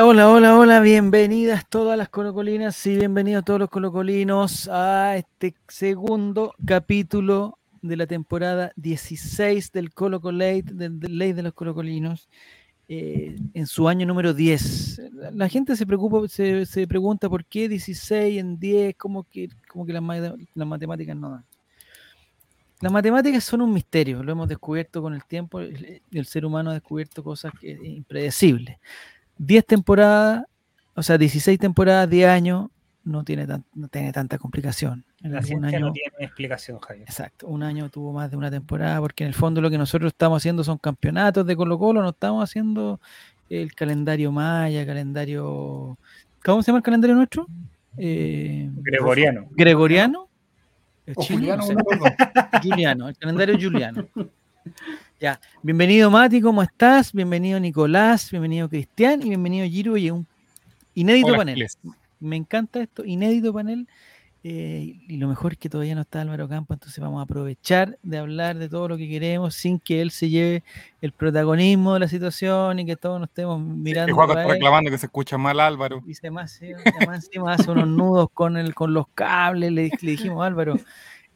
Hola, hola, hola, bienvenidas todas las colocolinas y bienvenidos todos los colocolinos a este segundo capítulo de la temporada 16 del Colo Late, del, Ley de los Colocolinos, eh, en su año número 10. La gente se preocupa, se, pregunta por qué 16 en 10, como que, como que las, matemáticas no dan. Las matemáticas son un misterio, lo hemos descubierto con el tiempo, el, el ser humano ha descubierto cosas impredecibles. 10 temporadas, o sea, 16 temporadas, 10 años, no tiene tanta complicación. En la ciencia año, no tiene explicación, Javier. Exacto, un año tuvo más de una temporada, porque en el fondo lo que nosotros estamos haciendo son campeonatos de Colo Colo, no estamos haciendo el calendario maya, calendario... ¿Cómo se llama el calendario nuestro? Eh, Gregoriano. Gregoriano. Juliano, Juliano, el calendario Juliano. Ya, bienvenido Mati, ¿cómo estás? Bienvenido Nicolás, bienvenido Cristian y bienvenido Giro y un inédito panel. Me encanta esto, inédito panel. Eh, y lo mejor es que todavía no está Álvaro Campo, entonces vamos a aprovechar de hablar de todo lo que queremos sin que él se lleve el protagonismo de la situación y que todos nos estemos mirando. Sí, está reclamando que se escucha mal Álvaro. Dice más, sí, más encima hace unos nudos con, el, con los cables, le, le dijimos Álvaro,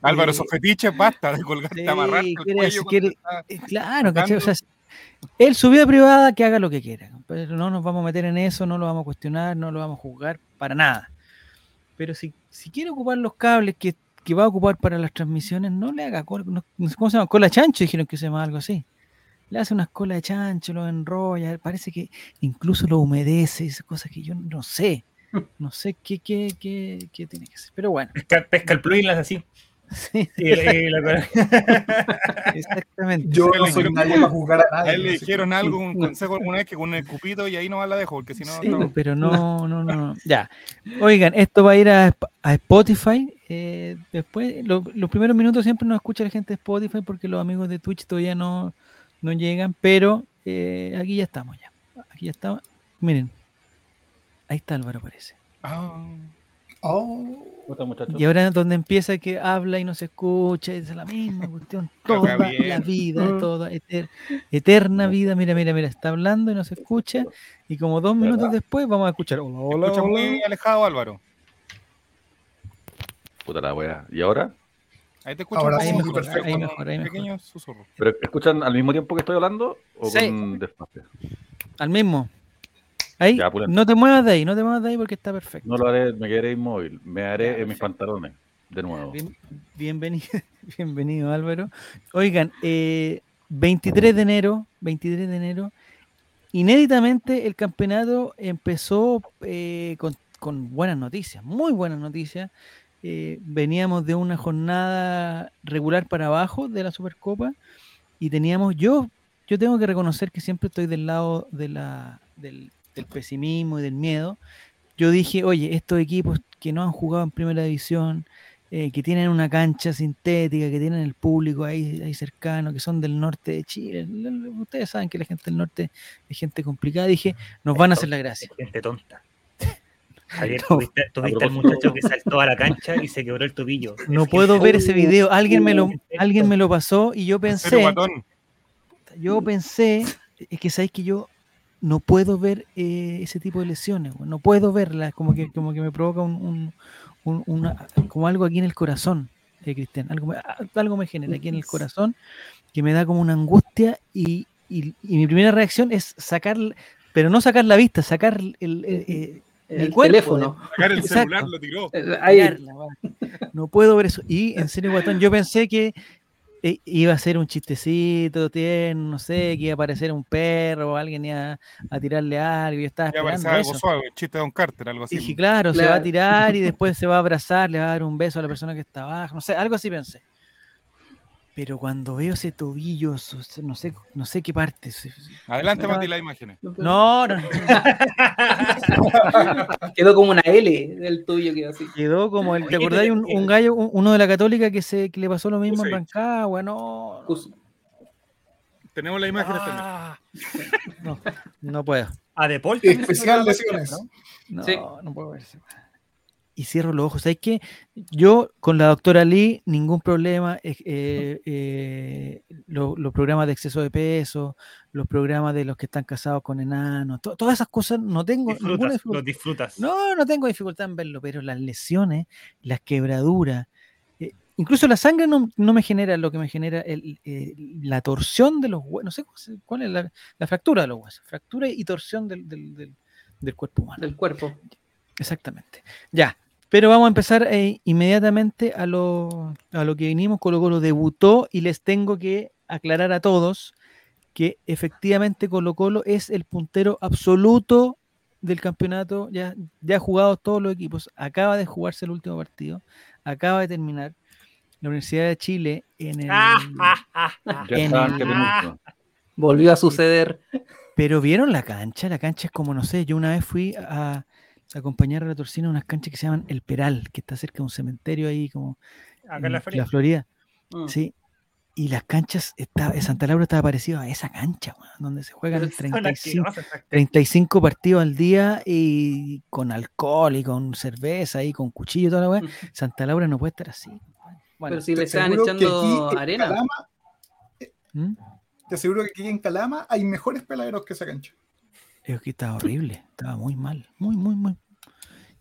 Álvaro, esos fetiches, basta de colgar sí, amarrar el cuello quiere, eh, Claro, ¿cachai? O sea, él, su vida privada, que haga lo que quiera. Pero no nos vamos a meter en eso, no lo vamos a cuestionar, no lo vamos a juzgar para nada. Pero si, si quiere ocupar los cables que, que va a ocupar para las transmisiones, no le haga no, ¿cómo se llama? Cola chancho, dijeron que se llama algo así. Le hace unas colas de chancho, lo enrolla, parece que incluso lo humedece, esas cosas que yo no sé. No sé qué, qué, qué, qué tiene que ser. Pero bueno. Pesca, pesca el plugin, las así. Sí, Exactamente. Yo no soy nadie para jugar a nadie. A él le dijeron algo, un consejo alguna vez que con el cupito y ahí no la dejo, porque si no. Sí, no. pero no, no, no. Ya. Oigan, esto va a ir a, a Spotify. Eh, después, lo, los primeros minutos siempre nos escucha la gente de Spotify porque los amigos de Twitch todavía no, no llegan, pero eh, aquí ya estamos ya. Aquí ya estamos. Miren, ahí está Álvaro, parece. Ah. Oh. Y ahora es donde empieza que habla y no se escucha, es la misma cuestión, toda la vida, mm. toda eterna vida, mira, mira, mira, está hablando y no se escucha, y como dos minutos después vamos a escuchar, hola, hola, hola. muy alejado Álvaro. Puta la wea. ¿Y ahora? Ahí te escucho ahora ahí mejor, perfecto, ahí mejor, ahí mejor. ¿Pero escuchan al mismo tiempo que estoy hablando o sí. con despacio? Al mismo. Ahí, no te muevas de ahí, no te muevas de ahí porque está perfecto. No lo haré, me quedaré inmóvil. Me haré en mis pantalones, de nuevo. bienvenido, bienvenido Álvaro. Oigan, 23 eh, de enero, 23 de enero, inéditamente el campeonato empezó eh, con, buenas noticias, muy buenas noticias. Eh, veníamos de una jornada regular para abajo de la Supercopa y teníamos, yo, yo tengo que reconocer que siempre estoy del lado de la, del, del pesimismo y del miedo, yo dije, oye, estos equipos que no han jugado en primera división, eh, que tienen una cancha sintética, que tienen el público ahí, ahí cercano, que son del norte de Chile, ustedes saben que la gente del norte es gente complicada, dije, nos van a hacer la gracia. Gente tonta. Javier, tuviste, tuviste al muchacho que saltó a la cancha y se quebró el tobillo. No puedo ver ese video. Alguien me lo, alguien me lo pasó y yo pensé. Yo pensé, es que sabéis que yo no puedo ver eh, ese tipo de lesiones, no puedo verlas, como que, como que me provoca un, un, una, como algo aquí en el corazón, eh, Cristian, algo, algo me genera aquí en el corazón que me da como una angustia y, y, mi primera reacción es sacar, pero no sacar la vista, sacar el, el, el, el teléfono. Sacar el celular, lo tiró. No puedo ver eso. Y en serio, Guatón, yo pensé que iba a ser un chistecito, tierno, no sé, que iba a aparecer un perro o alguien iba a, tirarle algo. Yo estaba iba esperando algo suave, chiste de Don Carter, algo así. dije, claro, se va a tirar y después se va a abrazar, le va a dar un beso a la persona que está abajo, no sé, algo así pensé. Pero cuando veo ese tobillo, no sé, no sé qué parte. Adelante, Mati, las imágenes. No, no. quedó como una L del tuyo, quedó así. Quedó como el. ¿Te acordás un, un gallo, uno de la Católica que se que le pasó lo mismo en Rancagua? No. Tenemos las imágenes ah. No, no puedo. A Depol Especial lesiones. ¿no? No, no puedo verse y cierro los ojos. ¿Sabes qué? Yo con la doctora Lee, ningún problema. Eh, eh, los programas de exceso de peso, los programas de los que están casados con enanos, todas esas cosas no tengo. Disfrutas, los disfrutas. No, no tengo dificultad en verlo, pero las lesiones, las quebraduras, eh, incluso la sangre no, me genera lo que me genera la torsión de los huesos. No sé cuál es la, fractura de los huesos. Fractura y torsión del, del cuerpo humano. Del cuerpo. Exactamente. Ya, pero vamos a empezar eh, inmediatamente a lo, a lo que vinimos. Colo Colo debutó y les tengo que aclarar a todos que efectivamente Colo Colo es el puntero absoluto del campeonato. Ya, ya ha jugado todos los equipos. Acaba de jugarse el último partido. Acaba de terminar. La Universidad de Chile en el. Volvió a suceder. Pero vieron la cancha. La cancha es como, no sé, yo una vez fui a, acompañar a la Torcina a unas canchas que se llaman El Peral, que está cerca de un cementerio ahí como Acá en la, Florida. Mm. Sí. Y las canchas, está, Santa Laura estaba parecido a esa cancha, donde se juegan 35, 35, partidos al día y con alcohol y con cerveza y con cuchillo y toda la weá. Mm. Santa Laura no puede estar así. Bueno, Pero si le están echando arena. ¿Mm? Te aseguro que aquí en Calama hay mejores peladeros que esa cancha. Es que estaba horrible, estaba muy mal, muy, muy, muy.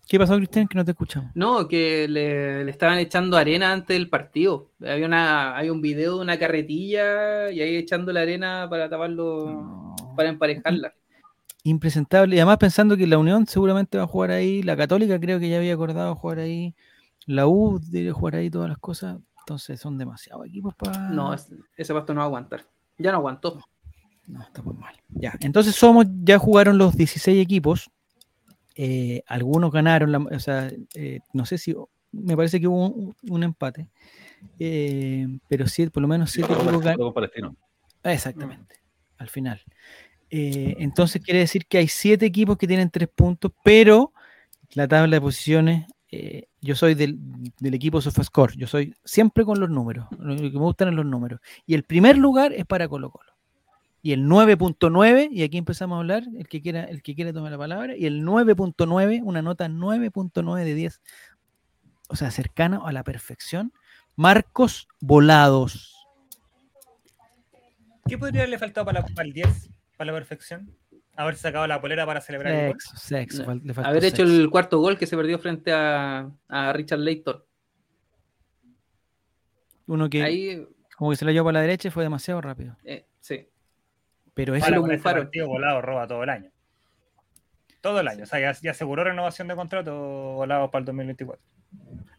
¿Qué pasó, Cristian? Que no te escuchamos. No, que le, estaban echando arena antes del partido. Había una, hay un video de una carretilla y ahí echando la arena para taparlo, para emparejarla. Impresentable. Y además pensando que la Unión seguramente va a jugar ahí, la Católica creo que ya había acordado jugar ahí, la U debe jugar ahí todas las cosas. Entonces son demasiados equipos para. No, ese pasto no va a aguantar. Ya no aguantó. No, está muy mal. Ya, entonces somos, ya jugaron los 16 equipos. Eh, algunos ganaron, o sea, eh, no sé si, me parece que hubo un, empate. Eh, pero sí, por lo menos siete equipos ganaron. Exactamente, al final. entonces quiere decir que hay siete equipos que tienen tres puntos, pero la tabla de posiciones, yo soy del, del, equipo SofaScore, yo soy siempre con los números, lo que me gustan es los números. Y el primer lugar es para Colo Colo y el 9.9, y aquí empezamos a hablar, el que quiera, el que quiera tomar la palabra, y el 9.9, una nota 9.9 de 10, o sea, cercana a la perfección. Marcos Volados. ¿Qué podría haberle faltado para, el 10, para la perfección? Haber sacado la polera para celebrar el gol. Haber hecho el cuarto gol que se perdió frente a, Richard Leighton. Uno que como que se lo llevó para la derecha y fue demasiado rápido. Eh, Pero es lo este partido volado roba todo el año. Todo el año. O sea, ya, aseguró renovación de contrato volado para el 2024.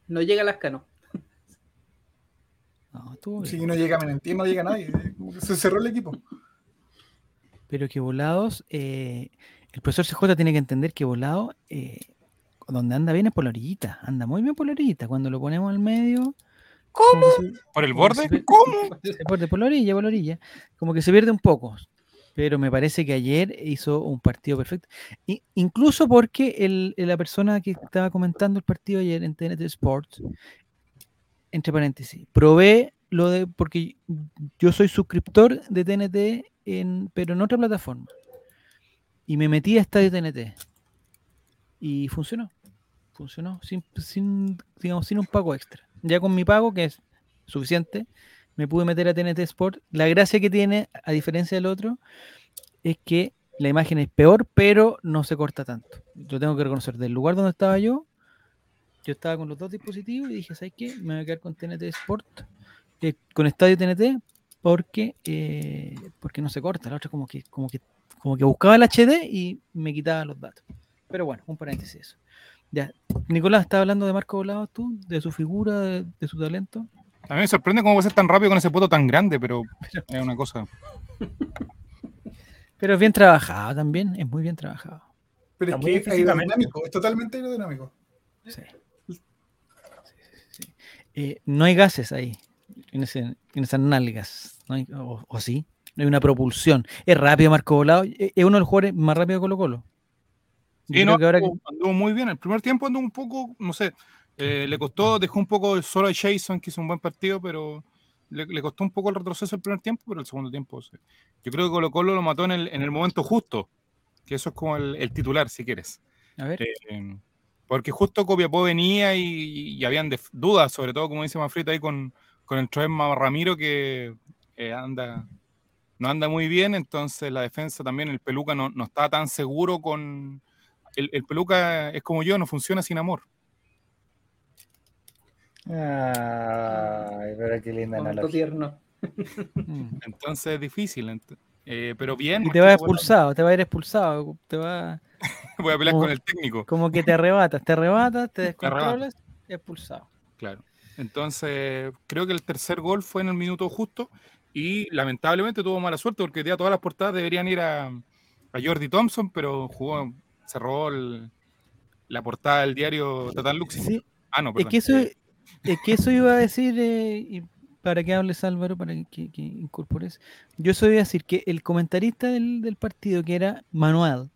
No llega Lascano. No, si no llega Menentí, no llega nadie. Se cerró el equipo. Pero que volados, eh, el profesor CJ tiene que entender que volado, eh, donde anda bien es por la orillita. Anda muy bien por la orillita. Cuando lo ponemos al medio. ¿Cómo? ¿Por el borde? ¿Cómo? por la orilla, por la orilla. Como que se pierde un poco pero me parece que ayer hizo un partido perfecto. incluso porque la persona que estaba comentando el partido ayer en TNT Sports, entre paréntesis, probé lo de, porque yo soy suscriptor de TNT, en, pero en otra plataforma. Y me metí a Estadio TNT. Y funcionó. Funcionó sin, sin, digamos, sin un pago extra. Ya con mi pago, que es suficiente, me pude meter a TNT Sport. La gracia que tiene, a diferencia del otro, es que la imagen es peor, pero no se corta tanto. Yo tengo que reconocer, del lugar donde estaba yo, yo estaba con los dos dispositivos y dije, ¿sabes qué? Me voy a quedar con TNT Sport, eh, con Estadio TNT, porque, eh, porque no se corta. La otra como que, como que, como que buscaba el HD y me quitaba los datos. Pero bueno, un paréntesis eso. Ya, Nicolás, ¿estás hablando de Marco Volado tú? ¿De su figura, de su talento? A mí me sorprende cómo va a ser tan rápido con ese puesto tan grande, pero es una cosa. Pero es bien trabajado también, es muy bien trabajado. Pero es que es aerodinámico, es totalmente aerodinámico. Sí. Eh, no hay gases ahí, en, esas nalgas, o, sí, no hay una propulsión. Es rápido Marco Volado, eh, es uno de los jugadores más rápidos de Colo Colo. Y no, anduvo muy bien. El primer tiempo anduvo un poco, no sé, eh, le costó, dejó un poco solo a Jason, que hizo un buen partido, pero le, costó un poco el retroceso el primer tiempo, pero el segundo tiempo, yo creo que Colo Colo lo mató en el, en el momento justo. que eso es como el, titular, si quieres. A ver. Eh, porque justo Copiapó venía y, habían dudas, sobre todo, como dice Mafrita, ahí con, con el Troema Ramiro, que eh, anda no anda muy bien, entonces la defensa también, el Peluca no, no está tan seguro con... El, Peluca es como yo, no funciona sin amor. Ay, pero qué linda tierno. Entonces es difícil, eh, pero bien. Y te va a expulsado, te va a ir expulsado, te va... Voy a pelear con el técnico. Como que te arrebatas, te arrebatas, te descontrolas, expulsado. Claro. Entonces, creo que el tercer gol fue en el minuto justo y lamentablemente tuvo mala suerte porque ya todas las portadas deberían ir a, a Jordi Thompson, pero jugó, cerró la portada del diario Tatán Luxi. Ah, no, perdón. Es que eso, es que eso iba a decir, eh, y para que hables Álvaro, para que, incorpores. Yo eso iba a decir que el comentarista del, del, partido, que era Manuel,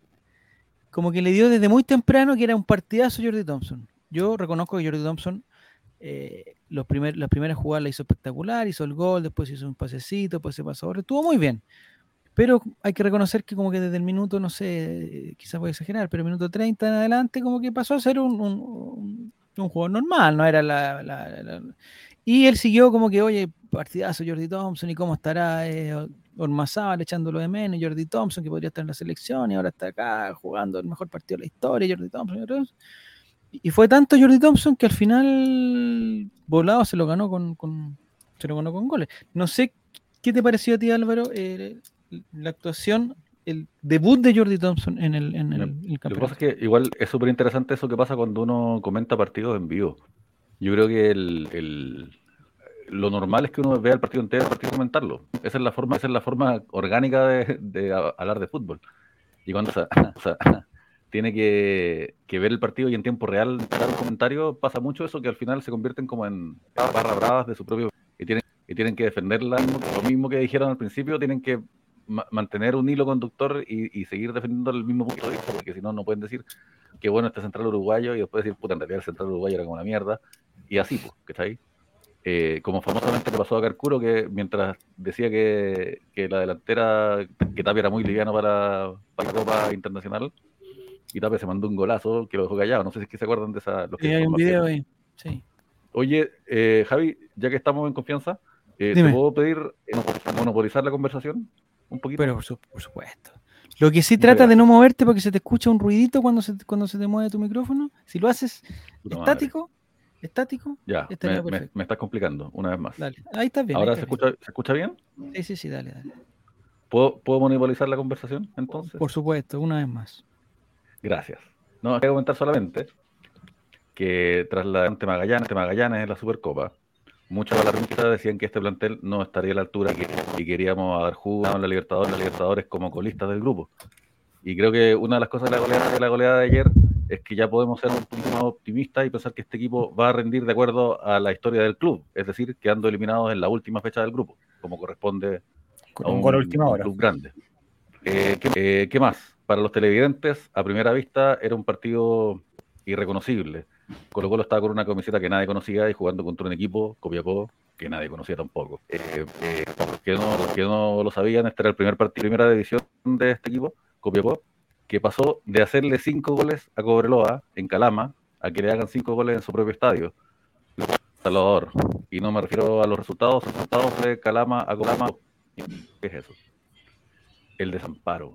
como que le dio desde muy temprano que era un partidazo Jordi Thompson. Yo reconozco que Jordi Thompson eh, los primer, las primeras jugadas la hizo espectacular, hizo el gol, después hizo un pasecito, después se pasó, estuvo muy bien. Pero hay que reconocer que como que desde el minuto, no sé, quizás voy a exagerar, pero el minuto 30 en adelante como que pasó a ser un, juego normal, no era la, Y él siguió como que, oye, partidazo Jordi Thompson y cómo estará eh, Ormazábal echándolo de menos, Jordi Thompson que podría estar en la selección y ahora está acá jugando el mejor partido de la historia, Jordi Thompson. Y fue tanto Jordi Thompson que al final Volado se lo ganó con, se lo ganó con goles. No sé qué te pareció a ti, Álvaro, eh, la actuación, el debut de Jordi Thompson en el, en el, Lo que pasa es que igual es súper interesante eso que pasa cuando uno comenta partidos en vivo. Yo creo que el, lo normal es que uno vea el partido entero y partido comentarlo. Esa es la forma, esa es la forma orgánica de, hablar de fútbol. Y cuando tiene que, ver el partido y en tiempo real dar un comentario, pasa mucho eso que al final se convierten como en barra bravas de su propio y tienen, y tienen que defenderla, lo mismo que dijeron al principio, tienen que mantener un hilo conductor y, seguir defendiendo el mismo punto de vista, porque si no, no pueden decir que bueno este central uruguayo y después decir, puta, en realidad el central uruguayo era como una mierda, y así, pues, ¿cachai? Eh, como famosamente le pasó a Carcuro, que mientras decía que, la delantera, que Tapia era muy liviano para, para la Copa Internacional, y Tape se mandó un golazo que lo dejó callado. No sé si es que se acuerdan de esa. sí, hay un video ahí. Sí. Oye, eh, Javi, ya que estamos en confianza, eh, ¿te puedo pedir eh, monopolizar la conversación un poquito? Pero por, supuesto. Lo que sí trata de no moverte porque se te escucha un ruidito cuando se, cuando se te mueve tu micrófono. Si lo haces estático, estático, ya, me, me, estás complicando una vez más. Dale, ahí está bien. ¿Ahora se, Escucha, se escucha bien? Sí, sí, sí, dale, dale. ¿Puedo, ¿Puedo monopolizar la conversación entonces? Por supuesto, una vez más. Gracias. No, hay que comentar solamente que tras la ante Magallanes, Magallanes en la Supercopa, muchos alarmistas decían que este plantel no estaría a la altura que, y queríamos dar jugo a la Libertadores, la Libertadores como colistas del grupo. Y creo que una de las cosas de la goleada de, la goleada de ayer es que ya podemos ser un poquito más optimistas y pensar que este equipo va a rendir de acuerdo a la historia del club, es decir, quedando eliminados en la última fecha del grupo, como corresponde a un, club grande. Eh, eh, ¿qué, más? Para los televidentes, a primera vista, era un partido irreconocible. Colo Colo estaba con una camiseta que nadie conocía y jugando contra un equipo, Copiapó, que nadie conocía tampoco. Eh, eh no, no lo sabían, este era el primer partido, primera división de este equipo, Copiapó, que pasó de hacerle cinco goles a Cobreloa en Calama a que le hagan cinco goles en su propio estadio. Salvador. Y no me refiero a los resultados, los resultados de Calama a Calama. ¿Qué es eso? el desamparo.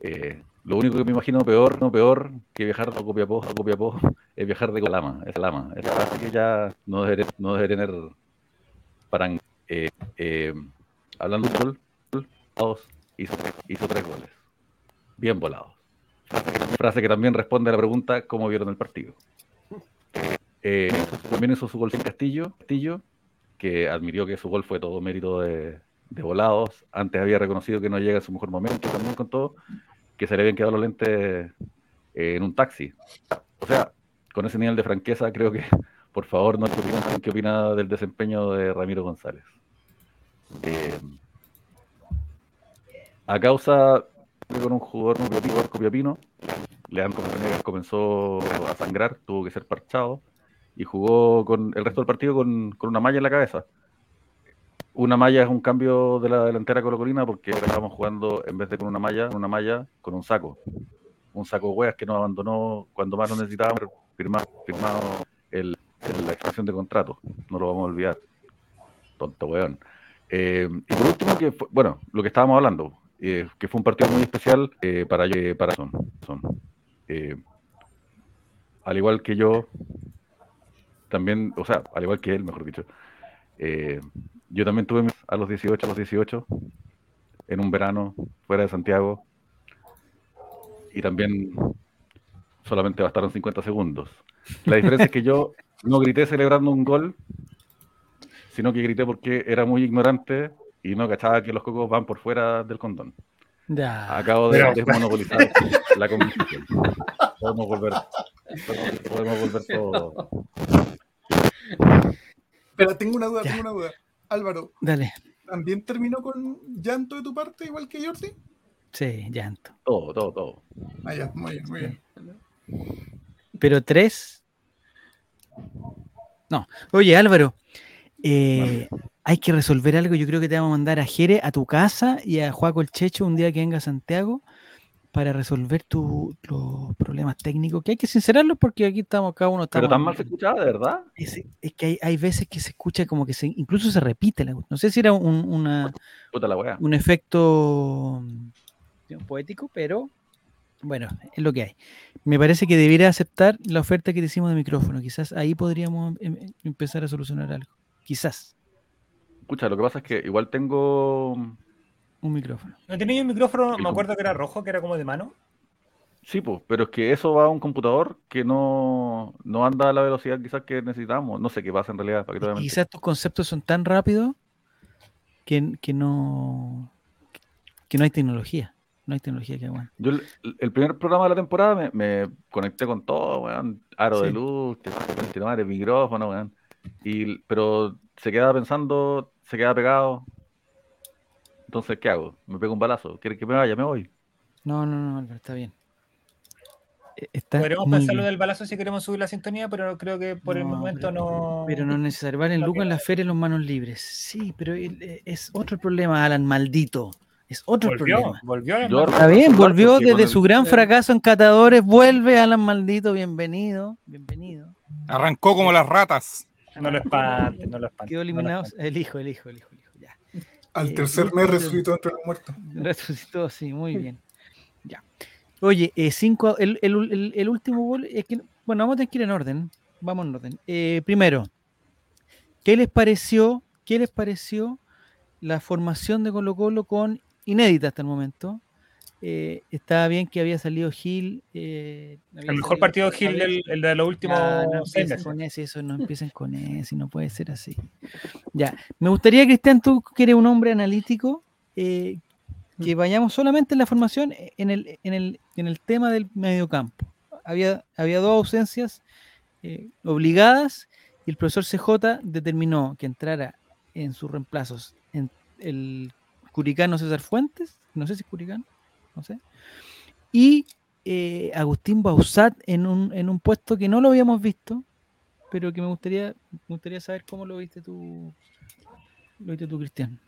Eh, lo único que me imagino peor, no peor que viajar a Copiapó, a Copiapó, es viajar de Colama, es Lama. Es así que ya no debería, no tener para eh, eh, hablando de gol, hizo, hizo tres goles. Bien volados. Frase que también responde a la pregunta cómo vieron el partido. también hizo su gol sin Castillo, Castillo, que admitió que su gol fue todo mérito de, de volados. Antes había reconocido que no llega en su mejor momento, también con todo, que se le habían quedado los lentes eh, en un taxi. O sea, con ese nivel de franqueza, creo que, por favor, no opinión, qué opina del desempeño de Ramiro González. Eh, a causa con un jugador nucleativo copiapino, Leandro Venegas comenzó a sangrar, tuvo que ser parchado y jugó con el resto del partido con, con una malla en la cabeza una malla es un cambio de la delantera colocolina porque estábamos jugando en vez de con una malla, una malla con un saco. Un saco de hueas que nos abandonó cuando más lo necesitábamos, firmado, firmado la expansión de contrato. No lo vamos a olvidar. Tonto weón. Eh, y por último, que bueno, lo que estábamos hablando, eh, que fue un partido muy especial eh, para, para Son. son. al igual que yo, también, o sea, al igual que él, mejor dicho, yo también tuve a los 18, a los 18, en un verano fuera de Santiago, y también solamente bastaron 50 segundos. La diferencia es que yo no grité celebrando un gol, sino que grité porque era muy ignorante y no cachaba que los cocos van por fuera del condón. Ya. Acabo de desmonopolizar la conversación. Podemos volver, podemos volver todo. Pero tengo una duda, tengo una duda. Álvaro. Dale. ¿También terminó con llanto de tu parte, igual que Jordi? Sí, llanto. Todo, todo, todo. Ah, ya, muy bien, muy bien. Pero tres. No. Oye, Álvaro, eh, hay que resolver algo. Yo creo que te vamos a mandar a Jere a tu casa y a Juaco el Checho un día que venga a Santiago para resolver tus problemas técnicos, que hay que sincerarlos porque aquí estamos, cada uno está. Pero tan mal se escuchaba, de verdad. Es, que hay, veces que se escucha como que se, incluso se repite. La, no sé si era un, una, un efecto poético, pero bueno, es lo que hay. Me parece que debería aceptar la oferta que te hicimos de micrófono. Quizás ahí podríamos em, em, empezar a solucionar algo. Quizás. Escucha, lo que pasa es que igual tengo un micrófono. ¿No tenía un micrófono? Me acuerdo que era rojo, que era como de mano. Sí, pues, pero es que eso va a un computador que no, anda a la velocidad quizás que necesitamos. No sé qué pasa en realidad. quizás tus conceptos son tan rápidos que, no que no hay tecnología. No hay tecnología que aguante. Yo el, primer programa de la temporada me, conecté con todo, weón. Aro de luz, micrófono, weón. Y, pero se queda pensando, se queda pegado. Entonces, ¿qué hago? ¿Me pego un balazo? ¿Quiere que me vaya? Me voy. No, no, no, está bien. E, Podríamos pensar lo del balazo si queremos subir la sintonía, pero creo que por el momento no. Pero no es necesario. Vale, Lucas en la feria los manos libres. Sí, pero e, es otro problema, Alan, maldito. Es otro problema. Volvió. Está bien, volvió desde su gran fracaso en Catadores. Vuelve Alan Maldito, bienvenido. Bienvenido. Arrancó como las ratas. No lo espante, no lo espante. Quedó eliminado. el hijo, el hijo, el hijo. Al eh, tercer mes resucitó entre los muertos. Resucitó, sí, muy bien. Ya. Oye, eh, cinco, el, el, el, último gol es que, bueno, vamos a tener que ir en orden. Vamos en orden. Eh, primero, ¿qué les pareció? ¿Qué les pareció la formación de Colo Colo con inédita hasta el momento? Eh, estaba bien que había salido Gil. Eh, el mejor partido de Gil, el, el, de los últimos no seis Con ese, eso, no empiecen con ese, no puede ser así. Ya, me gustaría, Cristian, tú que eres un hombre analítico, eh, que vayamos solamente en la formación en el, en el, en el tema del mediocampo. Había, había dos ausencias obligadas y el profesor CJ determinó que entrara en sus reemplazos en el Curicano César Fuentes, no sé si es Curicano, no sé. Y eh, Agustín Bausat en un, en un puesto que no lo habíamos visto, pero que me gustaría, gustaría saber cómo lo viste tú, lo viste tú, Cristian.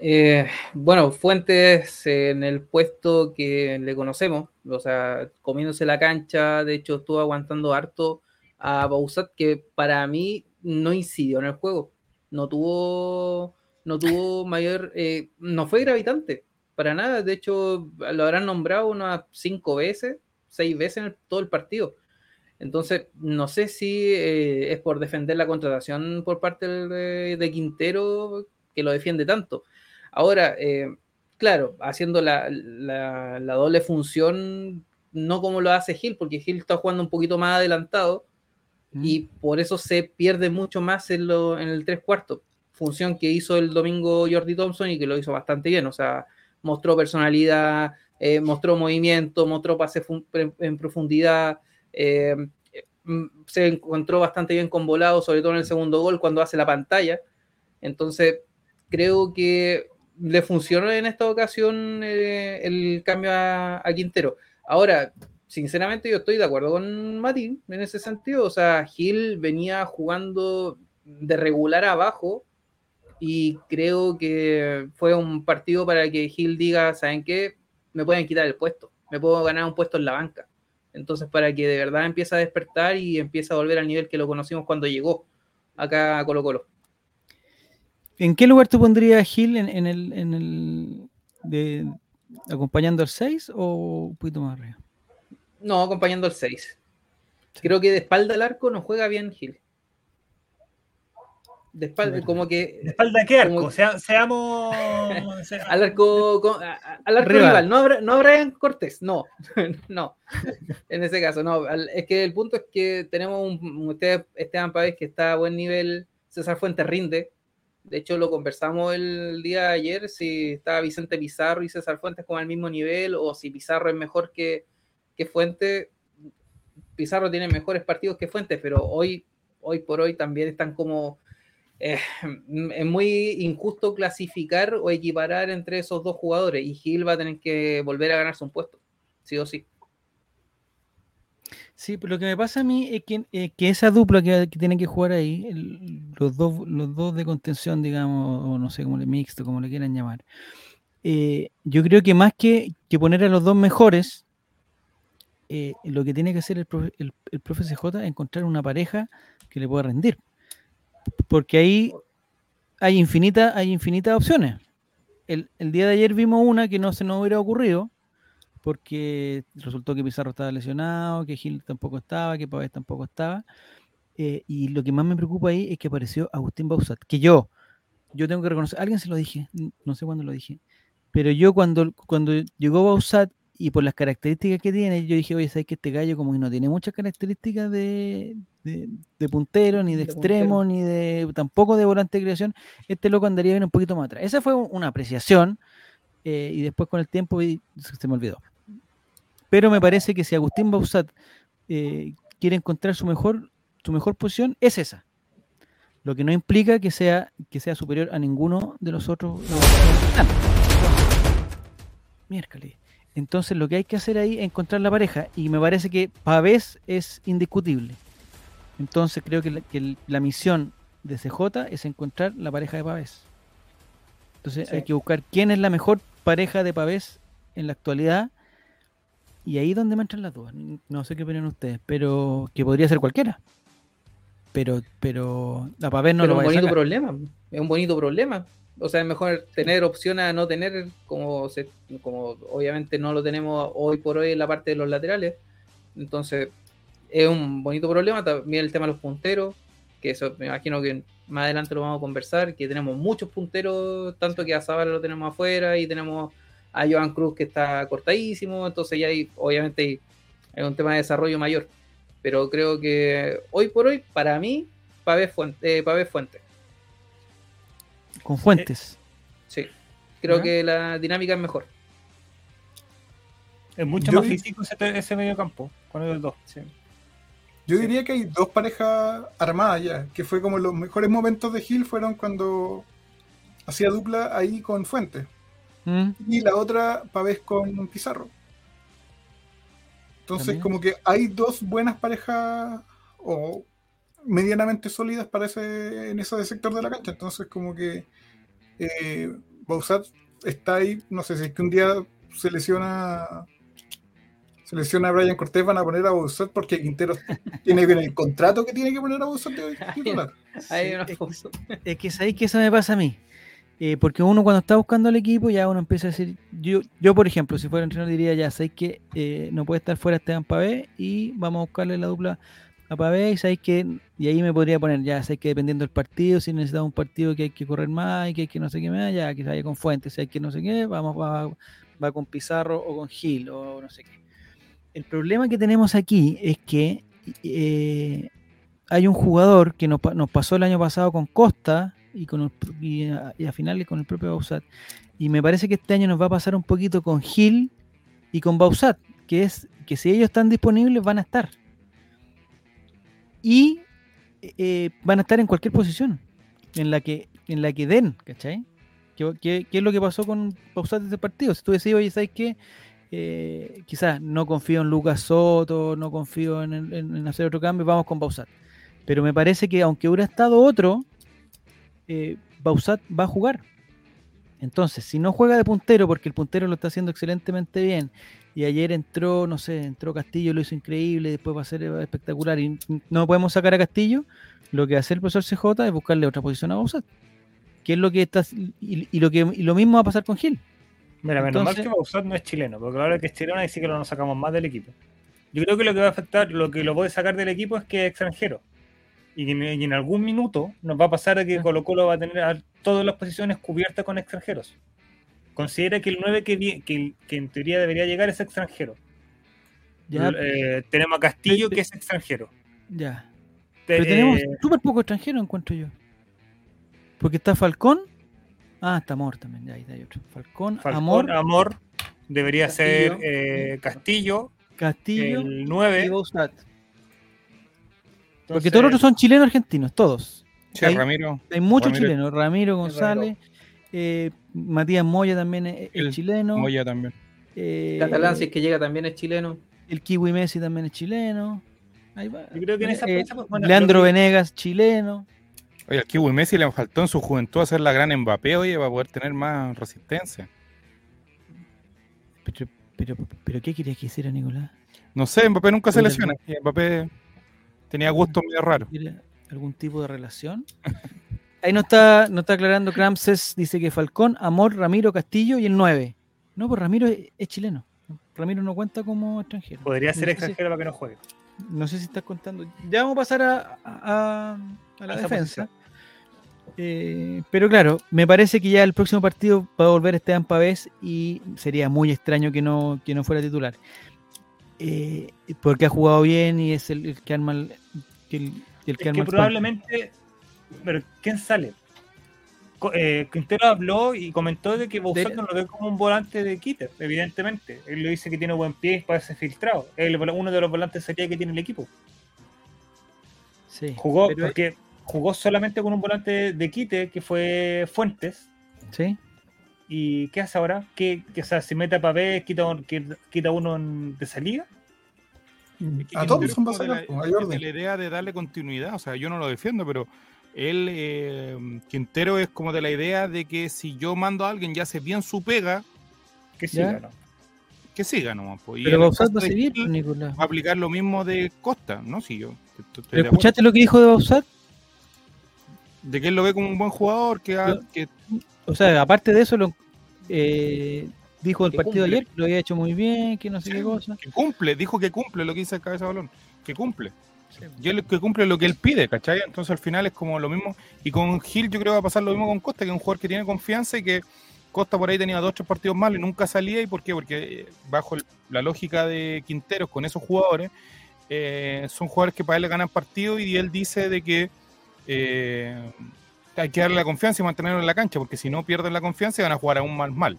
Eh, bueno, Fuentes en el puesto que le conocemos, o sea, comiéndose la cancha, de hecho estuvo aguantando harto a Bausat, que para mí no incidió en el juego, no tuvo, no tuvo mayor, eh, no fue gravitante, para nada. De hecho, lo habrán nombrado unas cinco veces, seis veces en todo el partido. Entonces, no sé si eh, es por defender la contratación por parte de, Quintero que lo defiende tanto. Ahora, eh, claro, haciendo la, doble función, no como lo hace Gil, porque Gil está jugando un poquito más adelantado y por eso se pierde mucho más en, lo, en el tres cuartos. Función que hizo el domingo Jordi Thompson y que lo hizo bastante bien. O sea, mostró personalidad, eh, mostró movimiento, mostró pase en profundidad, eh, mm, se encontró bastante bien con volado, sobre todo en el segundo gol cuando hace la pantalla. Entonces, creo que le funcionó en esta ocasión eh, el cambio a, Quintero. Ahora, sinceramente yo estoy de acuerdo con Mati en ese sentido. O sea, Gil venía jugando de regular abajo y creo que fue un partido para que Gil diga, ¿saben qué? Me pueden quitar el puesto, me puedo ganar un puesto en la banca. Entonces, para que de verdad empiece a despertar y empiece a volver al nivel que lo conocimos cuando llegó acá a Colo Colo. ¿En qué lugar tú pondrías a Gil en, el, en el de, acompañando al 6 o un poquito más arriba? No, acompañando al 6. Creo que de espalda al arco no juega bien Gil. De espalda, como que. ¿De espalda qué arco? seamos. al arco, al arco rival. No, habrá, no Brian Cortés, no. no. En ese caso, no. Es que el punto es que tenemos un, Esteban Pávez que está a buen nivel. César Fuentes rinde. De hecho, lo conversamos el día de ayer. Si estaba Vicente Pizarro y César Fuentes con el mismo nivel, o si Pizarro es mejor que, que Fuentes. Pizarro tiene mejores partidos que Fuentes, pero hoy, hoy por hoy también están como eh, es muy injusto clasificar o equiparar entre esos dos jugadores y Gil va a tener que volver a ganarse un puesto, sí o sí. Sí, pero lo que me pasa a mí es que, eh, esa dupla que, tienen que jugar ahí, los, dos, los dos de contención, digamos, o no sé cómo le mixto, como le quieran llamar, eh, yo creo que más que, poner a los dos mejores, lo que tiene que hacer el profe, el, el profe CJ es encontrar una pareja que le pueda rendir porque ahí hay infinitas hay infinitas opciones. El, día de ayer vimos una que no se nos hubiera ocurrido, porque resultó que Pizarro estaba lesionado, que Gil tampoco estaba, que Pavés tampoco estaba. Eh, y lo que más me preocupa ahí es que apareció Agustín Bausat, que yo, yo tengo que reconocer, alguien se lo dije, no sé cuándo lo dije, pero yo cuando, cuando llegó Bausat y por las características que tiene, yo dije, oye, ¿sabes que este gallo como que no tiene muchas características de, puntero, ni de, extremo, ni de tampoco de volante de creación? Este loco andaría bien un poquito más atrás. Esa fue una apreciación eh, y después con el tiempo se me olvidó. Pero me parece que si Agustín Bausat eh, quiere encontrar su mejor, su mejor posición, es esa. Lo que no implica que sea, que sea superior a ninguno de los otros. Miércoles. Entonces lo que hay que hacer ahí es encontrar la pareja y me parece que Pavés es indiscutible. Entonces creo que la, misión de CJ es encontrar la pareja de Pavés. Entonces hay que buscar quién es la mejor pareja de Pavés en la actualidad y ahí es donde me entran las dudas. No sé qué opinan ustedes, pero que podría ser cualquiera. Pero, pero la Pavés no lo va a Es un bonito problema. Es un bonito problema o sea, es mejor tener opción a no tener, como, se, como obviamente no lo tenemos hoy por hoy en la parte de los laterales. Entonces, es un bonito problema. También el tema de los punteros, que eso me imagino que más adelante lo vamos a conversar, que tenemos muchos punteros, tanto que a Zavala lo tenemos afuera y tenemos a Joan Cruz que está cortadísimo, entonces ya hay, obviamente hay, un tema de desarrollo mayor. Pero creo que hoy por hoy, para mí, Pavés Fuente, eh, Fuente con Fuentes. sí, creo que la dinámica es mejor. Es mucho más físico ese, medio campo, con los dos. Yo diría que hay dos parejas armadas ya, que fue como los mejores momentos de Gil fueron cuando hacía dupla ahí con Fuentes. Mm. Y la otra Pavés con Pizarro. Entonces, como que hay dos buenas parejas, o medianamente sólidas para ese, en ese sector de la cancha. Entonces, como que eh, Bausat está ahí, no sé si es que un día se lesiona se lesiona a Brian Cortés, van a poner a Bausat porque Quintero tiene bien el contrato que tiene que poner a Bausat es, que sabéis que eso me pasa a mí. Eh, porque uno cuando está buscando el equipo ya uno empieza a decir, yo, yo por ejemplo, si fuera entrenador diría ya, sabéis que eh, no puede estar fuera Esteban Pavé y vamos a buscarle la dupla a Pavé y sabéis que, y ahí me podría poner, ya sabéis que dependiendo del partido, si necesitamos un partido que hay que correr más y que hay que no sé qué más, ya que vaya con Fuentes, si hay que no sé qué, vamos, va, va con Pizarro o con Gil o no sé qué. El problema que tenemos aquí es que eh, hay un jugador que nos, pasó el año pasado con Costa y, con y, a, y finales con el propio Bausat. Y me parece que este año nos va a pasar un poquito con Gil y con Bausat, que es que si ellos están disponibles van a estar y eh, van a estar en cualquier posición en la que, en la que den, ¿cachai? ¿Qué, es lo que pasó con Pausat de este partido? Si tú decís, oye, ¿sabes qué? Eh, quizás no confío en Lucas Soto, no confío en, hacer otro cambio, vamos con Pausat. Pero me parece que aunque hubiera estado otro, eh, Bausat va a jugar. Entonces, si no juega de puntero, porque el puntero lo está haciendo excelentemente bien, y ayer entró, no sé, entró Castillo, lo hizo increíble, después va a ser espectacular, y no podemos sacar a Castillo, lo que hace el profesor CJ es buscarle otra posición a Bausat. Que es lo que está. Y, lo que lo mismo va a pasar con Gil. Mira, menos mal que Bausat no es chileno, porque ahora que es chileno, ahí sí que lo nos sacamos más del equipo. Yo creo que lo que va a afectar, lo que lo puede sacar del equipo es que es extranjero. Y, en algún minuto nos va a pasar a que Colo Colo va a tener todas las posiciones cubiertas con extranjeros. Considera que el 9 que, que, en teoría debería llegar es extranjero. Ya. Eh, tenemos a Castillo que es extranjero. Ya. Pero tenemos súper poco extranjero, encuentro yo. Porque está Falcón. Ah, está Amor también. Ya, ahí hay otro. Falcón, Amor. Amor. Debería ser eh, Castillo. Castillo. El 9. Y porque todos los otros son chilenos argentinos, todos. Sí, hay, Ramiro. Hay muchos chilenos. Ramiro González, eh, Matías Moya también es, chileno. Moya también. Eh, Catalán, si es que llega, también es chileno. El Kiwi Messi también es chileno. Ahí va. Yo creo que en esa eh, pues, Leandro Venegas, chileno. Oye, al Kiwi Messi le faltó en su juventud hacer la gran Mbappé, oye, para poder tener más resistencia. Pero, pero, pero ¿qué querías que hiciera, Nicolás? No sé, Mbappé nunca se lesiona. Mbappé Tenía gusto medio raro. ¿Algún tipo de relación? Ahí no está, no está aclarando Cramses, dice que Falcón, Amor, Ramiro, Castillo y el 9. No, pues Ramiro es, chileno. Ramiro no cuenta como extranjero. Podría ser extranjero para que no juegue. No sé si estás contando. Ya vamos a pasar a, la defensa. Eh, pero claro, me parece que ya el próximo partido va a volver Esteban Pavés y sería muy extraño que no, que no fuera titular. Eh, porque ha jugado bien y es el, que arma el, el, el que, probablemente pero ¿quién sale? Eh, Quintero habló y comentó de que Bouzat no lo ve como un volante de Kiter, evidentemente. Él le dice que tiene buen pie y parece filtrado. Es uno de los volantes sería que tiene el equipo. Sí, jugó, porque jugó solamente con un volante de quite que fue Fuentes. Sí. ¿Y qué hace ahora? ¿Qué, o sea, si mete a Papé, quita, quita uno de salida? A todos son la, la idea de darle continuidad, o sea, yo no lo defiendo, pero él, eh, Quintero, es como de la idea de que si yo mando a alguien y hace bien su pega, que siga, ¿no? Que siga nomás. Pues. Pero Bausat va a seguir, Nicolás. Va a aplicar lo mismo de Costa, ¿no? Si yo. ¿Escuchaste lo que dijo de Bausat? De que él lo ve como un buen jugador, que, que o sea, aparte de eso, lo, eh, dijo el partido de ayer lo había hecho muy bien, que no sé qué cosa. Que cumple, dijo que cumple lo que dice el cabeza balón, que cumple. Y él que cumple lo que él pide, ¿cachai? Entonces al final es como lo mismo. Y con Gil yo creo que va a pasar lo mismo con Costa, que es un jugador que tiene confianza y que Costa por ahí tenía dos o tres partidos malos y nunca salía. ¿Y por qué? Porque eh, bajo la lógica de Quinteros con esos jugadores, eh, son jugadores que para él le ganan partidos y él dice de que hay que darle la confianza y mantenerlo en la cancha, porque si no pierden la confianza van a jugar aún más mal.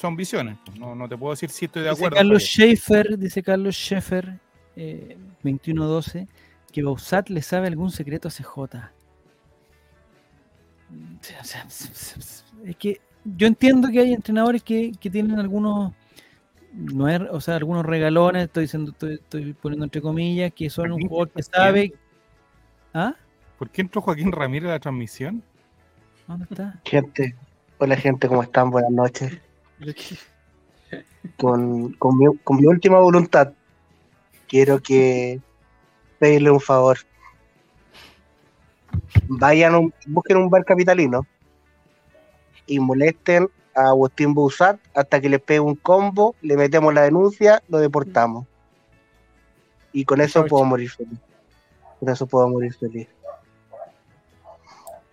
Son visiones, pues, no, no, te puedo decir si estoy de acuerdo. Carlos Schaefer, dice Carlos Schaefer, eh, 2112, que Bausat le sabe algún secreto a CJ. Es que yo entiendo que hay entrenadores que, que tienen algunos no es, o sea, algunos regalones, estoy diciendo, estoy, estoy poniendo entre comillas, que son un jugador que sabe. ¿Ah? ¿Por qué entró Joaquín Ramírez a la transmisión? ¿Dónde está? Gente, hola gente, ¿cómo están? Buenas noches. Con, con, mi, con mi última voluntad, quiero que pedirle un favor. Vayan, busquen un bar capitalino y molesten a Agustín Busat hasta que le pegue un combo, le metemos la denuncia, lo deportamos. Y con eso puedo morir feliz. Con eso puedo morir feliz.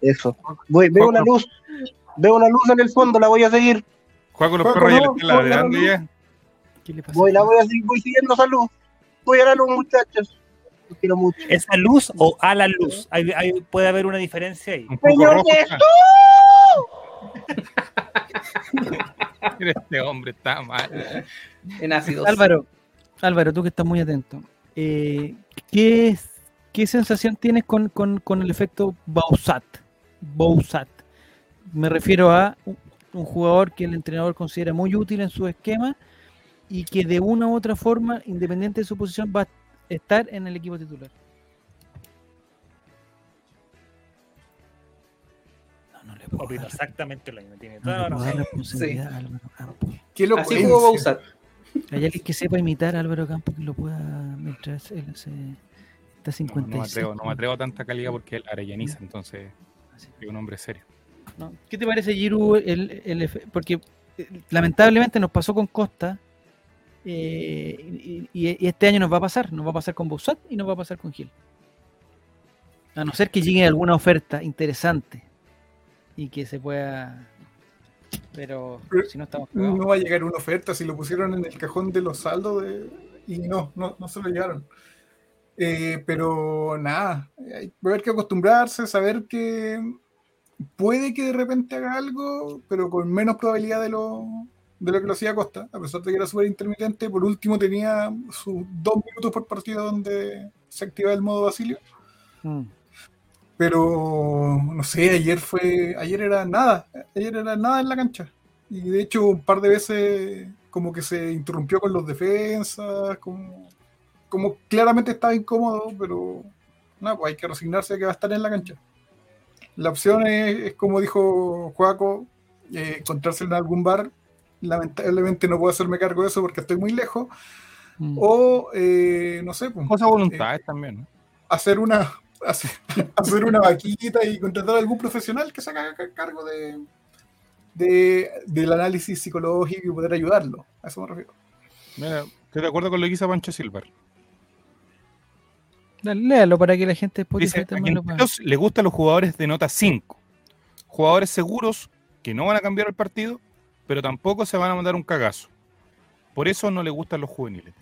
Eso. Voy, veo una luz. Veo una luz en el fondo, la voy a seguir. Juega con los perros y la ladrando ya. ¿Qué le pasa? Voy, la voy a seguir, voy siguiendo esa luz. Voy a la luz, muchachos. quiero mucho. ¿Esa luz o a la luz? Hay, hay, puede haber una diferencia ahí. ¡Señor Jesús! este hombre está mal. En ácidos. Álvaro, Álvaro, tú que estás muy atento. Eh, ¿qué, ¿Qué sensación tienes con, con, con el efecto Bausat? Bousat. Me refiero a un jugador que el entrenador considera muy útil en su esquema y que de una u otra forma, independiente de su posición, va a estar en el equipo titular. opino exactamente lo mismo. Tiene No toda le la puedo responsabilidad a Álvaro Campos. Qué Así jugó Bausat. Hay alguien que sepa imitar a Álvaro Campos que lo pueda mientras él se está No, 56. no me atrevo, no me atrevo a tanta calidad porque él arellaniza, entonces es un hombre serio. ¿no? ¿Qué te parece, Giru? El, el porque eh, lamentablemente nos pasó con Costa eh, y, y- y este año nos va a pasar. Nos va a pasar con Bouzat y nos va a pasar con Gil. A no ser que llegue alguna oferta interesante y que se pueda. Pero Pero si no estamos cagados. No va a llegar una oferta si lo pusieron en el cajón de los saldos de- y no, no, no se lo llevaron. Eh, pero nada, hay que acostumbrarse, saber que puede que de repente haga algo, pero con menos probabilidad de lo, de lo que lo hacía Costa, a pesar de que era súper intermitente. Por último, tenía sus dos minutos por partido donde se activaba el modo Basilio. Mm. Pero no sé, ayer fue, ayer era nada, ayer era nada en la cancha. Y de hecho un par de veces como que se interrumpió con los defensas, como, como claramente estaba incómodo, pero nada, pues hay que resignarse a que va a estar en la cancha. La opción es, es como dijo Juaco, eh, encontrarse en algún bar. Lamentablemente no puedo hacerme cargo de eso porque estoy muy lejos. Mm. O, eh, no sé, pues, Cosa de voluntades también, ¿no? hacer una hacer, hacer una vaquita y contratar a algún profesional que se haga ca- cargo de, de- del análisis psicológico y poder ayudarlo. A eso me refiero. Mira, estoy de acuerdo con lo que hizo Pancho Silver. Léalo para que la gente después Dice, a le gustan los jugadores de nota 5. Jugadores seguros que no van a cambiar el partido, pero tampoco se van a mandar un cagazo. Por eso no le gustan los juveniles.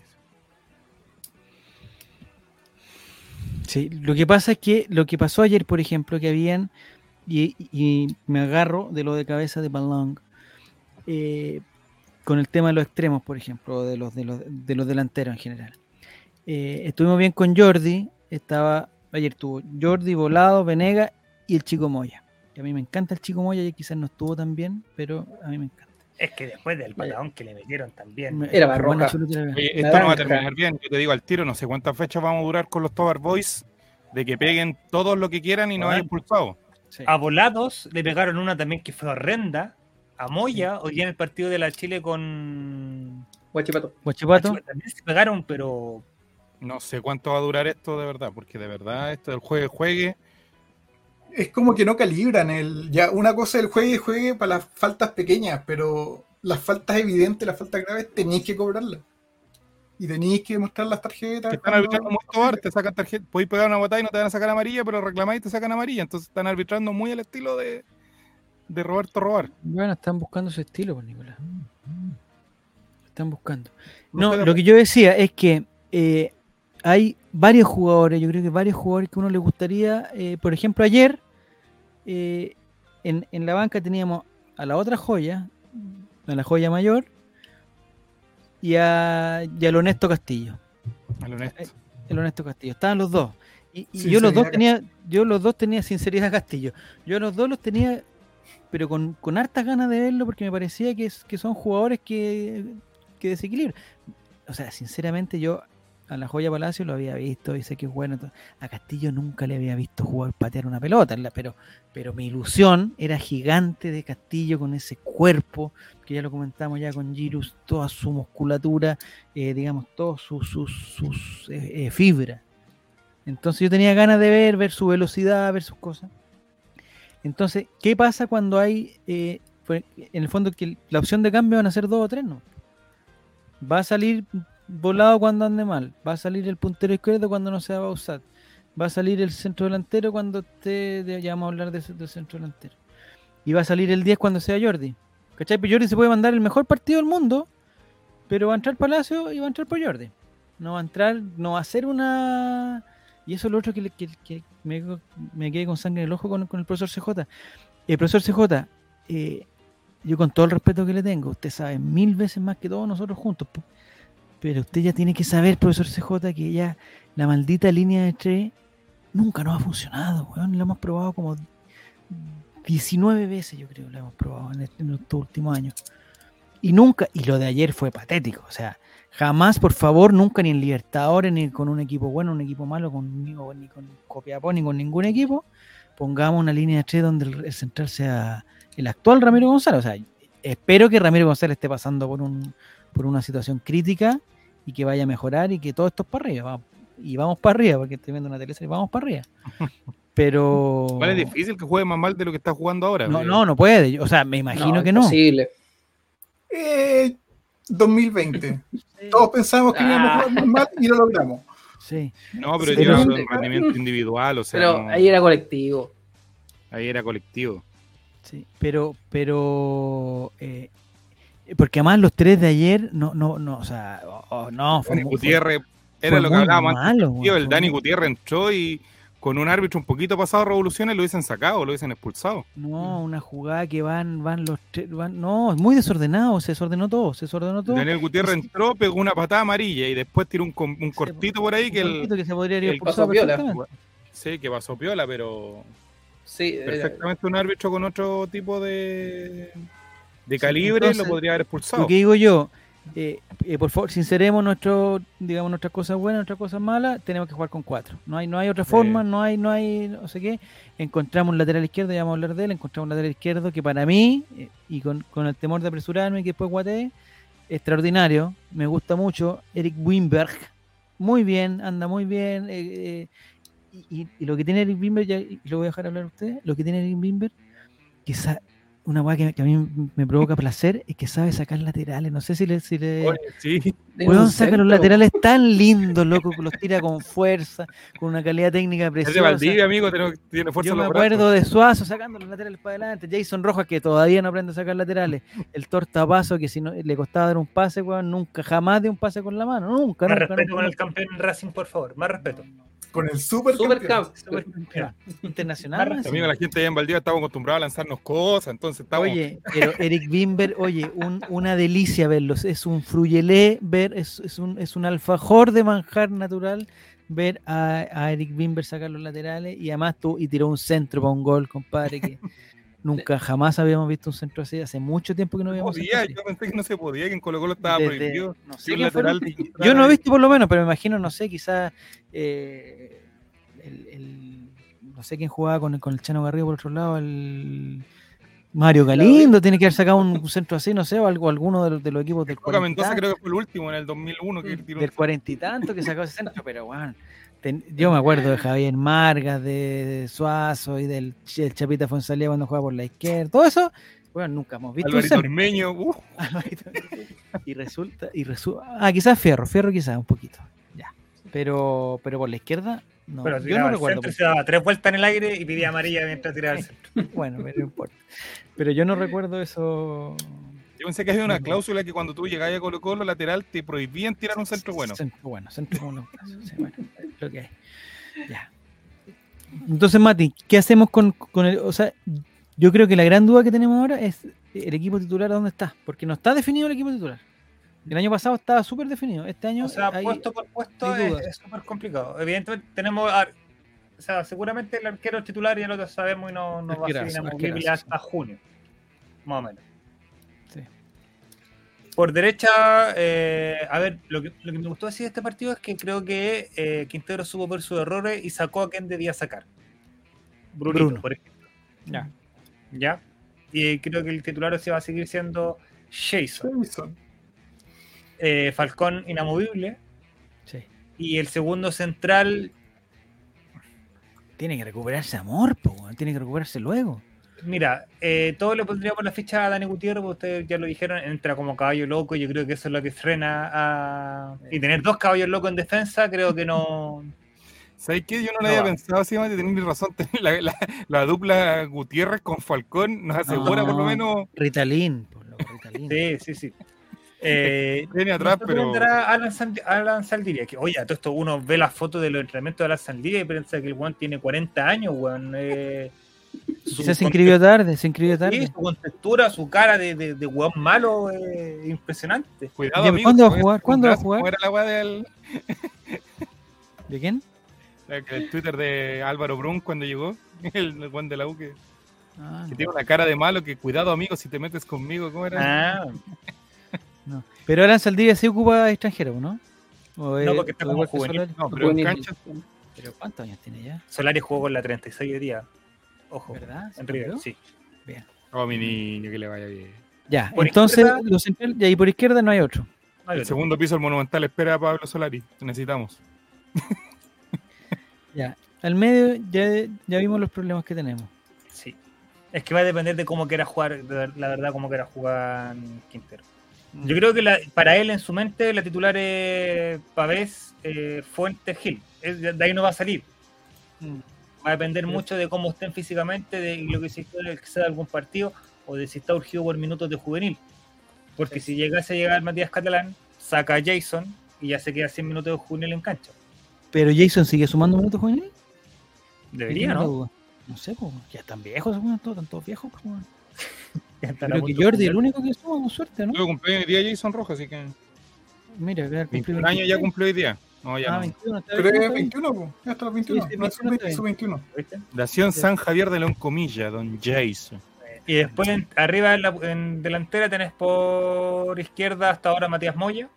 Sí, lo que pasa es que lo que pasó ayer, por ejemplo, que habían, y, y me agarro de lo de cabeza de Balong, eh, con el tema de los extremos, por ejemplo, de los, de los, de los delanteros en general. Eh, estuvimos bien con Jordi, estaba, ayer estuvo Jordi, Volado, Venega y el Chico Moya. Y a mí me encanta el Chico Moya, y quizás no estuvo tan bien, pero a mí me encanta. Es que después del patadón que le metieron también. Era barroca. Oye, esto no va a terminar bien. Yo te digo al tiro, no sé cuántas fechas vamos a durar con los Tobar Boys de que peguen todos lo que quieran y no hay Bueno. expulsado. Sí. A Volados le pegaron una también que fue horrenda. A Moya, hoy día en el partido de la Chile con. Guachipato. Guachipato, También se pegaron, pero. No sé cuánto va a durar esto de verdad, porque de verdad esto del juegue juegue. Es como que no calibran el. Ya, una cosa es el juegue juegue para las faltas pequeñas, pero las faltas evidentes, las faltas graves, tenéis que cobrarlas. Y tenéis que mostrar las tarjetas. Que están arbitrando muy Tobar, te sacan tarjeta, podéis pegar una batalla y no te van a sacar amarilla, pero reclamáis y te sacan amarilla. Entonces están arbitrando muy al estilo de, de Roberto Robar. bueno, están buscando su estilo, pues, Nicolás. Están buscando. No lo que yo decía es que eh, hay varios jugadores, yo creo que varios jugadores que uno le gustaría, eh, por ejemplo, ayer eh, en, en la banca teníamos a la otra joya, a la joya mayor, y a, y al honesto Castillo. al honesto. El honesto Castillo. Estaban los dos. Y, y yo los dos tenía, yo los dos tenía sinceridad Castillo. Yo los dos los tenía, pero con, con hartas ganas de verlo porque me parecía que, que son jugadores que, que desequilibran. O sea, sinceramente yo a la Joya Palacio lo había visto y sé que es bueno. A Castillo nunca le había visto jugar patear una pelota, pero, pero mi ilusión era gigante de Castillo con ese cuerpo, que ya lo comentamos ya con Girus, toda su musculatura, eh, digamos, todas sus, sus, eh, eh, fibras. Entonces yo tenía ganas de ver, ver su velocidad, ver sus cosas. Entonces, ¿qué pasa cuando hay, fue- en el fondo, que la opción de cambio van a ser dos o tres, no? Va a salir volado cuando ande mal, va a salir el puntero izquierdo cuando no se va a usar, va a salir el centro delantero cuando esté, de- ya vamos a hablar de, del centro delantero, y va a salir el 10 cuando sea Jordi. ¿Cachai? Pero Jordi se puede mandar el mejor partido del mundo, pero va a entrar Palacio y va a entrar por Jordi. No va a entrar, no va a ser una... Y eso es lo otro que, que- que me, me quedé con sangre en el ojo con, el profesor CJ. El profesor CJ, eh, yo con todo el respeto que le tengo, usted sabe mil veces más que todos nosotros juntos. Pero usted ya tiene que saber, profesor CJ, que ya la maldita línea de tres nunca nos ha funcionado, weón. Lo hemos probado como 19 veces, yo creo, lo hemos probado en, este- estos últimos años. Y nunca, y lo de ayer fue patético, o sea, jamás, por favor, nunca ni en Libertadores, ni con un equipo bueno, un equipo malo, con, ni, con Copiapó, ni con ningún equipo, pongamos una línea de tres donde el central sea el actual Ramiro González. O sea, espero que Ramiro González esté pasando por, un, por una situación crítica y que vaya a mejorar y que todo esto es para arriba. y vamos para arriba, porque estoy viendo una teleserie, vamos para arriba. Pero. Igual es difícil que juegue más mal de lo que está jugando ahora. No, no, no puede. O sea, me imagino que no. imposible. Eh, 2020. Todos pensamos que íbamos a jugar muy mal y lo logramos. Sí. No, pero Sí, pero- un rendimiento individual, o sea, Pero no- ahí era colectivo. ahí era colectivo. Sí, pero, pero, eh, porque además los tres de ayer, no, no, no, o sea, oh, oh, no, fue Dani muy- Gutiérrez, fue era lo que hablábamos antes. malo, Tío, el Dani muy- Gutiérrez entró y con un árbitro un poquito pasado revoluciones lo hubiesen sacado, lo hubiesen expulsado. No, una jugada que van, van los tres, van, no, es muy desordenado, se desordenó todo, se desordenó todo. Daniel Gutiérrez entró, pegó una patada amarilla y después tiró un, cortito por ahí Un que el, que se podría el pasó piola. sí, que pasó piola, pero Sí, era- perfectamente un árbitro con otro tipo de, de calibre entonces, lo podría haber expulsado. Lo que digo yo, eh, eh, por favor, sinceremos nuestro, digamos, nuestras cosas buenas, nuestras cosas malas, tenemos que jugar con cuatro. No hay, no hay otra Sí. forma, no hay, no hay, no sé qué. Encontramos un lateral izquierdo, ya vamos a hablar de él, encontramos un lateral izquierdo que para mí, eh, y con, con el temor de apresurarme y que después guatee, extraordinario, me gusta mucho, Eric Wimberg, muy bien, anda muy bien, y, y- y lo que tiene Eric Wimberg, ya, lo voy a dejar hablar a usted, lo que tiene Eric Wimberg, que una weá que, que a mí me provoca placer es que sabe sacar laterales. No sé si le. Si le Oye, sí, saca los laterales tan lindos, loco, que los tira con fuerza, con una calidad técnica es de preciosa. Valdivia, amigo, tiene, tiene fuerza Yo me acuerdo de Suazo sacando los laterales para adelante. Jason Rojas, que todavía no aprende a sacar laterales. El tortapaso, que si no le costaba dar un pase, weón, nunca, jamás de un pase con la mano. Nunca, Más nunca. respeto nunca, con el campeón Racing, por favor. Más respeto. Con el super, Supercamp. Mira, Internacional. más Amigo, la gente allá en Valdivia estamos acostumbrados a lanzarnos cosas, entonces estamos... Oye, pero Eric Bimber, oye, un- una delicia verlos. Es un fruyelé ver, es, es un, es un alfajor de manjar natural ver a, a Eric Bimber sacar los laterales y además tú y tiró un centro para un gol, compadre, que nunca jamás habíamos visto un centro así. Hace mucho tiempo que no habíamos podía, yo pensé que no se podía, que en Colo Colo estaba Desde- prohibido. no sé lateral Yo no he visto por lo menos, pero me imagino, no sé, quizás eh, el, el- no sé quién jugaba con el, con el Chano Garrido por otro lado, el Mario Galindo tiene que haber sacado un centro así, no sé, o algo, alguno de los, de los equipos del Coca Mendoza creo que fue el último en el 2001 que tiró un- del cuarenta y tanto que sacó ese centro, pero bueno, ten- yo me acuerdo de Javier Margas, de Suazo y del Ch- el Chapita Fonsalía cuando jugaba por la izquierda, todo eso, bueno, nunca hemos visto Alvarito. Ormeño, uh, y resulta, y resulta, ah, quizás Fierro, Fierro quizás un poquito, ya, pero, pero por la izquierda, no, pero yo no recuerdo. centro, se daba tres vueltas en el aire y pedía amarilla mientras tiraba al centro. Bueno, pero no importa. Pero yo no recuerdo eso. Yo pensé que había una cláusula que cuando tú llegabas a Colo Colo lateral te prohibían tirar un centro bueno. Centro bueno, centro bueno. Sí, bueno, es lo que hay. Ya. Entonces, Mati, ¿qué hacemos con, con el. O sea, yo creo que la gran duda que tenemos ahora es el equipo titular, ¿dónde está? Porque no está definido el equipo titular. El año pasado estaba súper definido. Este año. O sea, hay- puesto por puesto es súper complicado. Evidentemente tenemos, o sea, seguramente el arquero titular ya lo sabemos y no, no va a ser Arquerazo, inamovible arquerazo, hasta junio, más o menos. Sí. Por derecha, eh, a ver, lo que, lo que me gustó decir de este partido es que creo que eh, Quintero supo ver sus errores y sacó a quien debía sacar. Brunito, Bruno. por ejemplo. Ya. ¿Ya? Y creo que el titular se va a seguir siendo Jason. Jason. Eh, Falcón inamovible. Sí. Y el segundo central, Tiene que recuperarse amor, po, tiene que recuperarse luego. Mira, eh, todo le pondríamos la ficha a Dani Gutiérrez, porque ustedes ya lo dijeron, entra como caballo loco. Yo creo que eso es lo que frena a. Y tener dos caballos locos en defensa, creo que no. ¿Sabes qué? Yo no lo No había va. pensado así, Mati, tenés razón. La, la- la dupla Gutiérrez con Falcón nos asegura por lo No. menos Ritalin, por lo Ritalin. Sí, sí, sí. Eh, viene atrás, pero vendrá Alan, Sand- Alan Saldiria, que oye, a todo esto uno ve las fotos de los entrenamientos de Alan Saldiria y piensa que el weón tiene 40 años, weón. Eh, se inscribió tarde, se inscribió conte- sí, tarde. su contextura, su cara de, de, de weón malo, eh, impresionante. cuidado, amigo. ¿cuándo va a jugar? ¿Cuándo va a jugar? ¿Cómo era la weá del ¿De quién? el Twitter de Álvaro Brun cuando llegó? El, weón de la U que, Ah, que no. tiene una cara de malo que cuidado, amigo, si te metes conmigo, ¿cómo era? Ah, No. Pero Alan Saldivia sí ocupa extranjero, ¿no? O No, porque está como juvenil. No, pero en Juvenil. cancha Pero ¿cuántos años tiene ya? Solari jugó con la 36 hoy día. Ojo. ¿Verdad? ¿Se En River, sí. Oh, mi niño, que le vaya bien. Ya, Por entonces, central- y ahí por izquierda no hay otro. No hay El otro. segundo piso del Monumental espera a Pablo Solari. Te necesitamos. Ya. Al medio ya, ya vimos los problemas que tenemos. Sí. Es que va a depender de cómo quiera jugar, la verdad, cómo quiera jugar Quintero. Yo creo que la- para él, en su mente, la titular es Pavés, eh, Fuentes, Gil. Es- de ahí no va a salir. Va a depender mucho de cómo estén físicamente, de lo que se que sea de algún partido, o de si está urgido por minutos de juvenil. Porque si llegase a llegar Matías Catalán, saca a Jason y ya se queda 100 minutos de juvenil en cancha. Pero Jason sigue sumando minutos juveniles. Debería, Tengo la ¿no? No sé, pues, ya están viejos, todos, están todos viejos. pues. Ya Yo Creo que de Jordi es el único que suma, con suerte, ¿no? Luego cumplió hoy día Jason Rojo, así que. Mira, claro, cumplió 21 años ya 26. cumplió hoy día. No, ya Ah, no. 21, está Pero es está bien. 21, po. ya está los 21. Sí, sí, no es 21 está sub- 21. ¿Viste? Nació San Javier de León Comilla, don Jason. Y después en- arriba en, la, en delantera tenés por izquierda hasta ahora Matías Moya,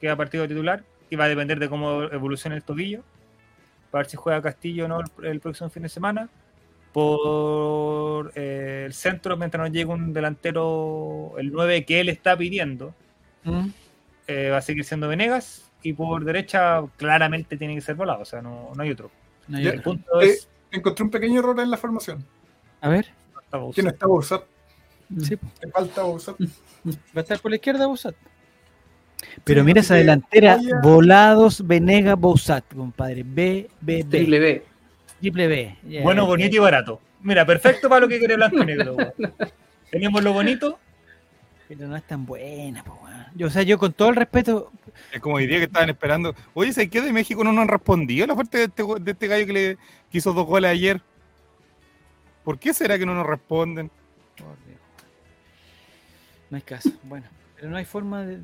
que va a partido titular, y va a depender de cómo evolucione el tobillo, para ver si juega Castillo o no el, el próximo fin de semana. Por eh, el centro, mientras no llegue un delantero, el 9 que él está pidiendo, Mm. eh, va a seguir siendo Venegas. Y por derecha, claramente tiene que ser volado, o sea, no, no hay otro. No hay Ya. El otro. punto Eh, es. Encontré un pequeño error en la formación. A ver. Que no está Bouzat. Sí, pues, Le falta Bouzat. va a estar por la izquierda Bouzat. Pero Sí, mira esa delantera, Volados, Venega, Bouzat, compadre. B, B, B. Triple B. Triple B. Bueno, bonito y barato. Mira, perfecto para lo que quiere blanco y negro. Tenemos lo bonito. Pero no es tan buena, po. Yo, o sea, yo con todo el respeto, Es como día que estaban esperando. Oye, ¿sabes qué de México no nos han respondido la fuerte de este, de este gallo que le que hizo dos goles ayer? ¿Por qué será que no nos responden? Por Dios. No hay caso. Bueno, pero no hay forma de.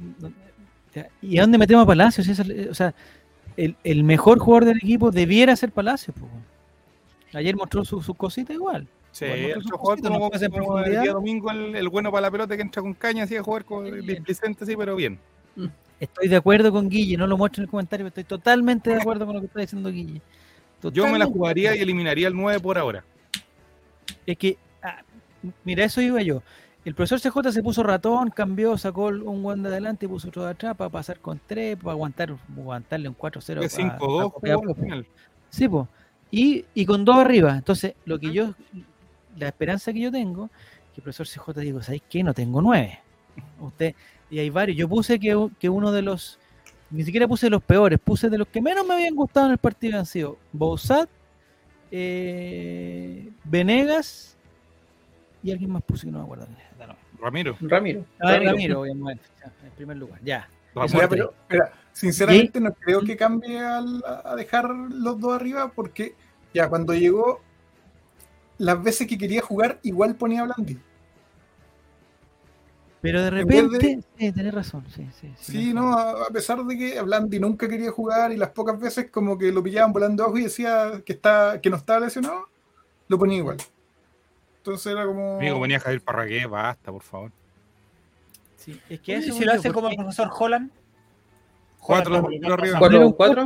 ¿Y a dónde metemos a Palacios? O sea, el, el mejor jugador del equipo debiera ser Palacios. Ayer mostró sus su cositas igual. Sí, el jugador como, no como día domingo, el, el bueno para la pelota que entra con caña, así a jugar con Bien. displicente, sí, pero bien. Estoy de acuerdo con Guille, no lo muestro en el comentario, pero estoy totalmente de acuerdo con lo que está diciendo Guille. Yo me la jugaría y eliminaría el 9 por ahora. Es que, ah, mira, eso iba yo. El profesor CJ se puso ratón, cambió, sacó un guante de adelante y puso otro de atrás para pasar con tres, para aguantar, aguantarle un 4-0. De pa- 5-2 pa jugó copiar, al po. final. Sí, pues. Y, y con dos arriba. Entonces, lo que yo, la esperanza que yo tengo, que el profesor CJ digo, ¿sabéis qué? No tengo nueve. Usted, y hay varios. Yo puse que, que uno de los, ni siquiera puse los peores, puse de los que menos me habían gustado en el partido han sido Bouzat, eh, Venegas y alguien más puse que no me acuerdo. Ramiro. Ramiro. Ah, Ramiro. Ramiro, obviamente, en primer lugar. Ya. Pero, mira, sinceramente no creo que cambie al- a dejar los dos arriba porque ya cuando llegó, las veces que quería jugar, igual ponía a Blandi. Pero de repente, de- sí, tenés razón. Sí, sí, Sí, no, a a pesar de que Blandi nunca quería jugar y las pocas veces como que lo pillaban volando abajo y decía que, está, que no estaba lesionado, lo ponía igual. Entonces era como... Amigo, ponía Javier Parragué, basta, por favor. Sí, es que ¿Qué eso si lo hace como el profesor Holland? Cuatro, cuatro arriba. Cuatro,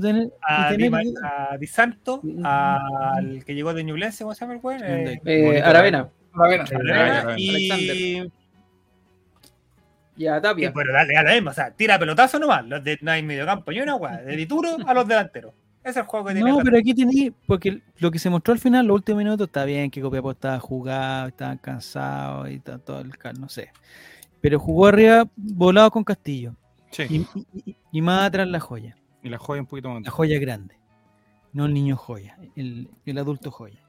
tener- y a, a Di Santo, al que llegó de Ñublense, ¿cómo se llama el güey? Eh, Eh, Aravena. Aravena, ya, y, Y a Tapia. pero dale a la misma, o sea, tira pelotazo nomás, los de, no hay mediocampo y una weá, de Dituro a los delanteros. Ese es el juego que tiene. No, pero aquí tenía, porque lo que se mostró al final, los últimos minutos, está bien que Copiapó estaba jugado, estaban cansados y todo el cal, no sé. Pero jugó arriba volado con Castillo. Sí, Y, y- y- y más atrás la joya. y la joya un poquito más. La joya grande. No el niño joya, el, el adulto joya.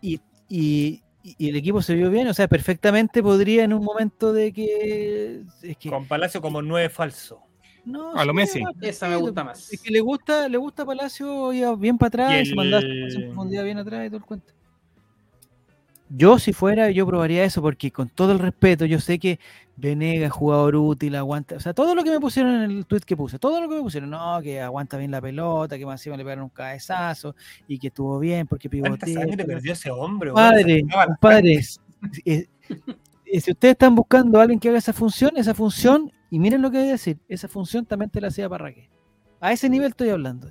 Y, y- y el equipo se vio bien, o sea, perfectamente podría en un momento de que. Es que Con Palacio como nueve falso. no, A lo sí, Messi. más Esa me gusta más. Es que le gusta, le gusta Palacio, iba bien para atrás, Y se el- mandaba su en profundidad bien atrás y todo el cuento. Yo, si fuera, yo probaría eso, porque con todo el respeto, yo sé que Venegas, jugador útil, aguanta. O sea, todo lo que me pusieron en el tweet que puse, todo lo que me pusieron, no, que aguanta bien la pelota, que más encima le pegaron un cabezazo y que estuvo bien porque ¿Cuánta pivotea. sangre perdió ese hombre? weón? Padre, compadre, es- es- es- si ustedes están buscando a alguien que haga esa función, esa función, y miren lo que voy a decir, esa función también te la hacía Parraque. A ese nivel estoy hablando.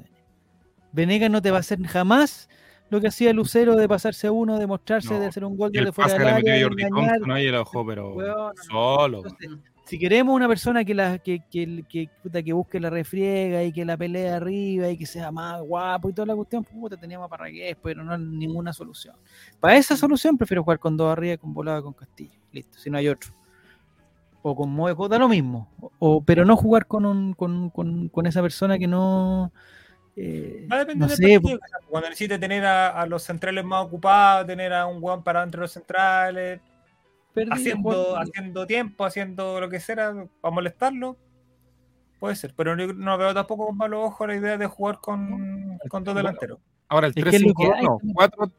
Venegas no te va a hacer jamás lo que hacía Lucero de pasarse a uno, de mostrarse, de hacer un gol de fuera del área, Jordi Thompson ahí el ojo, pero solo. si queremos una persona que la que, que, que, puta, que busque la refriega y que la pelea arriba y que sea más guapo y toda la cuestión, puta, teníamos a Parragués, pero no hay ninguna solución. Para esa solución prefiero jugar con dos arriba, con volada, con Castillo. Listo, si no hay otro o con Moeco, da lo mismo, o, pero no jugar con, un, con, con, con esa persona que no... Eh, Va a depender no sé, partido, Cuando necesite tener a, los centrales más ocupados, tener a un guan para entre los centrales, haciendo, haciendo tiempo, haciendo lo que sea para molestarlo, puede ser. Pero no, no veo tampoco con malos ojos la idea de jugar con, con dos delanteros. Ahora el 3 5 no, 4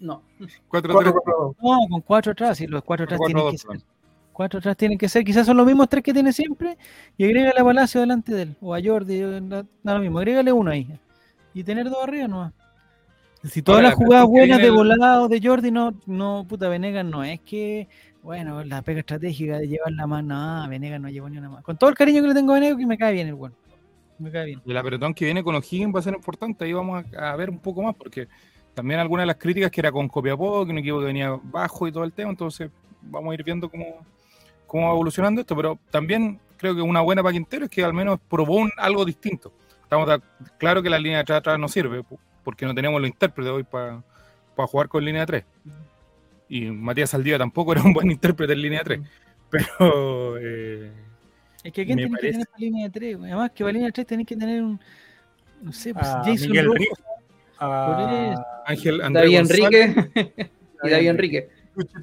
no. 4 3 No, con 4 atrás, y los 4 atrás tienen que ser Cuatro atrás tienen que ser, quizás son los mismos tres que tiene siempre, y agrégale a Palacio delante de él, o a Jordi, da lo mismo, agrégale uno ahí. Y tener dos arriba no Si todas las jugadas buenas de volado de Jordi no, no, puta, Venegas no es que, bueno, la pega estratégica de llevar la mano, no, Venegas no llevó ni una más. Con todo el cariño que le tengo a Venegas, que me cae bien el bueno. Me cae bien. El apretón que viene con O'Higgins va a ser importante, ahí vamos a, ver un poco más, porque también algunas de las críticas que era con Copiapó, que un equipo que venía bajo y todo el tema, entonces vamos a ir viendo cómo, cómo va evolucionando esto, pero también creo que una buena para Quintero es que al menos probó algo distinto. Estamos claro que la línea de atrás, no sirve, porque no tenemos los intérpretes hoy para jugar con línea de 3. Y Matías Saldía tampoco era un buen intérprete en línea de 3. Pero. Eh, es que ¿quién tiene que tener para línea de 3? Además, que para línea de 3 tenés que tener un. No sé, pues Jason Miguel Ángel David Enrique. y David Enrique.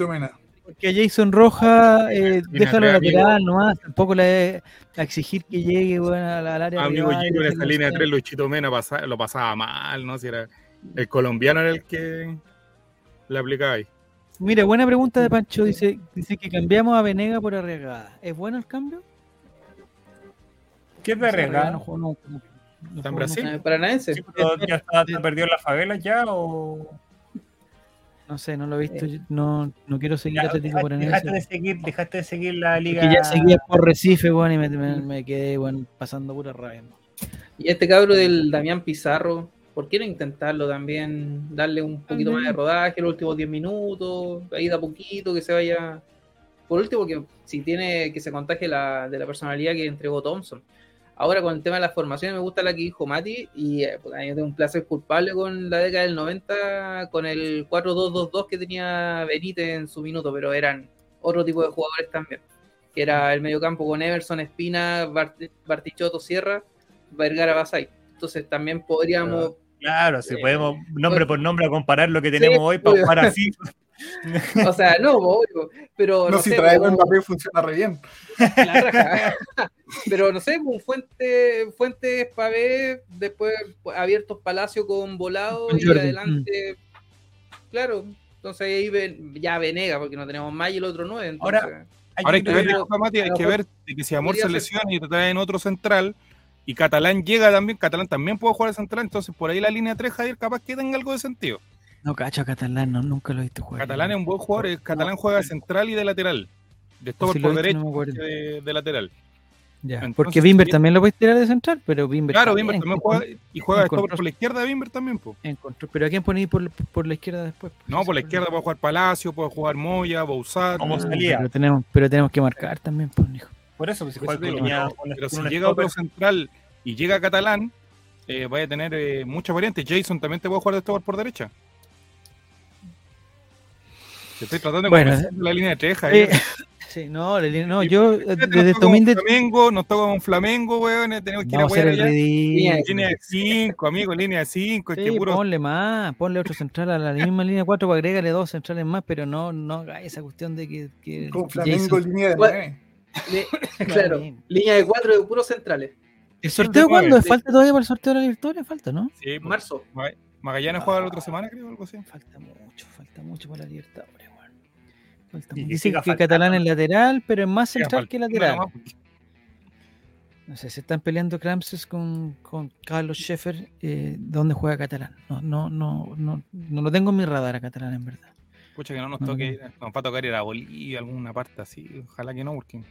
Mena. Porque a Jason Roja, eh, déjalo lateral nomás, tampoco le a exigir que llegue bueno, al, área. Amigo Gino en esa línea de tres, Luchito Mena lo pasaba mal, ¿no? Si era el colombiano era el que le aplicaba ahí. Mira, buena pregunta de Pancho. Dice, dice que cambiamos a Venega por Arriagada. ¿Es bueno el cambio? ¿Qué es de Arriagada? No, no, ¿Está en Brasil? Paranaense. Sí, ¿Ya está, perdió la favela ya o...? No sé, no lo he visto. No, no quiero seguir Atlético por Dejaste de seguir, dejaste de seguir la liga. que ya seguía por Recife, bueno, y me, me, quedé bueno, pasando pura rabia. Y este cabro del Damián Pizarro, ¿por qué no intentarlo también? Darle un poquito más de rodaje los últimos 10 minutos, ahí da poquito, que se vaya. Por último, que si tiene que se contagie la, de la personalidad que entregó Thompson. Ahora con el tema de las formaciones me gusta la que dijo Mati y eh, pues, yo tengo un placer culpable con la década del 90 con el 4-2-2-2 que tenía Benítez en su minuto, pero eran otro tipo de jugadores también, que era el mediocampo con Everson, Espina, Bartichotto, Sierra, Vergara, Basay. Entonces también podríamos... Claro, si podemos nombre por nombre comparar lo que tenemos hoy para jugar así. O sea, no, pero. No, si traemos el papel funciona re bien. pero no sé, un pues, fuente, fuentes para ver, después abiertos Palacio con volado y adelante. Claro, entonces ahí ya Venega, porque no tenemos más y el otro no. Ahora, hay, que ver, hay que ver que si Amor se lesiona y te traen otro central y Catalán llega también, Catalán también puede jugar de central, entonces por ahí la línea 3, Javier, capaz que tenga algo de sentido. No cacho a Catalán, no, nunca lo he visto jugar. Catalán es un buen jugador, Catalán juega de central y de lateral. De todo por derecho de, lateral. Ya, porque Bimber también lo puede tirar de central, pero Bimber. Claro, Bimber también juega y juega de por la izquierda Bimber también. Po. Pero ¿a quién ponéis por, por la izquierda después? No, por la izquierda puede jugar Palacio, puede jugar Moya, Bouzat. Como salía. Pero tenemos, pero tenemos que marcar también, pues, hijo. Por eso, pues, si juega Pero si llega otro central y llega Catalán, eh, vaya a tener eh, muchas variantes. Jason también te puede jugar de stopper por derecha estoy tratando de bueno, la línea de Treja. Eh, sí, no, no yo desde Tomín de... Flamengo, nos toca un Flamengo, weón, tenemos que ir a jugar allá. Línea de 5, amigo, línea de 5. Sí, puro... ponle más, ponle otro central a la misma línea 4, pues agrégale dos centrales más, pero no, no haga esa cuestión de que... que Con Flamengo, línea de 9. claro, línea de 4 de puros centrales. ¿El sorteo cuándo? ¿Falta todavía para el sorteo de la victoria? Falta, ¿no? Sí, marzo. Magallanes juega la otra semana, creo, algo así. Falta mucho, falta mucho para la Libertadores. Dice que Catalán es lateral, pero es más central que lateral. No sé, se están peleando Cramses con, con Carlos Scheffer. Eh, ¿Dónde juega Catalán? No, no, no, no, no lo tengo en mi radar a Catalán, en verdad. Escucha que no nos toque, nos va a tocar ir a Bolivia, alguna parte así. Ojalá que no, porque.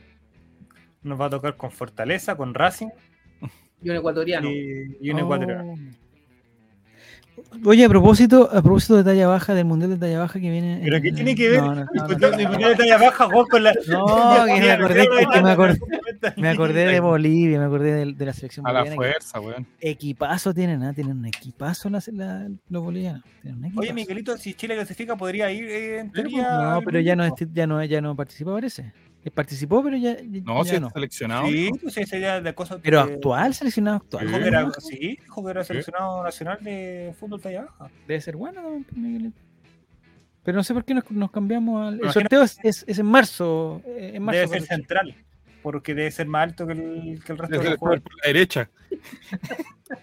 Nos va a tocar con Fortaleza, con Racing. Y un ecuatoriano. Y, un ecuatoriano. Oye, a propósito, a propósito de talla baja, del mundial de talla baja que viene. ¿Pero qué en- tiene que ver? No, no, no, ¿Por no, qué no, el de talla baja jugó con la. No, que me acordé, que- que me acordé, me acordé de Bolivia, me acordé de, de la selección A la boliviana. que fuerza, weón. Equipazo tienen, ¿ah? Tienen un equipazo las- la- los bolivianos. Oye. Miguelito, si Chile clasifica, podría ir eh, en teoría. No, pero ya no, Mundial, ya no, ya no participó, parece. Eh, Participó, pero ya, ya- No, ya si es no. seleccionado. Sí, pues esa idea de cosas. Pero que- actual, seleccionado actual. Dijo Sí. que era, sí, dijo que era seleccionado nacional de fútbol talla baja. Debe ser bueno también, pues, Miguelito. Pero no sé por qué nos, nos cambiamos al. El sorteo es, es, es en marzo. eh, En marzo Debe ser central, porque debe ser más alto que el, que el resto Es de los jugador jugadores. por la derecha.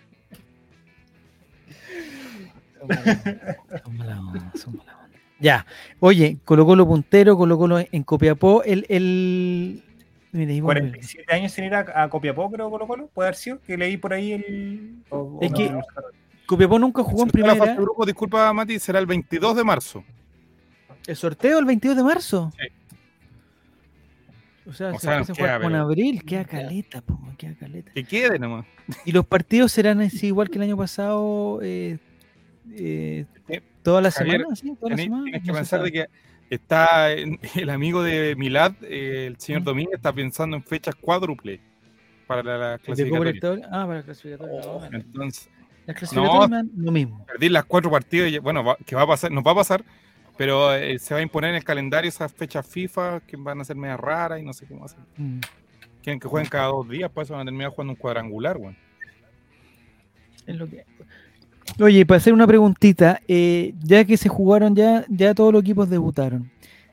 Son son mala onda, son mala onda. Ya. Oye, Colo Colo puntero, Colo Colo en Copiapó. El. el... Vuelve. 47 años sin ir a, a Copiapó, creo, Colo Colo, puede haber sido, que leí por ahí el. o- Es no, que- no, Copiapó nunca jugó en la primera. de grupo, disculpa, Mati, será el 22 de marzo. ¿El sorteo el 22 de marzo? Sí. O sea, O se sea, empieza a queda, jugar con abril, queda caleta, po, queda caleta. Que quede nomás. Y los partidos serán así, igual que el año pasado, eh, eh, Eh, toda la Javier, semana, ¿sí? Toda la Tienes, semana. tienes que no pensar de que está el amigo de Milad, eh, el señor. Domínguez, está pensando en fechas cuádruple para la ¿El de Copa clasificatoria. Ah, para la clasificatoria. no, bueno. Entonces, Las clasificatorias me dan lo mismo. perdí las cuatro partidos, y, bueno, va- que va a pasar, nos va a pasar, pero eh, se va a imponer en el calendario esas fechas FIFA que van a ser medio raras y no sé qué más. Mm. Quieren que jueguen cada dos días, pues van a terminar jugando un cuadrangular, weón. Es lo que... Oye, para hacer una preguntita, eh, ya que se jugaron ya, ya todos los equipos debutaron.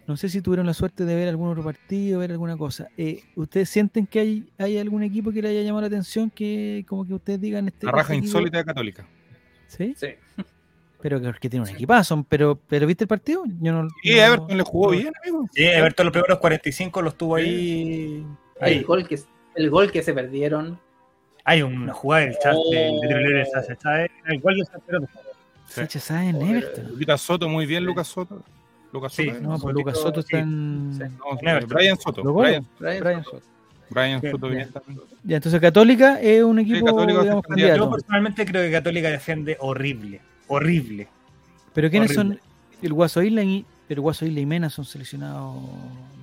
No sé si tuvieron la suerte de ver algún otro partido, ver alguna cosa. Eh, ¿Ustedes sienten que hay, hay algún equipo que le haya llamado la atención que como que ustedes digan este La raja este insólita de Católica. ¿Sí? Sí. Pero que, que tiene un equipazo, pero, pero ¿viste el partido? Yo no, Y no- Everton le jugó no- bien, amigo. Sí, Everton los primeros 45 los tuvo ahí. El Ahí. gol que, el gol que se perdieron. Hay una jugada del chat de, de Oh. Tribunales, ¿sabes? El gol de San Pedro. Fecha sabe en Everton. Lucas Soto, muy bien, Lucas Soto. Lucas Sí, Soto. ¿eh? No, pues Lucas Soto está en... Sí. En. Brian Soto. Brian, Brian Soto. Brian Sí, Soto bien también. Ya, entonces Católica es un equipo, digamos. Yo personalmente creo que Católica defiende horrible. Horrible. Pero ¿quiénes horrible. son? El Guaso Isla y, el Guaso Isla y Mena son seleccionados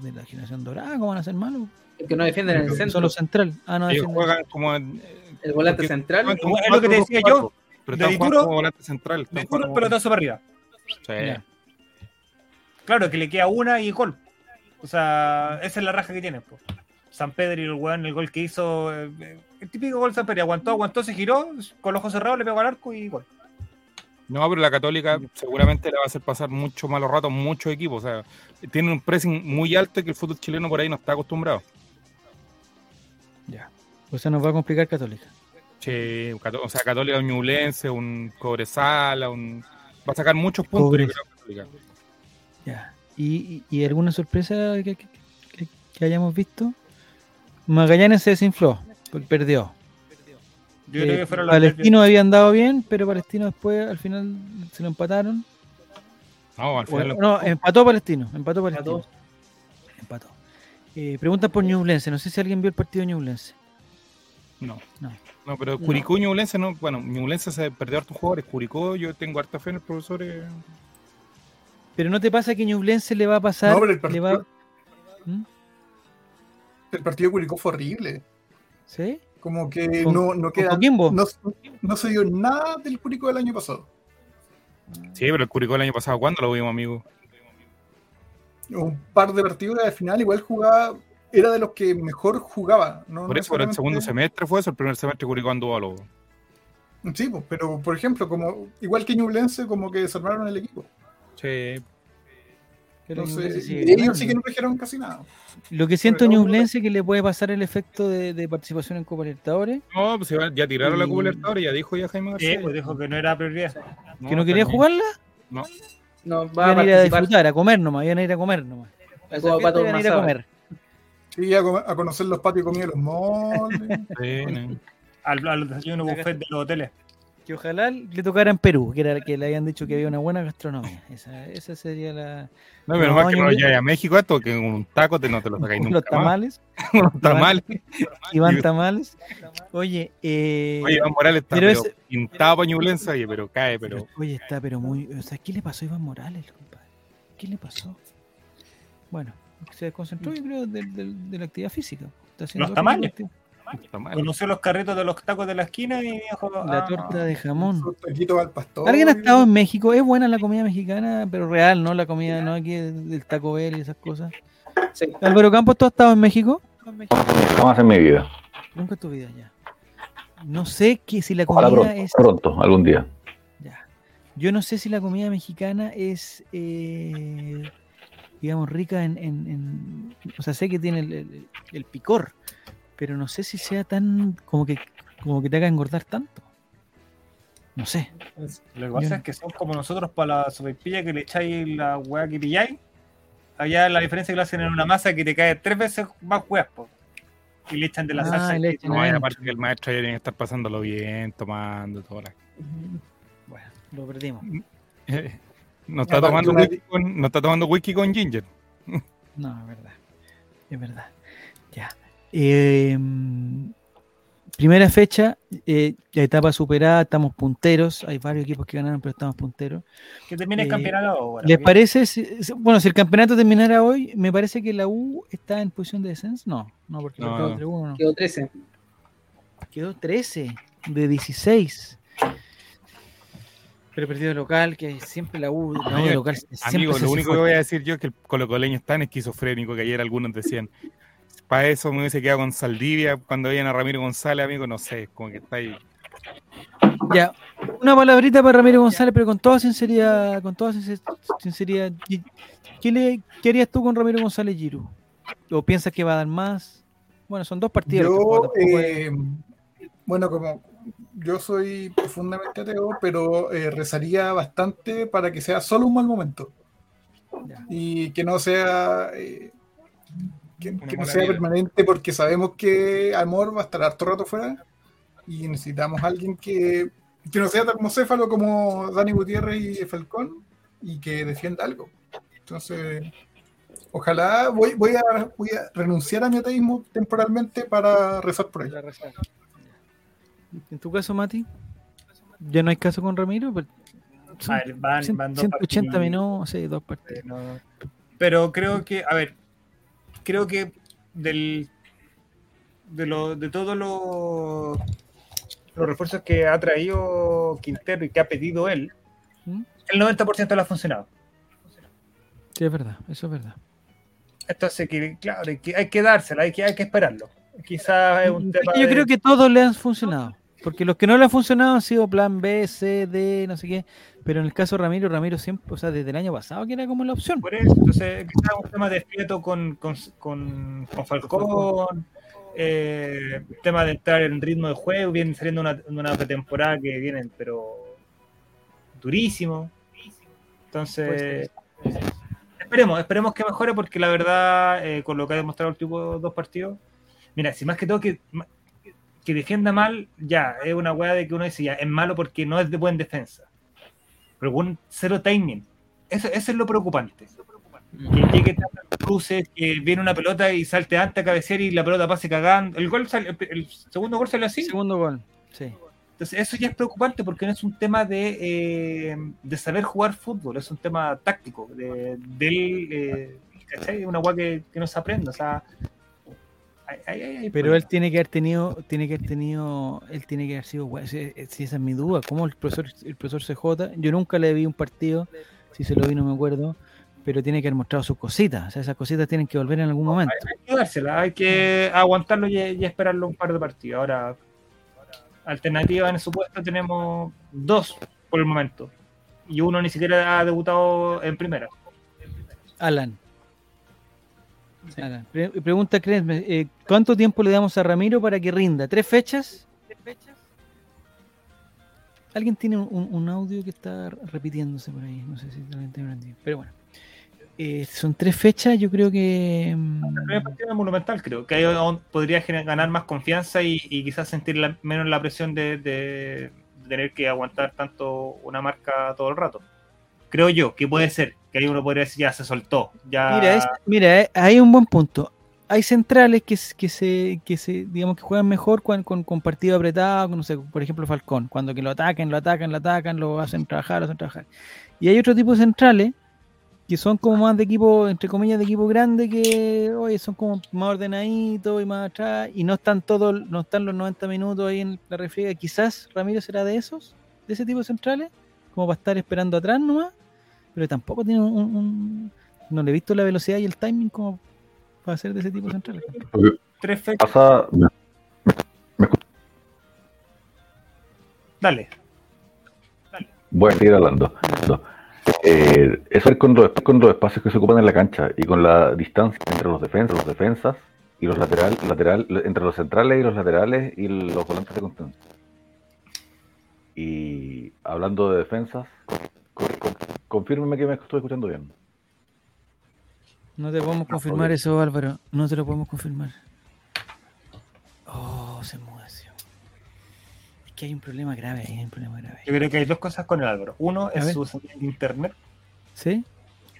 de la generación dorada, ¿cómo van a ser malos? El que no defienden en el Son centro. los central. Ah, no, Ellos juegan como. en- El volante porque central. juegan como Es lo que te decía 4-2-4, yo. Pero De Dituro- como volante central. jugando un como- pelotazo para arriba. Sí. Claro, que le queda una y gol. O sea, esa es la raja que tiene. po. San Pedro y el weón, el gol que hizo. eh, El típico gol San Pedro. Aguantó, aguantó, se giró, con los ojos cerrados, le pegó al arco y gol. No, pero la Católica seguramente le va a hacer pasar mucho malos ratos a muchos equipos. O sea, tiene un pressing muy alto que el fútbol chileno por ahí no está acostumbrado. Ya. O sea, nos va a complicar Católica. Che, Cató- o sea, Católica, un Ñublense, un Cobresala, un... va a sacar muchos puntos. Cobres. yo creo, Católica. Ya. ¿Y, y, y alguna sorpresa que, que- que- que hayamos visto? Magallanes se desinfló, perdió. Yo Eh, creo que fueron los Palestino había andado bien, pero Palestino después al final se lo empataron. No, al final O- lo- no, empató Palestino, empató Palestino. Empató. Eh, preguntan por Ñublense, no sé si alguien vio el partido de Ñublense. no. No. No, pero Curicó y Ñublense no. Bueno, Ñublense se perdió hartos jugadores. Curicó, yo tengo harta fe en el profesor. eh. Pero no te pasa que Ñublense le va a pasar. No, pero el le partido, va... ¿Mm? el partido de Curicó fue horrible. ¿Sí? Como que ¿Con- no, no con queda. No, no se dio nada del Curicó del año pasado. Sí, pero el Curicó el año pasado, ¿cuándo lo vimos, amigo? Un par de partidos al final igual jugaba. Era de los que mejor jugaba. No, Por no eso, por el segundo semestre fue eso. El primer semestre Curicó anduvo a lo. Sí, pues, pero por ejemplo, como igual que Ñublense, como que desarmaron el equipo. Sí, Entonces, y ellos sí que no trajeron casi nada. Lo que siento Ñublense es que le puede pasar el efecto de, de participación en Copa Libertadores, No, pues ya- tiraron la Copa Libertadores, ya dijo ya Jaime Sí, García. pues dijo que no era prioridad. que no quería jugarla, No, No, va a iban a ir a disfrutar, a comer nomás, iban a ir a comer nomás. Pato iban a ir a comer. Sí, a, co- a conocer los patios de los moldes. sí, no. Al, al desayuno buffet de los hoteles. Que ojalá le tocara en Perú, que era que le habían dicho que había una buena gastronomía. Esa, esa sería la. No, pero No, más que no vayas a México esto, que un taco te, no te lo sacáis nunca Los más. tamales. Unos tamales. Iván Tamales. Oye, eh, Oye, Iván Morales está pero pero ese- pintado pañulense, oye, pero cae, pero... oye, está pero muy. O sea, ¿qué le pasó a Iván Morales, compadre? ¿Qué le pasó? Bueno, se desconcentró, yo creo, de, de- de la actividad física. Está haciendo Los Tamales. Conoció los carritos de los tacos de la esquina y dijo. La ah, torta de jamón. Al pastor. ¿Alguien ha estado en México? Es buena la comida mexicana, pero real, ¿no? La comida, no aquí del Taco Bell y esas cosas. Sí. Álvaro Campos, ¿tú has estado en México? Jamás en mi vida. Nunca en tu vida ya. No sé que si la Ojalá comida pronto, es. pronto, algún día. Ya. Yo no sé si la comida mexicana es, eh, digamos, rica en, en- en- O sea, sé que tiene el, el- el picor, pero no sé si sea tan. como que, como que te haga engordar tanto. No sé. Lo que pasa Yo- es que son como nosotros para la sopaipilla que le echáis la weá que pilláis. Allá la diferencia que lo hacen en una masa que te cae tres veces más po. Y le echan de la Ah, salsa. le echan. No, aparte que el maestro ya tiene que estar pasándolo bien, tomando, toda la... Bueno, lo perdimos. No está, tomando una- whisky con, no está tomando whisky con ginger. No, es verdad. Es verdad. Ya. Eh, primera fecha, eh, la etapa superada, estamos punteros. Hay varios equipos que ganaron, pero estamos punteros. Que termine el Eh, campeonato ahora. ¿Les parece? si- bueno, si el campeonato terminara hoy, me parece que la U está en posición de descenso. No, no, porque No, quedó no. 3-1, no. Quedó 13. Quedó 13 de 16. Pero perdido local, que siempre la U, la U de Amigo, local. Amigo, lo único que voy a decir yo es que el colocoleño es tan esquizofrénico que ayer algunos decían, para eso me hubiese quedado con Saldivia cuando veían a Ramiro González, amigo, no sé, como que está ahí. Ya, una palabrita para Ramiro González, pero con toda sinceridad, con toda sincer- sinceridad, ¿qué- ¿qué, le, qué harías tú con Ramiro González Giru? ¿O piensas que va a dar más? Bueno, son dos que Yo, es- eh, bueno, como yo soy profundamente ateo, pero eh, rezaría bastante para que sea solo un mal momento. Ya. Y que no sea eh, que, no sea vida. permanente porque sabemos que Amor va a estar harto rato fuera y necesitamos a alguien que, que no sea tan como Céfalo como Dani Gutiérrez y Falcón y que defienda algo. Entonces, ojalá voy, voy, a, voy a renunciar a mi ateísmo temporalmente para rezar por él. En tu caso, Mati, ya no hay caso con Ramiro, pero son A ver, van, van dos 180 partidos. minutos, sí, dos partidos. Eh, no. Pero creo que, a ver, creo que del de lo, de todos los los refuerzos que ha traído Quintero y que ha pedido él, ¿Mm? el 90% le ha funcionado. Sí, es verdad, eso es verdad. Entonces, que, claro, hay que, hay que dársela, hay que, hay que esperarlo. Quizás es un tema Yo de- creo que todos le han funcionado. Porque los que no le han funcionado han sido plan B, C, D, no sé qué. Pero en el caso de Ramiro, Ramiro siempre, o sea, desde el año pasado que era como la opción. Por eso, entonces quizás un tema de Prieto con, con, con, con Falcón, eh, tema de entrar en ritmo de juego, vienen saliendo una, una pretemporada que vienen, pero durísimo. Entonces, esperemos, esperemos que mejore porque la verdad, eh, con lo que ha demostrado los últimos dos partidos, mira, si más que todo que, que defienda mal, ya, es una weá de que uno dice, ya, es malo porque no es de buen defensa. Pero con cero timing. Eso, eso es lo preocupante que llegue tantas cruces, que viene una pelota y salte antes a cabecear y la pelota pase cagando. El gol sale- el, segundo gol salió así. Segundo gol, sí. Entonces, eso ya es preocupante porque no es un tema de, eh, de saber jugar fútbol, es un tema táctico, de, del, eh, ¿cachai? Una guay que, que no se aprende. O sea, Pero él tiene que haber tenido, tiene que haber tenido, él tiene que haber sido, bueno, si, si esa es mi duda, ¿cómo el profesor, el profesor CJ? Yo nunca le vi un partido, si se lo vi no me acuerdo, pero tiene que haber mostrado sus cositas, o sea, esas cositas tienen que volver en algún momento. hay que dársela, hay que aguantarlo y, y esperarlo un par de partidos. Ahora, alternativa en su puesto tenemos dos por el momento. Y uno ni siquiera ha debutado en primera. Alan. Pre- pregunta eh, ¿cuánto tiempo le damos a Ramiro para que rinda? ¿Tres fechas? Alguien tiene un, un audio que está repitiéndose por ahí, no sé si entendido. Pero bueno, Eh, son tres fechas, yo creo que... mm, El primer partido es monumental, creo. Que ahí podría ganar más confianza y, y quizás sentir la- menos la presión de, de- tener que aguantar tanto una marca todo el rato. Creo yo que puede ser, que ahí uno podría decir ya se soltó. Ya... Mira, mira, eh, hay un buen punto. Hay centrales que, se, que se, digamos que juegan mejor con, con, con partido apretado, no sé, por ejemplo Falcón, cuando que lo ataquen, lo atacan, lo atacan, lo hacen trabajar, lo hacen trabajar. Y hay otro tipo de centrales que son como más de equipo, entre comillas, de equipo grande, que oye, son como más ordenaditos y más atrás, y no están todos, no están los 90 minutos ahí en la refriega. Quizás Ramiro será de esos, de ese tipo de centrales, como para estar esperando atrás nomás, pero tampoco tiene un, no le he visto la velocidad y el timing como para ser de ese tipo de centrales. Tres fechas. Dale. Dale. Voy a seguir hablando. Eh, eso es con los, con los espacios que se ocupan en la cancha y con la distancia entre los defensas, los defensas y los lateral, lateral, entre los centrales y los laterales y los volantes de contención. Y hablando de defensas, confírmeme que me estoy escuchando bien. No te podemos confirmar eso, Álvaro. No te lo podemos confirmar. Oh, se hay un problema grave, hay un problema grave. Yo creo que hay dos cosas con el Álvaro. Uno es su internet. ¿Sí?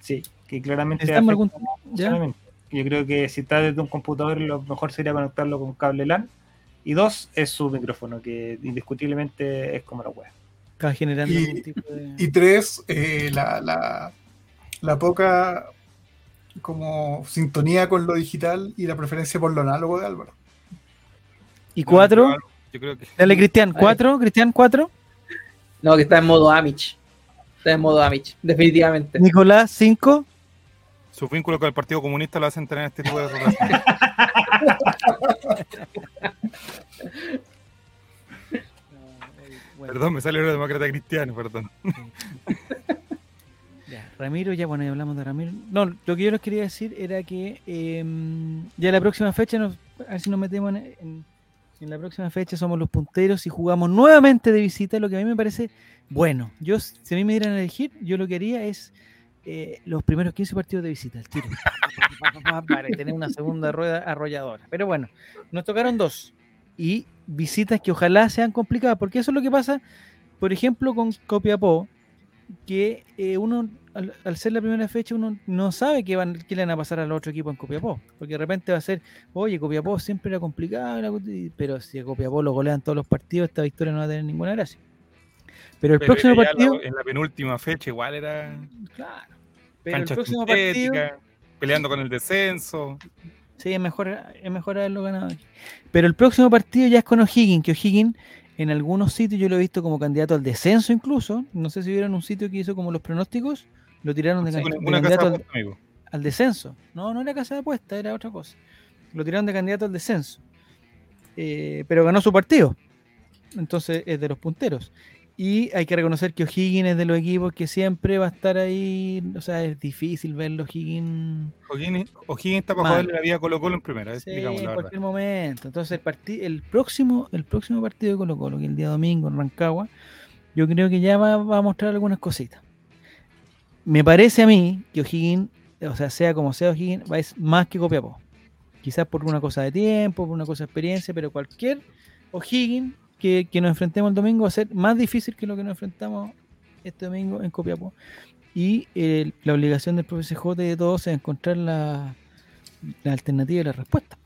Sí, que claramente. Algún... Yo creo que si está desde un computador, lo mejor sería conectarlo con cable LAN. Y dos, es su micrófono, que indiscutiblemente es como la web. Está generando y, algún tipo de... y tres, eh, la, la, la poca como sintonía con lo digital y la preferencia por lo análogo de Álvaro. ¿Y cuatro? Dale, Cristian, ¿cuatro? ¿Cristian, cuatro? No, que está en modo Amish. Está en modo Amish, definitivamente. Nicolás, cinco. Su vínculo con el Partido Comunista lo hacen tener este tipo de relaciones. Perdón, me salió el demócrata cristiano, perdón. Ya, Ramiro, ya bueno, ya hablamos de Ramiro. No, lo que yo les quería decir era que em, ya la próxima fecha, nos, a ver si nos metemos en en la próxima fecha somos los punteros y jugamos nuevamente de visita, lo que a mí me parece bueno. Yo, si a mí me dieran a elegir, yo lo que haría es eh, los primeros 15 partidos de visita, el tiro. para tener una segunda rueda arrolladora. Pero bueno, nos tocaron dos. Y visitas que ojalá sean complicadas, porque eso es lo que pasa, por ejemplo, con Copiapó, que eh, uno al, ser la primera fecha uno no sabe qué, van, qué le van a pasar al otro equipo en Copiapó, porque de repente va a ser, oye, Copiapó siempre era complicado, pero si a Copiapó lo golean todos los partidos, esta victoria no va a tener ninguna gracia. Pero el próximo partido... en la penúltima fecha igual era... Claro. Pero el próximo partido... Peleando con el descenso. Sí, es mejor, es mejor haberlo ganado Pero el próximo partido ya es con O'Higgins, que O'Higgins en algunos sitios yo lo he visto como candidato al descenso incluso. No sé si vieron un sitio que hizo como los pronósticos. Lo tiraron de, candidato al, descenso. No, no era casa de apuesta, era otra cosa. Lo tiraron de candidato al descenso. Eh, pero ganó su partido. Entonces es de los punteros. Y hay que reconocer que O'Higgins es de los equipos que siempre va a estar ahí. O sea, es difícil verlo O'Higgins. O'Higgins está para joderle la vida a Colo Colo en primera. Sí, en cualquier momento. Entonces el, el, próximo, el próximo partido de Colo Colo, que el día domingo en Rancagua, yo creo que ya va, va a mostrar algunas cositas me parece a mí que O'Higgins, o sea, sea como sea O'Higgins, va es más que Copiapó. Quizás por una cosa de tiempo, por una cosa de experiencia, pero cualquier O'Higgins que, nos enfrentemos el domingo va a ser más difícil que lo que nos enfrentamos este domingo en Copiapó. Y la obligación del profesor J de todos es encontrar la, alternativa y la respuesta.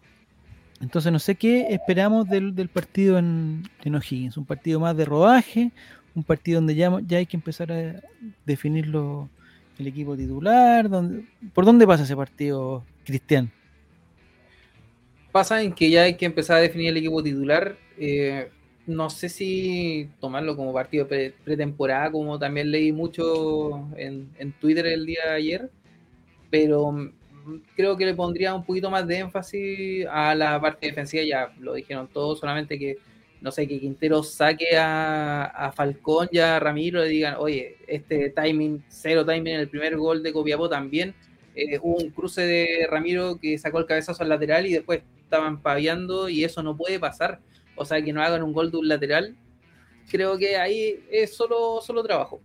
Entonces no sé qué esperamos del, partido en, en O'Higgins. Un partido más de rodaje, un partido donde ya, ya hay que empezar a definirlo el equipo titular? ¿Por dónde pasa ese partido, Cristian? Pasa en que ya hay que empezar a definir el equipo titular. Eh, no sé si tomarlo como partido pretemporada, como también leí mucho en, en, Twitter el día de ayer, pero mm, creo que le pondría un poquito más de énfasis a la parte defensiva, ya lo dijeron todos, solamente que no sé, que Quintero saque a, Falcón y a Ramiro y digan, oye, este timing, cero timing en el primer gol de Copiapó también. Eh, hubo un cruce de Ramiro que sacó el cabezazo al lateral y después estaban paviando y eso no puede pasar. O sea, que no hagan un gol de un lateral. Creo que ahí es solo, solo trabajo.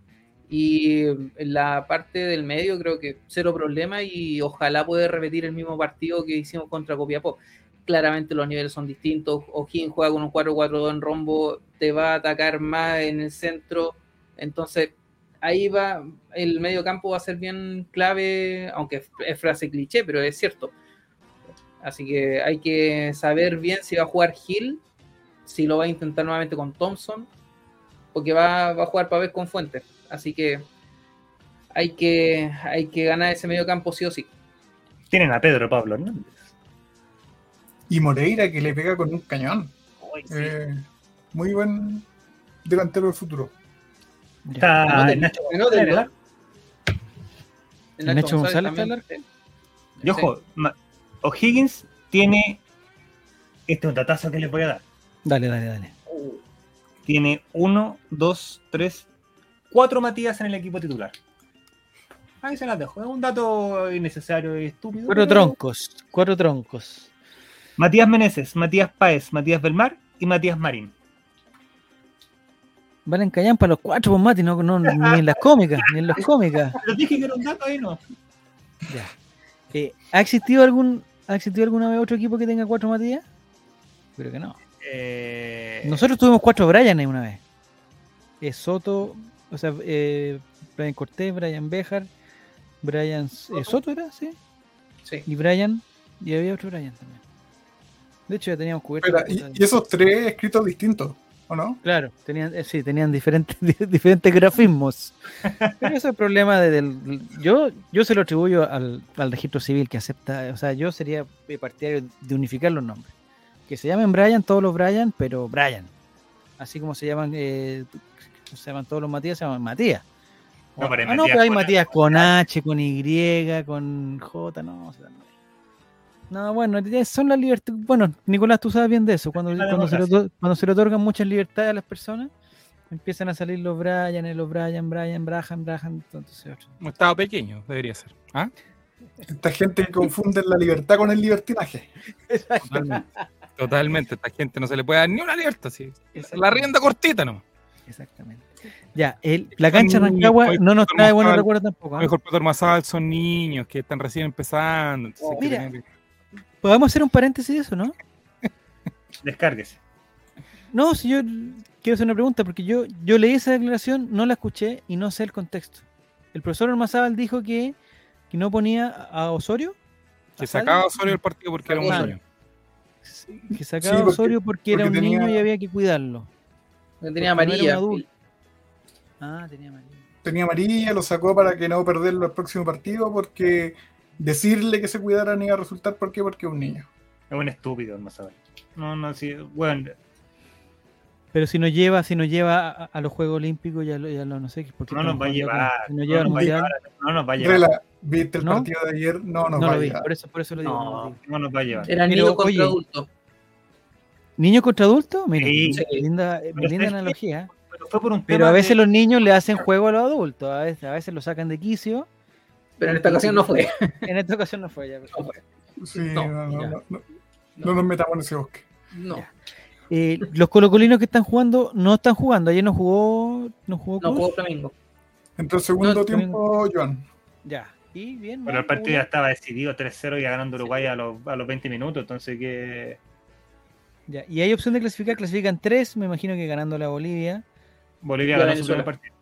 Y en la parte del medio creo que cero problema y ojalá pueda repetir el mismo partido que hicimos contra Copiapó claramente los niveles son distintos. O'Higgins juega con un 4-4-2 en rombo, te va a atacar más en el centro. Entonces, ahí va, el medio campo va a ser bien clave, aunque es frase cliché, pero es cierto. Así que hay que saber bien si va a jugar Hill, si lo va a intentar nuevamente con Thompson, porque va, a jugar para ver con Fuentes. Así que hay que, hay que ganar ese medio campo sí o sí. Tienen a Pedro Pablo Hernández. Y Moreira que le pega con un cañón. Eh, muy buen delantero del futuro. Está Nacho González, Nacho González Y ojo, O'Higgins tiene. Este es un datazo que le voy a dar. Dale, dale, dale. Tiene uno, dos, tres, cuatro Matías en el equipo titular. Ahí se las dejo. Es un dato innecesario y estúpido. Cuatro troncos, cuatro troncos. Matías Meneses, Matías Páez, Matías Belmar y Matías Marín. Valen callan para los cuatro, pues Mati, no, no, ni en las cómicas, ni en las cómicas. Pero dije que era un dato ahí, ¿no? Ya. Eh, ¿Ha existido algún ¿Ha existido alguna vez otro equipo que tenga cuatro Matías? Creo que no. Eh... Nosotros tuvimos cuatro Brian una vez. Eh, Soto, o sea, eh, Brian Cortés, Brian Bejar, Brian eh, Soto era, ¿sí? Sí. Y Brian, y había otro Brian también. De hecho, ya teníamos cubierto. Y, y esos tres escritos distintos, ¿o no? Claro, tenían, eh, sí, tenían diferentes, diferentes grafismos. Pero eso es el problema de, del. Yo, yo se lo atribuyo al, al registro civil que acepta. O sea, yo sería partidario de unificar los nombres. Que se llamen Brian, todos los Brian, pero Brian. Así como se llaman, eh, se llaman todos los Matías, se llaman Matías. No, pero hay ah, no, Matías pero hay con Matías H, con H, con Y, con J, no. o sea, no. No, bueno, ya son las libertades. Bueno, Nicolás, tú sabes bien de eso. Cuando, cuando, se le, democracia. otor- cuando se le otorgan muchas libertades a las personas, empiezan a salir los Brian, los Brian, Brian, Braham, Braham, entonces otro. Un estado pequeño, debería ser. ¿Ah? Esta gente que confunde la libertad con el libertinaje. Totalmente. Esta gente no se le puede dar ni una libertad. Sí. La rienda cortita nomás. Exactamente. Ya, el, la cancha de Rancagua no nos trae buenos recuerdos tampoco. ¿ah? Mejor Peter Mazal son niños que están recién empezando. que Mira. que- Podemos hacer un paréntesis de eso, ¿no? Descárguese. No, si yo quiero hacer una pregunta, porque yo, yo leí esa declaración, no la escuché y no sé el contexto. El profesor Ormazábal dijo que, que no ponía a Osorio, que ¿A sacaba Osorio del partido porque era un Sacó. Que sacaba Sí, porque- Osorio porque, era un tenía- niño y había que cuidarlo. Porque tenía Porque no era amarilla. Ah, tenía amarilla. Tenía amarilla, lo sacó para que no perderlo el próximo partido, porque decirle que se cuidara no iba a resultar. ¿Por qué? Porque es un niño. Es un estúpido, no sabe. No, no, sí. Bueno, Pero si nos lleva, si nos lleva a, a los Juegos Olímpicos, ya lo, ya lo no sé. porque no nos va a llevar. No al nos va a llevar. ¿Viste el ¿No? partido de ayer? No, nos no va lo a vi, por eso, por eso lo digo. no No, nos va a llevar. Era Pero, niño contra oye, adulto. ¿Niño contra adulto? Mira, Sí. linda- linda, analogía. Pero fue por un Pero a veces de- los niños le hacen juego a los adultos, a veces, a veces lo sacan de quicio. Pero en esta ocasión no fue. En esta ocasión no fue ya. No, no, no, no, no, no nos metamos en ese bosque. No. Eh, los colocolinos que están jugando no están jugando. Ayer no jugó, no jugó No jugó Flamengo. Entró el segundo No, tiempo, Joan. Ya. Y bien. Pero el partido ya estaba decidido 3-0 y ganando Uruguay a los, a los 20 minutos. Entonces, que Ya. Y hay opción de clasificar. Clasifican tres. Me imagino que ganando la Bolivia. Bolivia Y ganó su primer partido.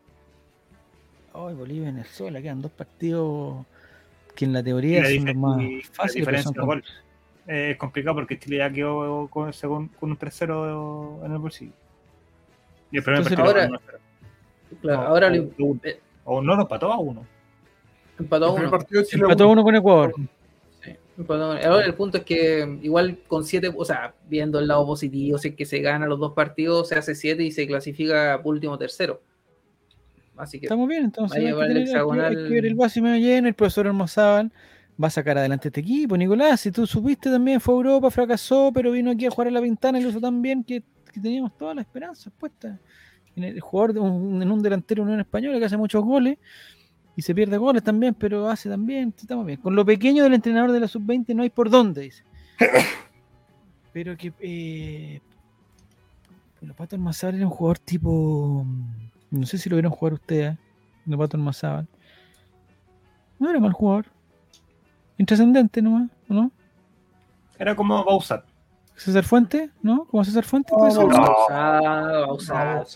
Ay, Bolivia, Venezuela. Quedan dos partidos que en la Y teoría la, son los más y fáciles. pero son. Eh, es complicado porque Chile ya quedó con, según- con un 3-0 en el bolsillo. Y el primer Entonces, partido ahora- 1-0. Claro, No, ahora o- lo o- eh, O no lo empató a uno. Empató uno. partido de Chile Empató uno. con Ecuador. Sí, empató a uno. Ahora el punto es que igual con siete, o sea, viendo el lado positivo, si es que se gana los dos partidos, se hace siete y se clasifica por último tercero. Así que Estamos bien, entonces Va a hay que, el tener- hay que- hexagonal. ver el vaso medio lleno. El profesor Hermosábal va a sacar adelante este equipo. Nicolás, si tú supiste también, fue a Europa, fracasó, pero vino aquí a jugar a la ventana y lo hizo tan bien que, que teníamos todas las esperanzas puestas. En el jugador de un, en un delantero Unión Española que hace muchos goles y se pierde goles también, pero hace también, estamos bien. Con lo pequeño del entrenador de la sub-20 no hay por dónde, dice. Pero que eh, el Pato Almazábal era un jugador tipo. No sé si lo vieron jugar ustedes, el Pato Almazábal. No era mal jugador. Intrascendente nomás, ¿o ¿no? Era como Bausat. César Fuente, ¿no? ¿Como César Fuente? No, no, Bausat,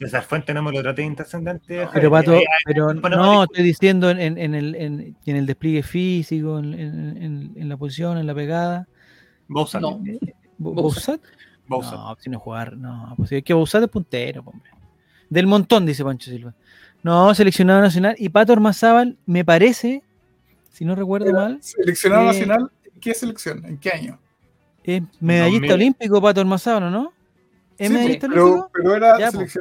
César Fuente no me lo traté de intrascendente. Pero Pato, Ahí- ahí- pero no, estoy diciendo en, en- en el, en, en el despliegue físico, en, en- en- en la posición, en la pegada. Bouzat. No. Bo- Bouzat. ¿Bouzat? Bouzat. No, si no jugar, no, pues es que Bouzat es puntero, hombre. Del montón, dice Pancho Silva. No, seleccionado nacional. Y Pato Ormazábal, me parece, si no recuerdo mal, Seleccionado Eh, nacional, ¿qué selección? ¿En qué año? es medallista 2000. olímpico Pato Ormazábal, ¿o ¿no? ¿Es Sí, medallista pero, era Ya, pues.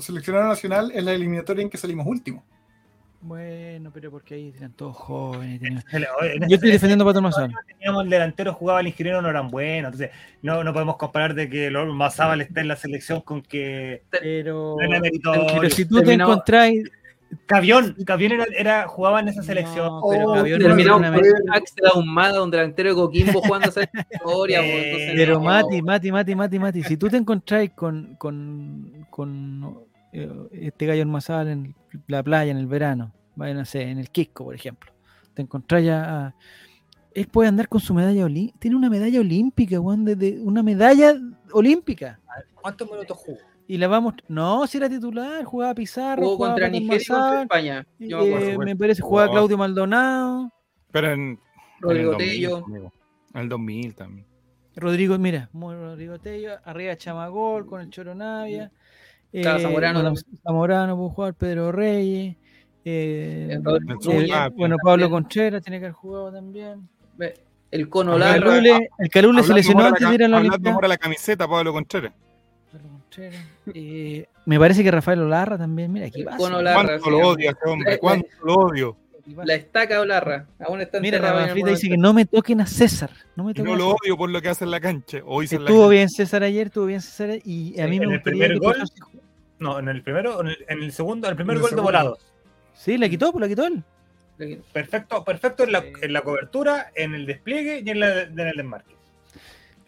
seleccionado, nacional en la eliminatoria en que salimos último. Bueno, pero porque ahí eran todos jóvenes. Yo estoy defendiendo a Pato teníamos el delantero jugaba el ingeniero no eran buenos entonces no, no podemos comparar de que Lord Mazábal está en la selección con que Pero, no era meritorio. pero si tú te encontráis Cavión Cavión era, era- jugaba en esa selección No, pero Oh, pero Terminó con. Axel Ahumada, un delantero de Coquimbo jugando esa historia. Eh, entonces Pero no. Mati, Mati, Mati, Mati, Mati, si tú te encontráis con, con, con eh, este gallo Ormazábal en la playa en el verano, vaya, no sé, en el Quisco, por ejemplo, te encontráis a... a- él puede andar con su medalla olímpica, tiene una medalla olímpica, de- de- una medalla olímpica. ¿cuántos minutos jugó? Y la vamos, no, si era titular, jugaba Pizarro, Jugó jugaba contra Nigeria y contra España. eh, Yo me acuerdo. me parece jugaba. Claudio Maldonado, Pero en, en Rodrigo el 2000, Tello. En el 2000 también. Rodrigo, mira, muy Rodrigo Tello, arriba Chamagol con el Choro Navia. Estaba Zamorano bueno, también. Zamorano puede jugar, Pedro Reyes. eh, Eh, Rodrigo eh, bueno, Pablo Contreras tiene que haber jugado también. El Cono Larra. Calule, el Calule se lesionó antes la de ir a la hablando la camiseta, Pablo Contreras. Contreras. Eh, me parece que Rafael Olarra también. Mira, aquí va. ¿Cuánto lo odio a ese hombre? La- ¿Cuánto lo odio? La estaca Olarra. Aún está Mira, la Manfrida dice que no me toquen a César. No me toquen no a lo odio por lo que hace en la cancha. La Estuvo cancha. bien César ayer, estuvo bien César y a mí Sí, me en el primer que gol, no en el primero en el, en el segundo el primer En el gol de volados Sí, la quitó, pues la quitó él. perfecto perfecto en la, Sí. en la cobertura en el despliegue y en, la, en el desmarque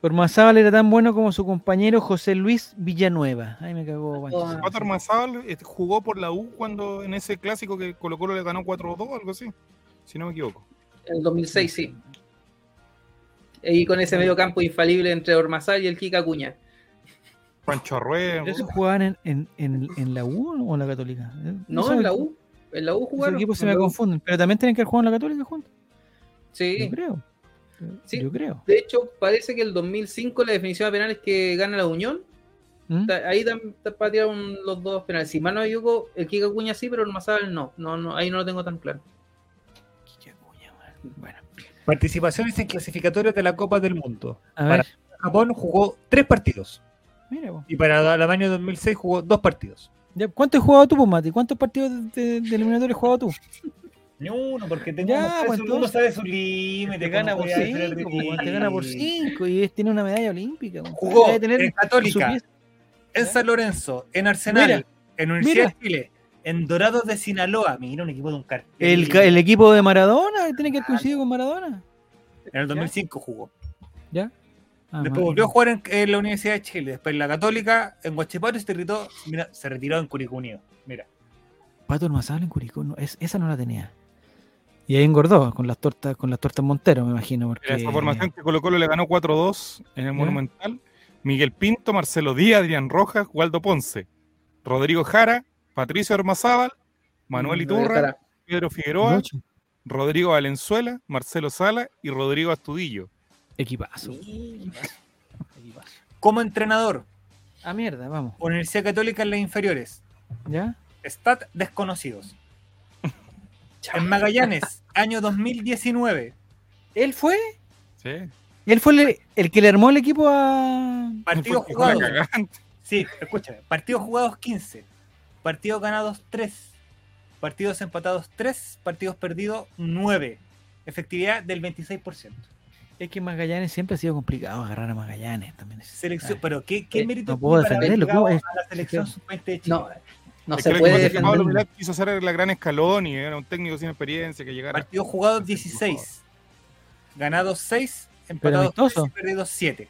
Ormazábal era tan bueno como su compañero José Luis Villanueva. Ay, me cagó, Pancho. Pato Armazábal eh, jugó por la U cuando en ese clásico que Colo Colo le ganó 4-2, algo así. Si no me equivoco. En el 2006, sí. Y con ese medio campo infalible entre Ormazal y el Kika Cuña. Pancho Arrué. ¿Pero esos jugaban en, en, en, en la U o en la Católica? Eh, No, en la U. En la U jugaron. equipos se me confunden. Pero también tienen que haber jugado en la Católica juntos. Yo Sí. creo. Sí. Yo creo. De hecho, parece que el 2005 la definición de penales que gana la Unión, ¿Mm? ahí patearon los dos penales. Si mal no me equivoco, el Kika Cuña sí, pero el Ormazal no. no, no. Ahí no lo tengo tan claro. Qué cuña. Bueno, participaciones en clasificatorios de la Copa del Mundo a Para- ver. Japón jugó tres partidos Mira, y para el año 2006 jugó dos partidos Ya, ¿Cuánto has jugado tú, Mati? ¿Cuántos partidos de, de eliminatoria has jugado tú? Ni uno, porque tengo Ya, uno sabe pues, uno sabe su límite. Te gana por podía hacer el 5, te gana por ridículo. 5 y es- tiene una medalla olímpica. Jugó Debe tener en Católica, en San Lorenzo, en Arsenal, Mira, en Universidad mira. de Chile, en Dorados de Sinaloa. Mira, un equipo de un cartel. El, equipo de Maradona, tiene que haber coincidido con Maradona. En el 2005 jugó. ¿Ya? Ah, Después volvió a jugar en, en la Universidad de Chile. Después en la Católica, en Guachipato y se retiró, mira, se retiró en Curicunio. Mira. Pato Ormazábal en Curicó, no, es- esa no la tenía. Y ahí engordó con las tortas, con las tortas Montero, me imagino. Porque... Esa formación que Colo Colo le ganó 4-2 en el. Monumental. Miguel Pinto, Marcelo Díaz, Adrián Rojas, Waldo Ponce, Rodrigo Jara, Patricio Armazábal, Manuel Iturra, Jara. Pedro Figueroa, Rodrigo Valenzuela, Marcelo Sala y Rodrigo Astudillo. Equipazo. Equipazo. Como entrenador, Ah, mierda, vamos. Universidad Católica en las inferiores. ¿Ya? Stat desconocidos. En Magallanes, año 2019. ¿Él fue? Sí. Él fue el, el que le armó el equipo a. Partidos jugados. Sí, escúchame. Partidos jugados 15. Partidos ganados 3. Partidos empatados 3. Partidos perdidos 9. Efectividad del 26%. Es que Magallanes siempre ha sido complicado agarrar a Magallanes también. Selección, pero ¿qué, qué Eh, mérito no puedo tiene para haber defenderlo, a la selección sub-20 de Chile? No, no Es se que puede que que Pablo defender. Milán quiso hacer la gran escalón y era un técnico sin experiencia que llegara. Partidos jugados 16. Ganados 6. Empatados 3 amistoso. y perdidos 7.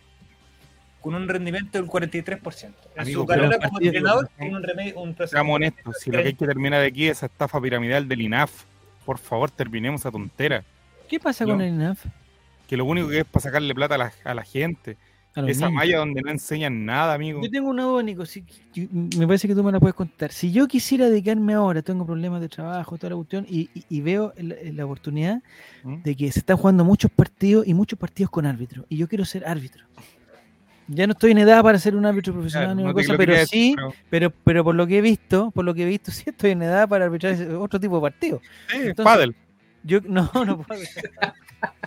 Con un rendimiento del 43%. En Amigo, su carrera como entrenador tiene un, reme- un Seamos honestos, si lo que hay que terminar de aquí es esa estafa piramidal del INAF, por favor terminemos esa tontera. ¿Qué pasa No. con el INAF? Que lo único que es para sacarle plata a la, a la gente. Esa malla donde no enseñan nada, amigo. Yo tengo una duda, Nico. me parece que tú me la puedes contar. Si yo quisiera dedicarme ahora, tengo problemas de trabajo, toda la cuestión, y, veo la, oportunidad ¿Mm? de que se están jugando muchos partidos y muchos partidos con árbitro, y yo quiero ser árbitro. Ya no estoy en edad para ser un árbitro profesional ni una cosa, pero sí, pero... pero... por lo que he visto, por lo que he visto, sí estoy en edad para arbitrar otro tipo de partido. Sí, pádel. Yo no, no puedo.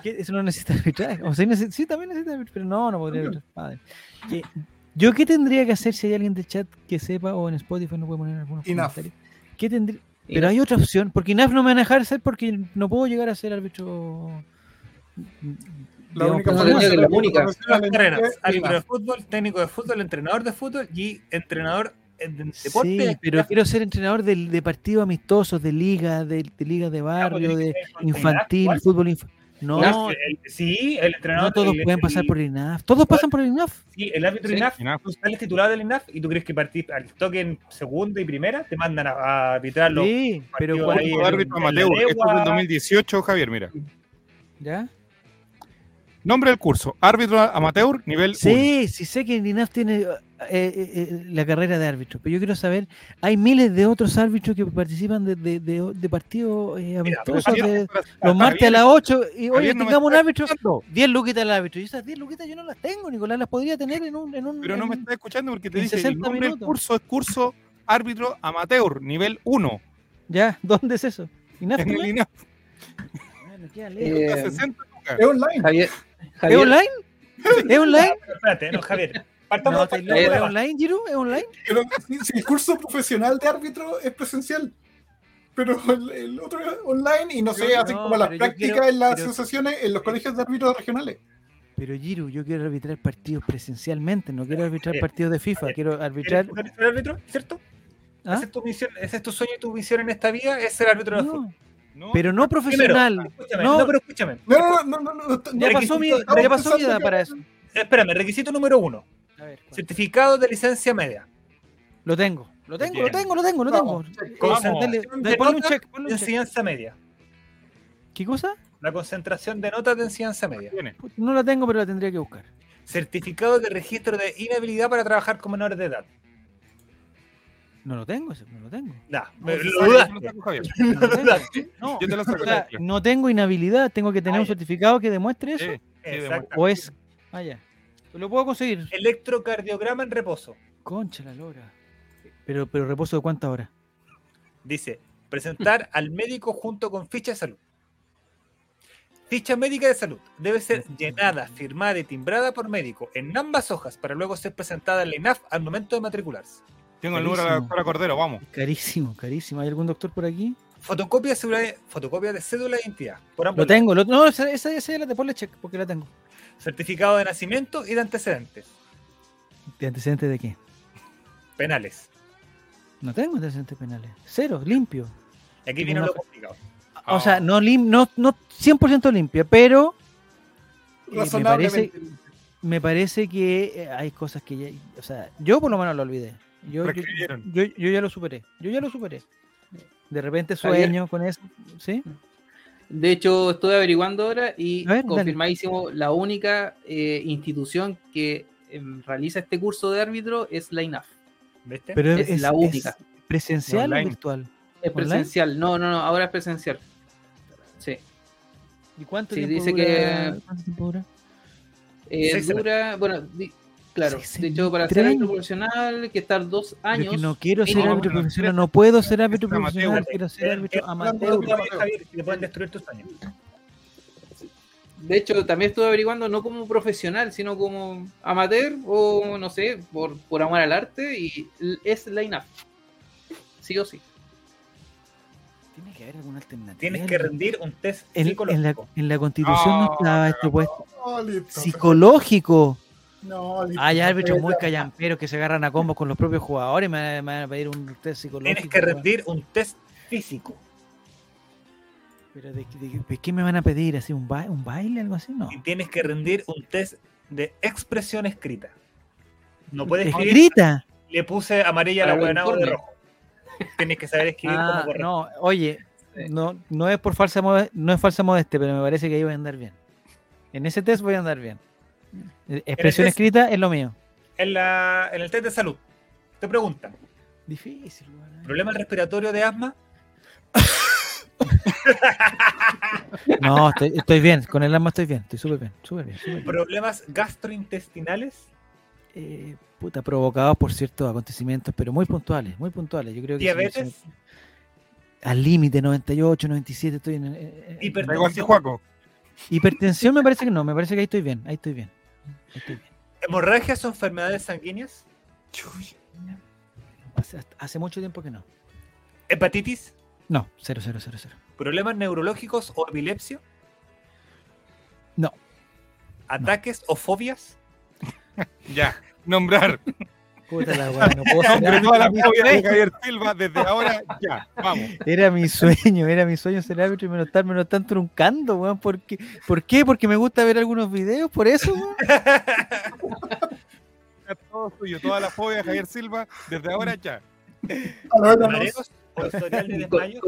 Eso no necesita arbitraje. O sea, sí, también necesita arbitraje, pero no, no podría arbitrar. ¿Yo qué tendría que hacer si hay alguien del chat que sepa o en Spotify no puede poner algunos comentarios? ¿Qué tendría? Pero hay otra opción, porque INAF no me van a dejar ser porque no puedo llegar a ser árbitro. La única la única. Árbitro de fútbol, técnico de fútbol, entrenador de fútbol y entrenador Sí, pero quiero ser entrenador de, de partidos amistosos, de liga, de, de liga de barrio, de infantil, fútbol infantil. No, sí, el entrenador. No todos pueden pasar por el INAF. ¿Todos pasan por el INAF? Sí, el árbitro sí, INAF, INAF. tú sales titular del INAF y tú crees que partís al toque en segunda y primera, te mandan a, arbitrarlo. Sí, pero cuando árbitro amateur, esto es del 2018, Javier, mira. ¿Ya? Nombre del curso, árbitro amateur, nivel Sí, sí sé que el INAF tiene eh, eh, eh, la carrera de árbitro, pero yo quiero saber, hay miles de otros árbitros que participan de, de, de, partidos amistosos los martes a las 8 y hoy tengamos un árbitro, 10 luquitas al árbitro, y esas 10 luquitas yo no las tengo, Nicolás, las podría tener en un... En un pero no me está escuchando porque te dice el nombre del curso es curso árbitro amateur, nivel 1. ¿Ya? ¿Dónde es eso? ¿INAF? En el INAF. Eh, es online. Javier, ¿Es online? ¿Es online? espérate, no, Javier. No, ¿Es online, Giro? ¿Es online? Pero si el curso profesional de árbitro es presencial. Pero el, otro es online y no sé, hacen como las prácticas en las asociaciones, en los colegios de árbitros regionales. Pero Giro, yo quiero arbitrar partidos presencialmente, no quiero arbitrar partidos de FIFA, quiero arbitrar. ¿Eres árbitro? ¿Cierto? ¿Ah? ¿Ese, es tu misión, ¿Ese es tu sueño y tu misión en esta vida? ¿Es ser árbitro de fútbol? pero no profesional. no, no, pero escúchame. No, no, no, no, ya pasó mi, ya pasó mi edad para eso. Espérame, requisito número uno. Certificado de licencia media. Lo tengo, lo tengo, lo tengo, lo tengo, lo tengo. Ponle un check. Ponle un enseñanza media. ¿Qué cosa? La concentración de notas de enseñanza media. No la tengo, pero la tendría que buscar. Certificado de registro de inhabilidad para trabajar con menores de edad. No lo tengo, no lo tengo. no, lo No, yo te lo saco, no tengo inhabilidad, tengo que tener un certificado que demuestre eso. o es. Vaya. Lo puedo conseguir. Electrocardiograma en reposo. Concha la lora. Pero, pero reposo de cuántas horas? Dice, presentar al médico junto con ficha de salud. Ficha médica de salud debe ser llenada, firmada y timbrada por médico en ambas hojas para luego ser presentada en la INAF al momento de matricularse. Tengo el número de la doctora Cordero, vamos. Carísimo, carísimo. ¿Hay algún doctor por aquí? Fotocopia, de, fotocopia de cédula de identidad. lo tengo, no, esa, esa, esa la te ponle check porque la tengo. Certificado de nacimiento y de antecedentes. ¿De antecedentes de qué? Penales. No tengo antecedentes penales. Cero, limpio. Aquí viene lo complicado. O sea, no, lim, no, no 100% limpio, pero eh, me, parece, me parece que eh, hay cosas que ya, o sea, yo por lo menos lo olvidé. Yo, yo, ya lo superé. Yo ya lo superé. De repente sueño con eso. ¿Sí? De hecho, estoy averiguando ahora y confirmadísimo, la única eh, institución que em, realiza este curso de árbitro es la INAF. Pero es, la única. ¿Presencial o virtual? Es presencial. No, no, no, ahora es presencial. Sí. ¿Y cuánto tiempo dice dura? Que, ¿Cuánto tiempo dura? Eh, dura, bueno, Claro, de hecho, para ser árbitro profesional, que estar dos años. no quiero ser árbitro profesional, no puedo ser árbitro profesional, quiero ser árbitro amateur. Te pueden destruir tus años. De hecho, también estuve averiguando no como profesional, sino como amateur o no sé, por, por amor al arte y es la INAF. Sí o sí. Tiene que haber alguna alternativa. Tienes que rendir un test psicológico. En la, constitución no, estaba esto puesto. psicológico. No, Hay árbitros muy callamperos que se agarran a combos con los propios jugadores. Me, van a pedir un test psicológico. Tienes que rendir un test físico. ¿Pero de, qué me van a pedir? ¿Así un, un baile? ¿Algo así? No. Y tienes que rendir un test de expresión escrita. No puedes ¿Escrita? Le puse amarilla a la buena de rojo. Tienes que saber escribir ah, como No, oye, no, no es por falsa no es falsa modestia, pero me parece que ahí voy a andar bien. En ese test voy a andar bien. Expresión escrita es lo mío. En, la, en el test de salud, te preguntan. Difícil. ¿Problema respiratorio de asma? No, estoy, estoy bien. Con el asma estoy bien. Estoy súper bien. Súper bien. ¿Problemas gastrointestinales? Eh, puta, provocados por ciertos acontecimientos, pero muy puntuales, muy puntuales. Yo creo que ¿Diabetes? sí, sí. al límite, 98, 97, estoy en, eh, eh, Da igual que ¿Hipertensión? Juaco. hipertensión me parece que no, me parece que ahí estoy bien, ahí estoy bien. Ahí estoy bien. ¿Hemorragias o enfermedades sanguíneas? Hace, hace mucho tiempo que no. ¿Hepatitis? No, cero, cero, cero, cero. ¿Problemas neurológicos o epilepsia? No. ¿Ataques o fobias? Ya, nombrar. Puta la weá, no puedo Nombre ser toda la árbitro. fobia de Javier Silva desde ahora, ya, vamos. Era mi sueño, era mi sueño ser árbitro y me lo están, me lo están truncando, weón. ¿Por qué? ¿Por qué? Porque me gusta ver algunos videos, por eso, weón. Todo suyo, toda la fobia de Javier Silva desde ahora, ya.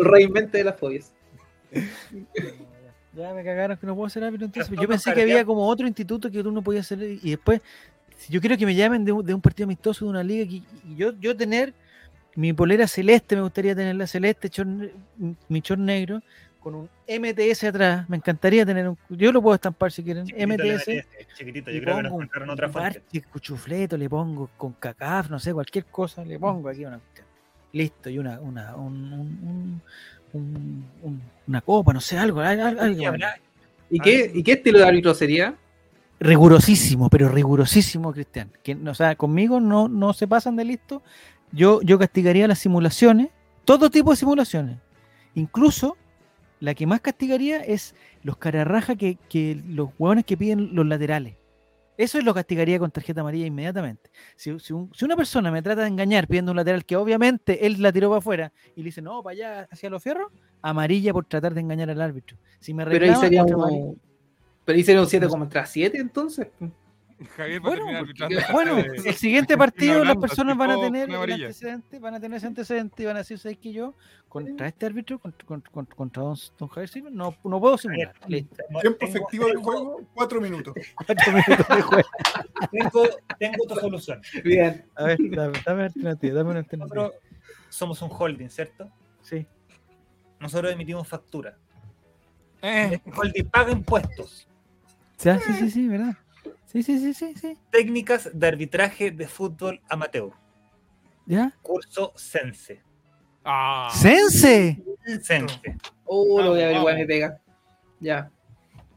Reinvente de las fobias. Ya me cagaron que no puedo ser árbitro entonces. Yo Trastorno pensé que había como otro instituto que uno podía hacer y después, si yo quiero que me llamen de un, de un partido amistoso de una liga que- y yo, yo tener mi polera celeste, me gustaría tenerla celeste, chor- mi chor negro, con un MTS atrás, me encantaría tener un, yo lo puedo estampar si quieren, Chiquitito MTS, este, Chiquitito, y yo creo que nos otra parche, cuchufleto, le pongo con cacaf, no sé, cualquier cosa, le pongo aquí una cuestión. Listo, y una, una, un, un- un- un- un- una copa, no sé, algo, algo, algo, Y habrá- ¿Y qué, ¿Y qué estilo de árbitro sería? Rigurosísimo, pero rigurosísimo, Cristian. Que, o sea, conmigo no, no se pasan de listo. Yo, yo castigaría las simulaciones, todo tipo de simulaciones. Incluso la que más castigaría es los cararraja que, que los hueones que piden los laterales. Eso lo castigaría con tarjeta amarilla inmediatamente. Si, si un- si una persona me trata de engañar pidiendo un lateral que obviamente él la tiró para afuera y le dice, no, para allá, hacia los fierros, amarilla por tratar de engañar al árbitro. Si me Pero ahí reclama, sería un, pero un 7 contra 7 entonces. Javier va a Bueno, terminar porque- arbitrando. bueno, el siguiente partido las hablando, personas van a tener el antecedente, van a tener ese antecedente y van a decir, ¿sabes que yo contra este árbitro, contra, contra, contra- don, don Javier Silva, no, no puedo simular? Listo. Tiempo Tengo- efectivo del juego, cuatro minutos. Cuatro minutos de juego. Tengo, tengo tu solución. Bien. A ver, dame, dame una alternativa, dame una alternativa. Nosotros somos un holding, ¿cierto? Sí. Nosotros emitimos factura. eh, Este holding paga impuestos. Ya, sí, sí, sí, ¿verdad? Sí, sí, sí, sí, sí. Técnicas de arbitraje de fútbol amateur. ¿Ya? Curso Sense. ah, ¡Sense! Sense. Oh, lo voy a averiguar, vamos. me pega. Ya.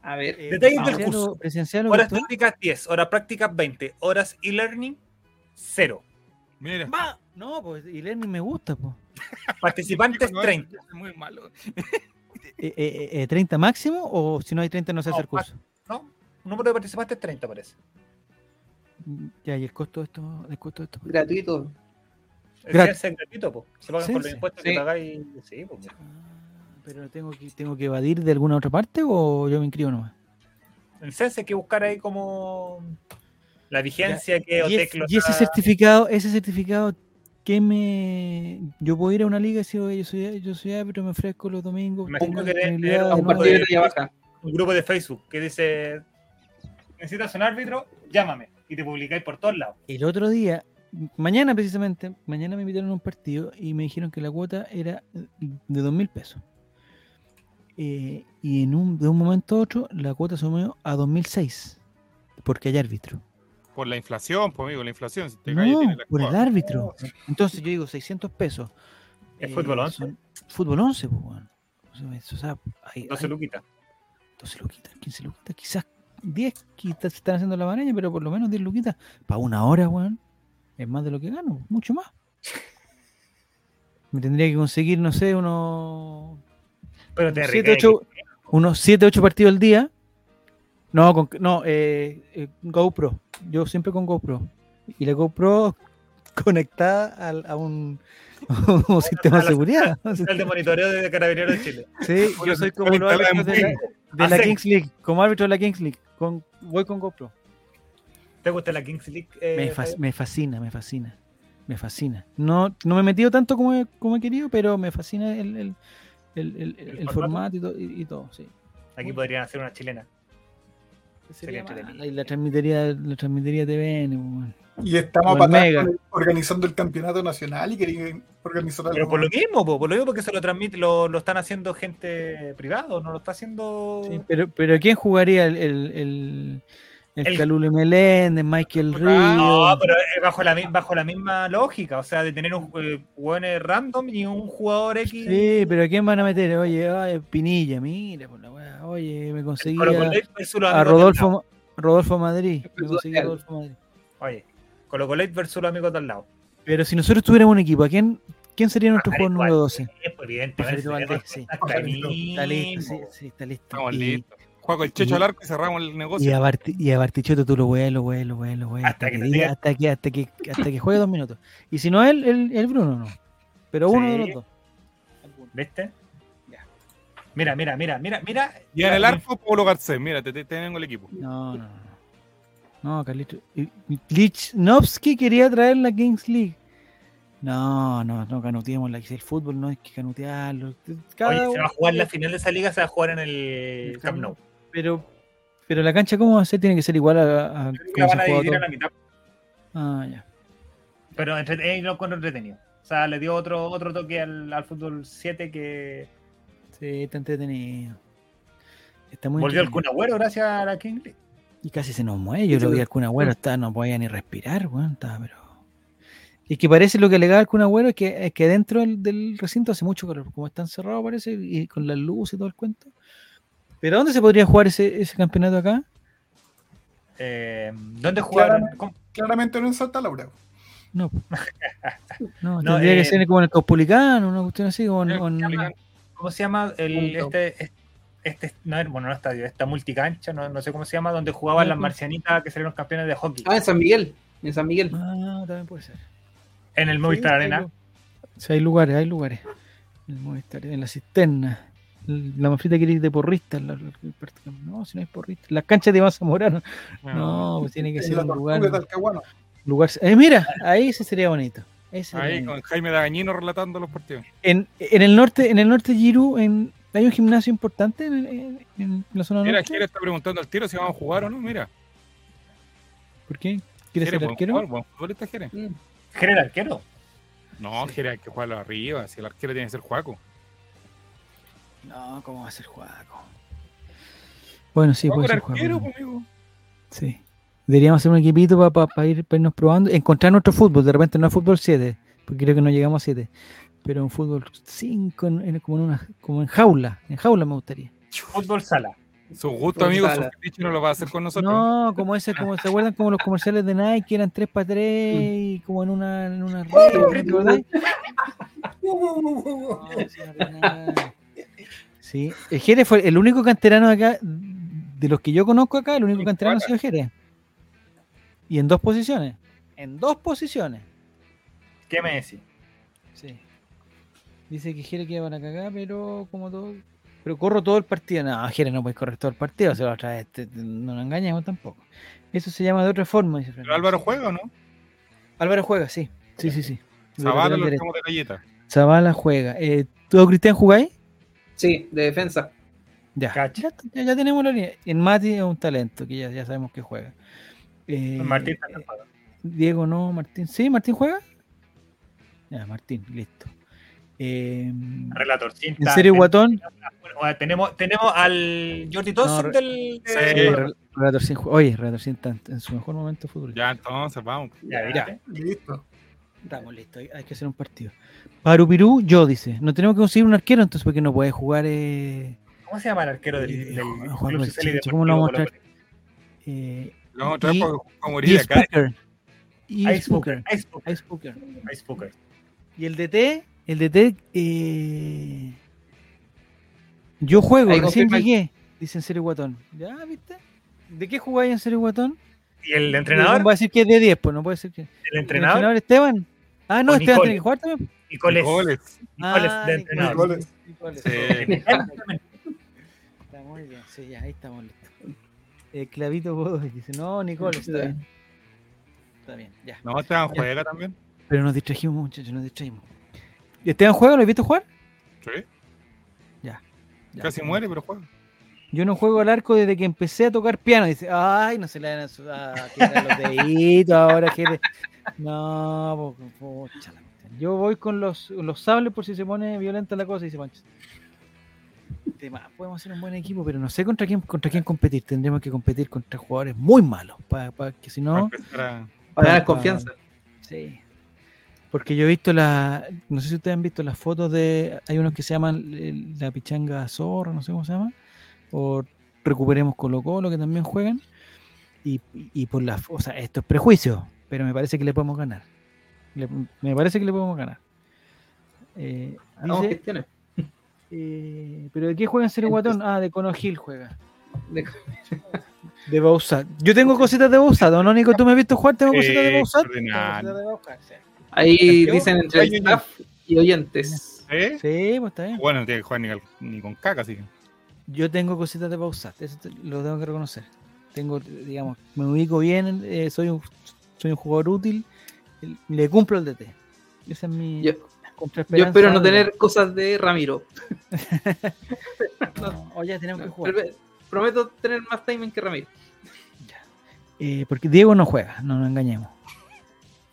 A ver. Eh, Detalles del curso. Presencial o Horas prácticas 10, horas prácticas 20, horas e-learning 0. Mira. Va. No, pues y learning me gusta, pues. Participantes No, 30. es Muy malo. Eh, eh, eh, ¿30 máximo o si no hay 30 no se hace No, el curso? ¿No? Número de participantes 30 parece. Ya, y el costo de esto, el costo de esto. Gratuito. El es gratuito, po. Se pagan por los impuestos Sí. que pagáis. Sí, po. Ah, Pero tengo que, tengo que evadir de alguna otra parte o yo me inscribo nomás. En Sense hay que buscar ahí como la vigencia que Y, OTEC es- lo y ese certificado, ese certificado, ¿qué me. Yo puedo ir a una liga y decir, oye, yo soy, yo soy árbitro, me ofrezco los domingos. Me tengo que de un un nueve". partido de de- baja. Un grupo de Facebook que dice: Necesitas un árbitro, llámame. Y te publicáis por todos lados. El otro día, mañana precisamente, mañana me invitaron a un partido y me dijeron que la cuota era de dos mil pesos. Eh, y en un, de un momento a otro, la cuota subió a 2006 porque hay árbitro. Por la inflación, pues amigo, la inflación. Si te No, tienes la por el árbitro. Entonces yo digo 600 pesos. ¿Es fútbol 11? son- Fútbol 11, pues, weón. O sea, hay, No se hay lo quita. 12 luquitas, 15 luquitas, quizás 10 quizás se están haciendo la maraña, pero por lo menos 10 luquitas. Para una hora, weón. Es más de lo que gano, mucho más. Me tendría que conseguir, no sé, unos Pero te 7, recae 8, unos 7, 8 partidos al día. No, con, no eh, eh, GoPro. Yo siempre con GoPro. Y la GoPro conectada al- a, un, a un sistema a de seguridad. El de monitoreo de Carabineros de Chile. Sí, yo soy como los árbitros de la, de Kings League, como árbitro de la Kings League. Con, voy con GoPro. ¿Te gusta la Kings League? eh, Me, fas- Javier? me fascina, me fascina. Me fascina. No, no me he metido tanto como he, como he querido, pero me fascina el, el, el, el- el ¿El formato y, to- y- y todo. Sí. Aquí podrían hacer una chilena. Sería Sería y la transmitiría, la transmitiría TVN. Y estamos con- organizando el campeonato nacional y querían organizar algo. Pero por lo mismo, po, por lo mismo porque se lo transmite, lo, lo están haciendo gente privado, no lo está haciendo. Sí, pero, pero ¿quién jugaría el, el, el, el, El- Calule Meléndez, Michael Ríos? No, pero es bajo la, bajo la misma lógica, o sea, de tener un eh, random y un jugador X. Sí, pero ¿a quién van a meter? Oye, ay, Pinilla, mira, por la weá. Oye, me conseguí Colo a, Rodolfo. Rodolfo Madrid. Me conseguí a. Rodolfo Madrid. Oye, Colo Colo versus los amigos del lado. Pero si nosotros tuviéramos un equipo, ¿a quién, quién sería nuestro jugador Pajarito número Valdés, 12? pues, evidentemente. Pajarito Valdés, sí. Está listo, sí, está listo. Estamos listos. Juego el checho y- al arco y cerramos el y negocio. a, Barti- y a Bartichotto tú lo weas, lo weas, lo weas, lo weas, Hasta hasta, que diga- hasta, que, hasta, que, hasta que juegue dos minutos. Y si no él, el, el Bruno no. Pero uno Sí. de los dos. ¿Viste? Mira, mira, mira, mira, mira. Y en el arco, Pablo Garcés. Mira, te, te- tengo el equipo. No, no, no. No, Carlito. y- y Lichnowsky quería traer la Kings League. No, no, no canuteemos la el fútbol, no hay que canutearlo. Cada Oye, se va a jugar la final de esa liga, se va a jugar en el Camp Nou. Pero, pero la cancha, ¿cómo va a ser? Tiene que ser igual a, la se van a dividir a la mitad, Ah, ya. pero entre, eh, lo encuentro entretenido. O sea, le dio otro, otro toque al, al fútbol 7 que Sí, está entretenido. Está muy volvió el. Kun Agüero gracias a la King League. Y casi se nos mueve. Yo lo vi al Kun Agüero, estaba, no podía ni respirar, weón. Pero. Y que parece lo que alegaba el Kun Agüero es que, es que dentro del, del recinto hace mucho calor, como está encerrado parece, y con la luz y todo el cuento. ¿Pero dónde se podría jugar ese, ese campeonato acá? Eh, ¿Dónde jugaron? Claramente. No en Santa Laura. No. No, No, tendría eh, que ser como en el Caupolicano, una cuestión así, o en- o en- ¿Cómo se llama? El, este, este, no, bueno, no estadio, esta multicancha, no, no sé cómo se llama, donde jugaban las marcianitas que salieron campeones de hockey. Ah, en San Miguel. En San Miguel. Ah, también puede ser. en el Movistar Sí, Arena. hay Sí, hay lugares, hay lugares. El Movistar, en la cisterna. El- La mafrita quiere ir de porrista. la- la- el partido. no, si no es porrista. Las canchas de Massa Morano. No, pues tiene que ser un lugar. lugar eh, mira, ahí sí sería bonito. Ese Ahí bonito. con Jaime Dagañino relatando los partidos. En, en el norte, en el norte Giru, en, hay un gimnasio importante en, en- en la zona Mira, norte. Jere está preguntando al tiro si vamos a jugar o no. Mira, ¿Por qué? ¿Quieres ser arquero? jugador, buen futbolista Jere. Mm. General arquero. No, Jere hay que jugarlo arriba. Si el arquero tiene que ser Juaco. No, ¿cómo va a ser Juaco? Bueno, sí, puede ser Juaco. arquero, pues, amigo. Sí. Deberíamos hacer un equipito para ir, pa irnos probando, encontrar nuestro fútbol. De repente no es fútbol 7, porque creo que no llegamos a 7. Pero un fútbol 5, en, en- como, en una, como en jaula. En jaula me gustaría. Fútbol sala. Su gusto, amigo, su fetiche no lo va a hacer con nosotros. No, como ese, como se acuerdan como los comerciales de Nike, que eran 3 para 3 y como en una, en una red, ¿no te acordás? No, nada. Sí, el Jerez fue el único canterano de acá, de los que yo conozco acá, el único canterano ha sido Jerez. Y en dos posiciones. En dos posiciones. ¿Qué me decís? Sí. Dice que Jerez queda para cagar, pero como todo. Pero corro todo el partido. No, Jerez no puede correr todo el partido. O sea, otra vez, te- te- no nos engañemos tampoco. Eso se llama de otra forma, dice Pero. Álvaro juega o no? Álvaro juega, sí. Sí, sí, sí. Zavala lo de galleta. Zavala juega. Eh, ¿Tú, Cristian, jugáis? Sí, de defensa. Ya. Ya, ya, ya tenemos la línea. En Mati es un talento, que ya, ya sabemos que juega. Eh, Martín eh, también juega. Diego no, Martín. ¿Sí? ¿Martín juega? Ya, Martín, listo. Eh, Relator. sí, ¿En serio, Guatón? Bueno, tenemos, tenemos al Jordi Thompson No, del. Sí. Eh, Relator sin Oye, Relator sin en- su mejor momento de fútbol. Ya, entonces, vamos. Ya, ¿viste? Listo. Estamos listos, hay- que hacer un partido. Parupirú, yo dice. No tenemos que conseguir un arquero, entonces porque no puede jugar. Eh, ¿Cómo se llama el arquero del, Eh, del Juan- Club Social ¿cómo lo vamos a Deportivo eh, Lo vamos a traer Y- porque morir acá. Spooker. Y Ice Spooker. Booker. Ice Booker. Ice Booker. Y el DT, el DT, eh, yo juego, Ahí recién llegué, dice en serio Guatón. ¿Ya, viste? ¿De qué jugáis en serio Guatón? Y el No entrenador, va a decir que es de 10, pues no puede ser que. el ¿El entrenador, entrenador Esteban? Ah, no, Esteban tiene que jugar también. Nicoles. Nicoles Ah, de entrenador. Nicoles. Nicoles. Sí. Está muy bien, sí, ya, ahí estamos listos. Eh, Clavito Godoy dice, no, Nicoles, está bien. Está bien, ya. No, Esteban juega también. Pero nos distrajimos, muchachos, nos distrajimos. ¿Y Esteban juega? ¿Lo has visto jugar? Sí. Ya. Casi muere, pero juega. Yo no juego al arco desde que empecé a tocar piano. Dice, ay, no se le dan a, a tirar los deditos ahora. Le- No, po- cuestión. yo voy con los, los sables por si se pone violenta la cosa, dice Pancho. Tema, Podemos hacer un buen equipo, pero no sé contra quién contra quién competir. Tendremos que competir contra jugadores muy malos, para que si Para no... Para ganar pa- confianza. Sí. Porque yo he visto la. No sé si ustedes han visto las fotos de. Hay unos que se llaman eh, la pichanga zorra, no sé cómo se llama. O Recuperemos Colo Colo, que también juegan. Y, y por la. O sea, esto es prejuicio, pero me parece que le podemos ganar. Le- me parece que le podemos ganar. Eh, dice, gestiones. eh, ¿Pero de qué juega en Serio Guatón? Ah, de Cono Gil juega. De- De Bausat. Yo tengo cositas de Bausat, ¿o no, Nico? ¿Tú me has visto jugar? ¿Tengo cositas de Bausat? Ahí dicen entre el staff y oyentes. ¿Eh? Sí, pues está bien. Bueno, no tiene que jugar ni, con caca, así que. Yo tengo cositas de Bausat, eso te- lo tengo que reconocer. Tengo, digamos, me ubico bien, eh, soy, un, soy un jugador útil, le cumplo el DT. Esa es mi Yo, contra yo espero no tener cosas de Ramiro. No, o ya tenemos que jugar. Prometo tener más timing que Ramiro. Eh, porque Diego no juega, no nos engañemos.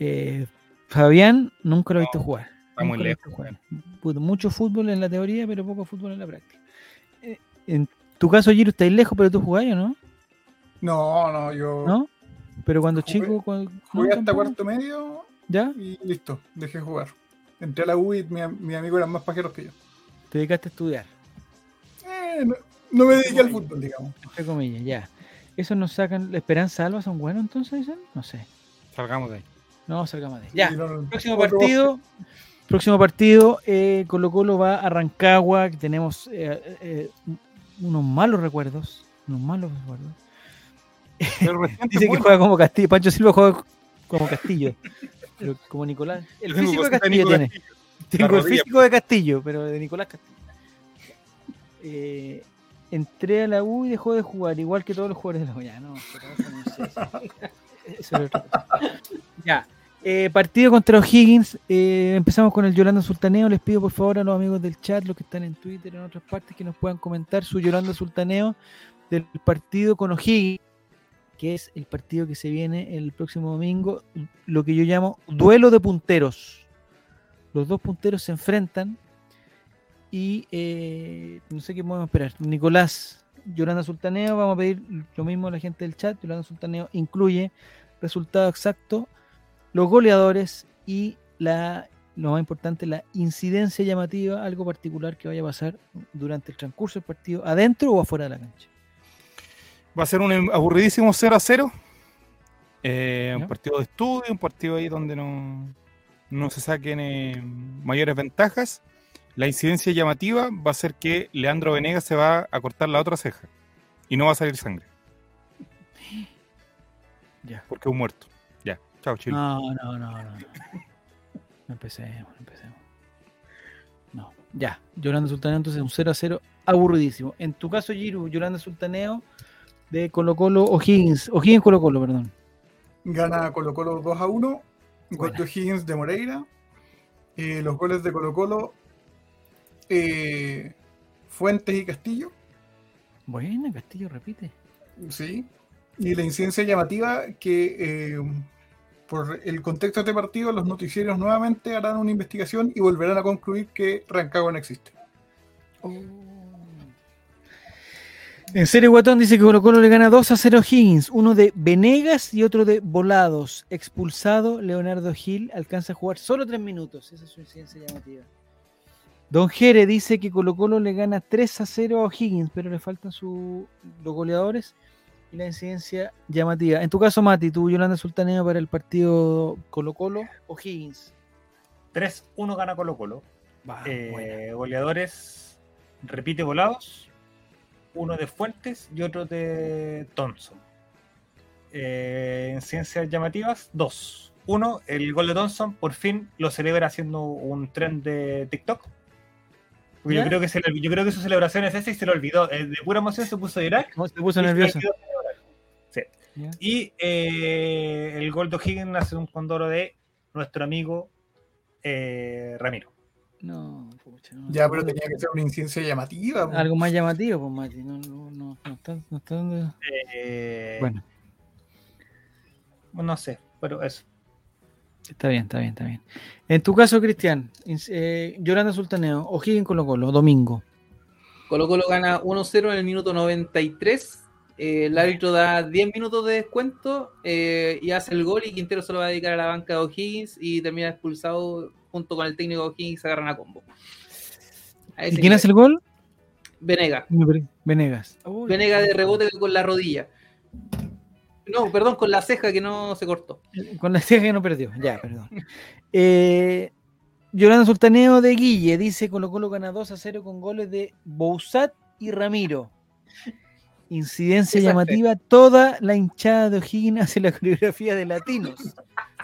Eh, Fabián nunca lo he visto jugar. está muy lejos, Mucho fútbol en la teoría, pero poco fútbol en la práctica. En tu caso, Giro, estáis lejos, pero tú jugás, ¿o no? No, no, yo ¿No? Pero cuando Jugué- chico, cuando, jugué hasta ¿Tampoco? cuarto medio ¿Ya? y listo, dejé jugar. Entré a la U y mi, mi amigo eran más pajeros que yo. Te dedicaste a estudiar. Eh, no, no me dediqué al fútbol, digamos. Entre comillas, ya. ¿Eso nos sacan la esperanza Alba son buenos entonces, dicen? No sé. Salgamos de ahí. No, salgamos de ahí. Ya. No- Próximo partido. Próximo partido, eh, Colo Colo va a Rancagua, que tenemos eh, eh, unos malos recuerdos. Unos malos recuerdos. Dice que juega como Castillo. Pancho Silva juega como Castillo. Pero como Nicolás. El físico de Castillo tiene. Castillo. Tengo el rodilla. físico de Castillo, pero de Nicolás Castillo. Eh, entré a la U y dejó de jugar, igual que todos los jugadores de la U. Ya, no, pero eso no sé. Eso es otra cosa. Ya. Eh, partido contra O'Higgins. eh, empezamos con el Yolanda Sultaneo. Les pido por favor a los amigos del chat, los que están en Twitter, en otras partes, que nos puedan comentar su Yolanda Sultaneo del partido con O'Higgins, que es el partido que se viene el próximo domingo, lo que yo llamo duelo de punteros. Los dos punteros se enfrentan y eh, no sé qué podemos esperar. Nicolás, Yolanda Sultaneo, vamos a pedir lo mismo a la gente del chat. Yolanda Sultaneo incluye resultado exacto, los goleadores y la lo más importante, la incidencia llamativa, algo particular que vaya a pasar durante el transcurso del partido, adentro o afuera de la cancha. Va a ser un aburridísimo 0 a 0. Eh, un partido de estudio, un partido ahí donde no, no se saquen eh, mayores ventajas. La incidencia llamativa va a ser que Leandro Venegas se va a cortar la otra ceja y no va a salir sangre Ya. porque es un muerto. Chao, chile. No, no, no, no. No empecemos, no empecemos. No, ya. Yolanda Sultaneo, entonces un 0 a 0, aburridísimo. En tu caso, Giru, Yolanda Sultaneo de Colo Colo O'Higgins, O'Higgins Colo Colo, perdón. Gana Colo Colo 2 a 1. Gol de Higgins de Moreira. Eh, los goles de Colo Colo. eh, Fuentes y Castillo. Buena, Castillo repite. Sí. Y la incidencia llamativa que eh, por el contexto de este partido los noticieros nuevamente harán una investigación y volverán a concluir que Rancagua no existe. En serio, Guatón dice que Colo Colo le gana 2 a 0 a Higgins, uno de Venegas y otro de Volados. Expulsado, Leonardo Gil alcanza a jugar solo 3 minutos. Esa es su incidencia llamativa. Don Jere dice que Colo Colo le gana 3 a 0 a Higgins, pero le faltan su, los goleadores y la incidencia llamativa. En tu caso, Mati, tú, Yolanda Sultaneo, para el partido Colo Colo o Higgins. 3-1 gana Colo Colo. Va, Eh, goleadores, repite volados, uno de Fuentes y otro de Thompson. Eh, en ciencias llamativas, dos. Uno, el gol de Thompson por fin lo celebra haciendo un tren de TikTok. Yo creo, que se yo creo que su celebración es esa y se lo olvidó. De pura emoción se puso a llorar. ¿Cómo se puso se le Y eh, el gol de O'Higgins hace un condoro de nuestro amigo eh, Ramiro. No, pucha, no. Ya, pero tenía que ser una incidencia llamativa. Algo más llamativo, pues, Mati. No, no, no. está, no está dando- Eh, Bueno, No sé, pero eso. está bien, está bien, está bien. En tu caso, Cristian, eh, Yolanda Sultaneo, O'Higgins Colo Colo, domingo. Colo Colo gana 1-0 en el minuto 93. Eh, el árbitro da 10 minutos de descuento eh, y hace el gol y Quintero se lo va a dedicar a la banca de O'Higgins y termina expulsado junto con el técnico de O'Higgins se agarran a combo. A ¿Y quién hace el gol? Venega. Venegas. Uy, Venega de rebote con la rodilla. No, perdón, con la ceja que no se cortó. Con la ceja que no perdió. Ya, perdón. Eh, Yolanda Sultaneo de Guille dice Colo Colo gana 2 a 0 con goles de Bouzat y Ramiro. Incidencia Exacto. llamativa, toda la hinchada de O'Higgins hace la coreografía de latinos.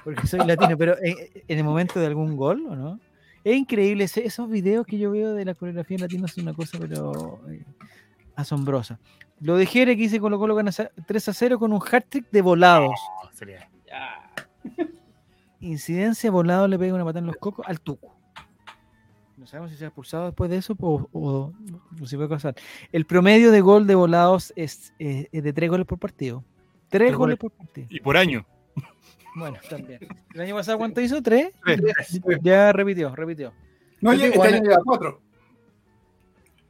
Porque soy latino, pero en, en el momento de algún gol, ¿o no? Es increíble, esos videos que yo veo de la coreografía latina son una cosa, pero eh, asombrosa. Lo de Jere que dice Colo Colo gana 3 a 0 con un hat-trick de volados. Sería- Incidencia, volado le pega una patada en los cocos al Tuco. No sabemos si se ha expulsado después de eso o, o- o si puede pasar. El promedio de gol de volados es, eh, es de 3 goles por partido. 3 Tres goles goles. por partido. Y por año. Bueno, también. ¿El año pasado cuánto hizo? ¿3? Tres. Ya repitió, repitió. No, ya, este año lleva cuatro.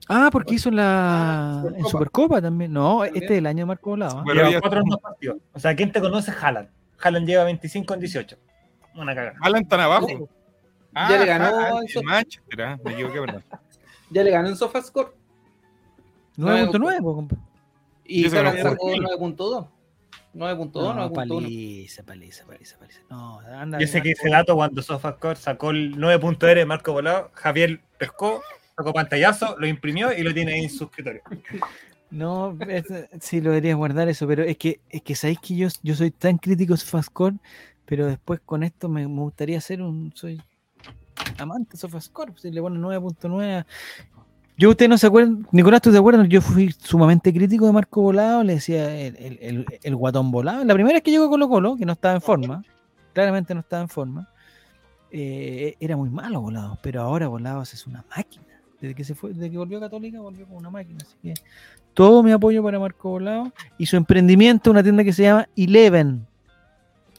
Ah, porque hizo en la en Supercopa. Supercopa también. No, También. este es el año de Marco Volado. ¿ah? Bueno, Lleva ya- cuatro en dos partidos. O sea, ¿quién te conoce? Haaland. Haaland lleva 25 en 18. Una cagada. Alan tan abajo. Ya le ganó ah, el Manchester, ah, me equivoqué, perdón. Ya le ganó en SofaScore 9.9, po, compa. y se sacó ganó. 9.2. 9.2, No, 9.1. paliza, paliza, paliza, paliza. No, anda. Yo sé que Marco. ese dato cuando SofaScore sacó el 9.r de Marco Volado, Javier pescó, sacó pantallazo, lo imprimió y lo tiene ahí en su escritorio. No, es- sí lo deberías guardar eso, pero es que es que sabéis que yo, yo soy tan crítico de Sofascore, pero después con esto me, me gustaría ser un soy amante de Sofascore, si le ponen 9.9. a- Yo ustedes no se acuerdan, Nicolás, ¿tú te acuerdas? Yo fui sumamente crítico de Marco Volado, le decía el, el- el- el guatón volado. La primera vez que llegó a Colo Colo, que no estaba en forma, claramente no estaba en forma, eh, era muy malo Volado, pero ahora Volados es una máquina. Desde que se fue, desde que volvió Católica, volvió como una máquina. Así que todo mi apoyo para Marco Volado y su emprendimiento, una tienda que se llama Eleven,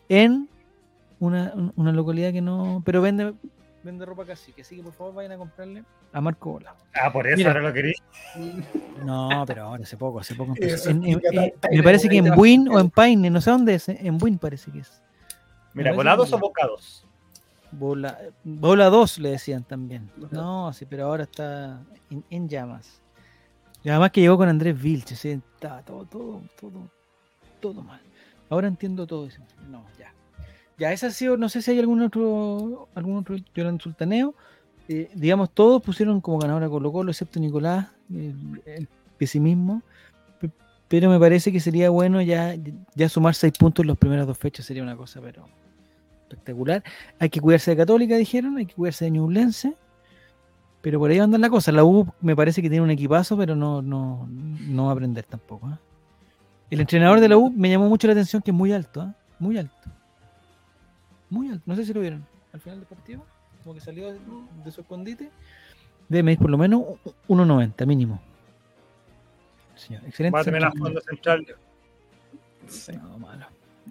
en una, un- una localidad que no, pero vende, vende ropa casi, que así que por favor vayan a comprarle a Marco Volado. Ah, por eso Mira. ahora lo querí. No, pero ahora hace poco, hace poco empezó. En- en- me parece que en Buin o en Paine, no sé dónde es, en Buin parece que es. Mira, volados o bocados. Bola, bola 2 le decían también. No, sí, pero ahora está en, en llamas. Y además que llegó con Andrés Vilche, sí, estaba todo, todo, todo, todo mal. Ahora entiendo todo eso. No, ya. Ya, ha sido, no sé si hay algún otro, algún otro Yolanda Sultaneo. Eh, digamos, todos pusieron como ganador a Colo Colo, excepto Nicolás, el, el pesimismo. Pe- Pero me parece que sería bueno ya, ya sumar seis puntos en las primeras dos fechas, sería una cosa, pero espectacular. Hay que cuidarse de Católica, dijeron, hay que cuidarse de Ñublense. Pero por ahí va a andar la cosa. La U me parece que tiene un equipazo, pero no, no, no va a aprender tampoco. ¿ah? El entrenador de la U me llamó mucho la atención que es muy alto, ¿ah? muy alto. Muy alto. No sé si lo vieron al final del partido, como que salió de, de su escondite. Debe medir por lo menos 1,90 mínimo. Señor, excelente. Va a terminar central. fondo central. No, malo.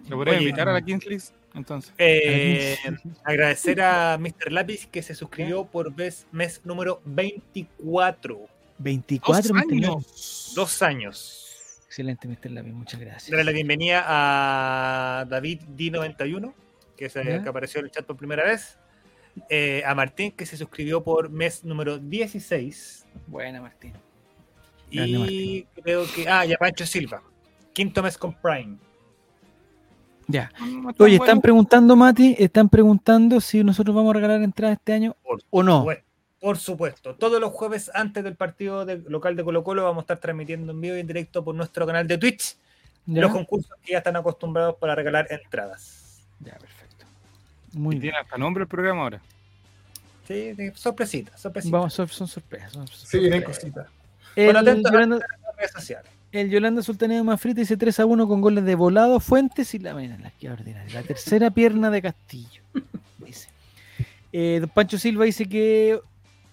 ¿Lo podría invitar a la Kings League? Entonces. Eh, agradecer a Mr. Lápiz que se suscribió por vez, mes número 24. 24 Dos años. Dos años. Excelente, Mr. Lápiz, muchas gracias. Darle la bienvenida a David D91, que, que apareció en el chat por primera vez. Eh, a Martín, que se suscribió por mes número 16. Buena, Martín. Grande, Y creo que. Ah, y a Pancho Silva. Quinto mes con Prime. Ya. Está Oye, están preguntando, Mati, están preguntando si nosotros vamos a regalar entradas este año Por o no. supuesto, por supuesto. Todos los jueves antes del partido de- local de Colo Colo vamos a estar transmitiendo en vivo y en directo por nuestro canal de Twitch ¿Ya? los concursos que ya están acostumbrados para regalar entradas. Ya, perfecto. Muy Y bien. tiene hasta nombre el programa ahora. Sí, sí, sorpresita, sorpresita. Vamos, son, son sorpresas. son Sí, vienen sorpresas. cositas. El, Bueno, atento a Yolanda, las redes sociales. el Yolanda Sultaneo Mafrita dice 3 a 1 con goles de volado, Fuentes y la mira, la que ordinaria. La tercera pierna de Castillo. Dice. Eh, don Pancho Silva dice que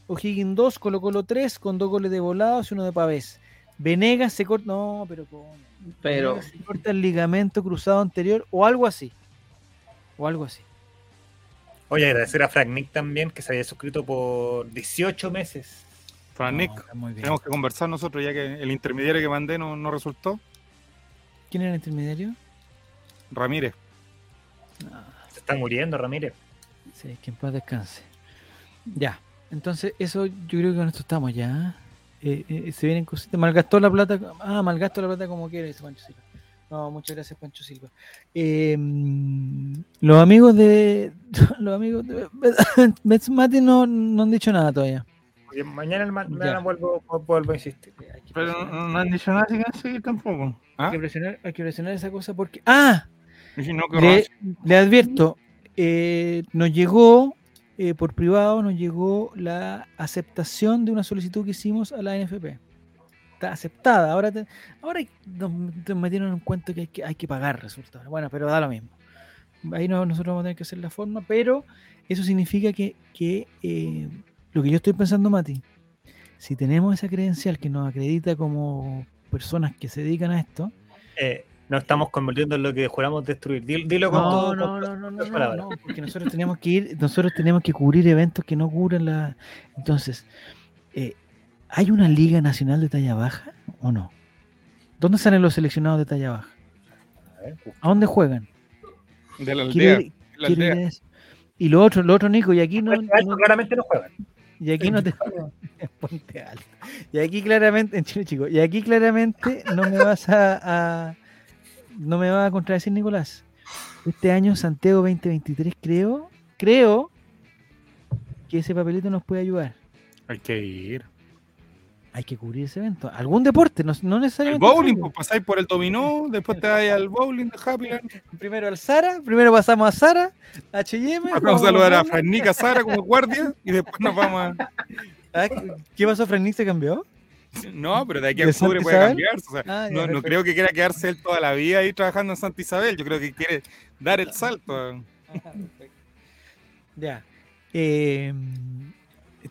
O'Higgins 2, Colo Colo 3, con dos goles de volados y uno de Pavés. Venegas se corta. No, pero ¿cómo? Pero Venegas se corta el ligamento cruzado anterior o algo así. O algo así. Oye, agradecer a Frank Nick también, que se había suscrito por 18 meses. Fran Nick, No, está muy bien. tenemos que conversar nosotros ya que el intermediario que mandé no, no resultó. ¿Quién era el intermediario? Ramírez. Se está muriendo, Ramírez. Sí, que en paz descanse. Ya. Entonces, eso yo creo que con esto estamos ya. Eh, eh, se vienen cositas. Malgastó la plata. Ah, malgastó la plata como quiere, dice Pancho Silva. No, muchas gracias, Pancho Silva. Eh, mm, los amigos de. Los amigos de. Bets Mati no, no han dicho nada todavía. Oye, mañana, el mañana vuelvo, vuelvo a insistir. Pero no, no han dicho nada, así que sí, tampoco. hay ¿Ah? que presionar, hay que presionar esa cosa porque. ¡Ah! Si no, que Le, le advierto, eh, nos llegó eh, por privado, nos llegó la aceptación de una solicitud que hicimos a la NFP. Está aceptada. Ahora, te- ahora nos, nos metieron en cuenta que hay que, hay que pagar resulta. Bueno, pero da lo mismo. Ahí no- nosotros vamos a tener que hacer la forma, pero eso significa que, que, eh, lo que yo estoy pensando, Mati, si tenemos esa credencial que nos acredita como personas que se dedican a esto, Eh, nos estamos convirtiendo en lo que juramos destruir. Dilo, dilo con no, todo. no, con no, no, no, no, palabras. no, porque nosotros tenemos que ir, nosotros tenemos que cubrir eventos que no cubren la. Entonces, eh, ¿hay una liga nacional de talla baja o no? ¿Dónde salen los seleccionados de talla baja? A ver, ¿A dónde juegan? De la aldea. ir- la aldea. Y lo otro, lo otro, Nico, y aquí no, Puente Alto no- claramente no juegan. y aquí no te en Puente Alto. Y aquí claramente, en Chile, chico, y aquí claramente no me vas a, a- no me vas a contradecir, Nicolás. Este año Santiago 2023 creo, creo que ese papelito nos puede ayudar. Hay que ir. Hay que cubrir ese evento. Algún deporte, no, no El necesariamente. bowling, pues pasáis por el dominó, después te vais al bowling de Happyland. Primero al Sara, primero pasamos a Sara, H&M. Vamos a saludar a vamos Fran Nica Sara como guardia y después nos vamos a... Ah, ¿Qué pasó, Frank Nick se cambió? No, pero de aquí a ¿De octubre puede cambiarse. o sea, Ah, no, creo que quiera quedarse él toda la vida ahí trabajando en Santa Isabel. Yo creo que quiere dar el salto. Ya. Eh,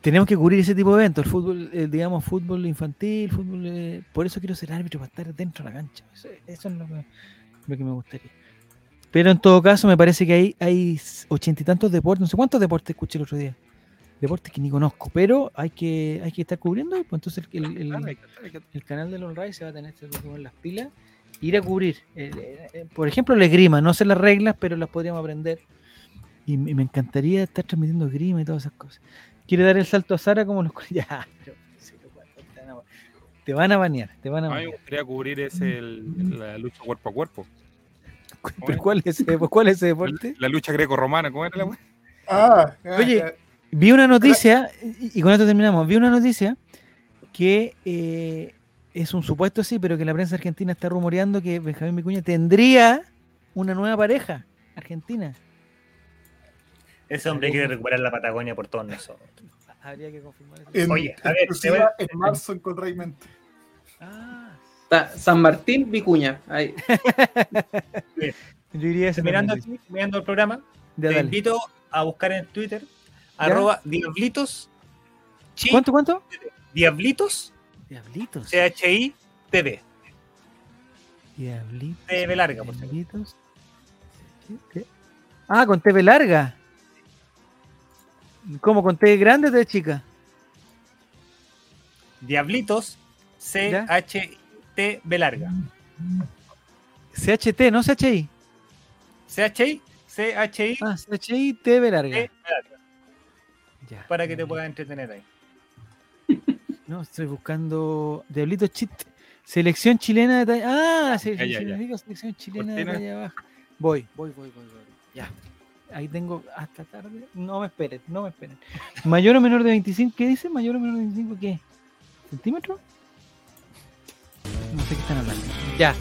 tenemos que cubrir ese tipo de eventos, el fútbol, eh, digamos, fútbol infantil, fútbol. eh, por eso quiero ser árbitro, para estar dentro de la cancha. Eso, eso es lo que, lo que me gustaría. Pero en todo caso, me parece que hay, hay ochenta y tantos deportes, no sé cuántos deportes escuché el otro día. Deportes que ni conozco, pero hay que, hay que estar cubriendo. Pues entonces el, el- el- el canal de Ray se va a tener que poner las pilas, ir a cubrir. Eh, eh, por ejemplo, la esgrima, no sé las reglas, pero las podríamos aprender. Y, me- me encantaría estar transmitiendo esgrima y todas esas cosas. ¿Quiere dar el salto a Sara como los Ya, pero, te van a- te van a banear, te van a mí me banear. gustaría cubrir ese, el- la lucha cuerpo a cuerpo. ¿Pero cuál es ese, cuál es ese deporte? La lucha greco-romana, ¿cómo era la wea? Ah, Oye, Vi una noticia, y y con esto terminamos, vi una noticia que eh, es un supuesto sí, pero que la prensa argentina está rumoreando que Benjamín Vicuña tendría una nueva pareja argentina. Ese hombre quiere recuperar la Patagonia por todos nosotros. Habría que confirmar eso. en, Oye, a ver, a- en marzo en Conraymente. Ah, San Martín Vicuña. Ahí. yo diría eso. Mirando aquí, mirando el programa. Ya, te dale. invito a buscar en Twitter arroba diablitos chi- ¿Cuánto, cuánto? diablitos Diablitos. CHI TV. Diablitos. TV larga, por cierto. Diablitos. ¿Qué? Ah, con TV larga. ¿Cómo? ¿Con T grande o T chica? Diablitos CHT larga. CHT, no CHI. CHI, CHI Ah, CHI TV larga. T larga. Ya. Para que te puedas entretener ahí. No, estoy buscando Diablitos Chit. Selección chilena de talla. Ah, ya, ya. chilena, selección chilena de talla baja. Voy, voy, voy, voy, voy. Ya. Ahí tengo hasta tarde. No me esperen, no me esperen. Mayor o menor de 25, ¿qué dice? Mayor o menor de 25, ¿qué? ¿Centímetros? No sé qué están hablando. Ya.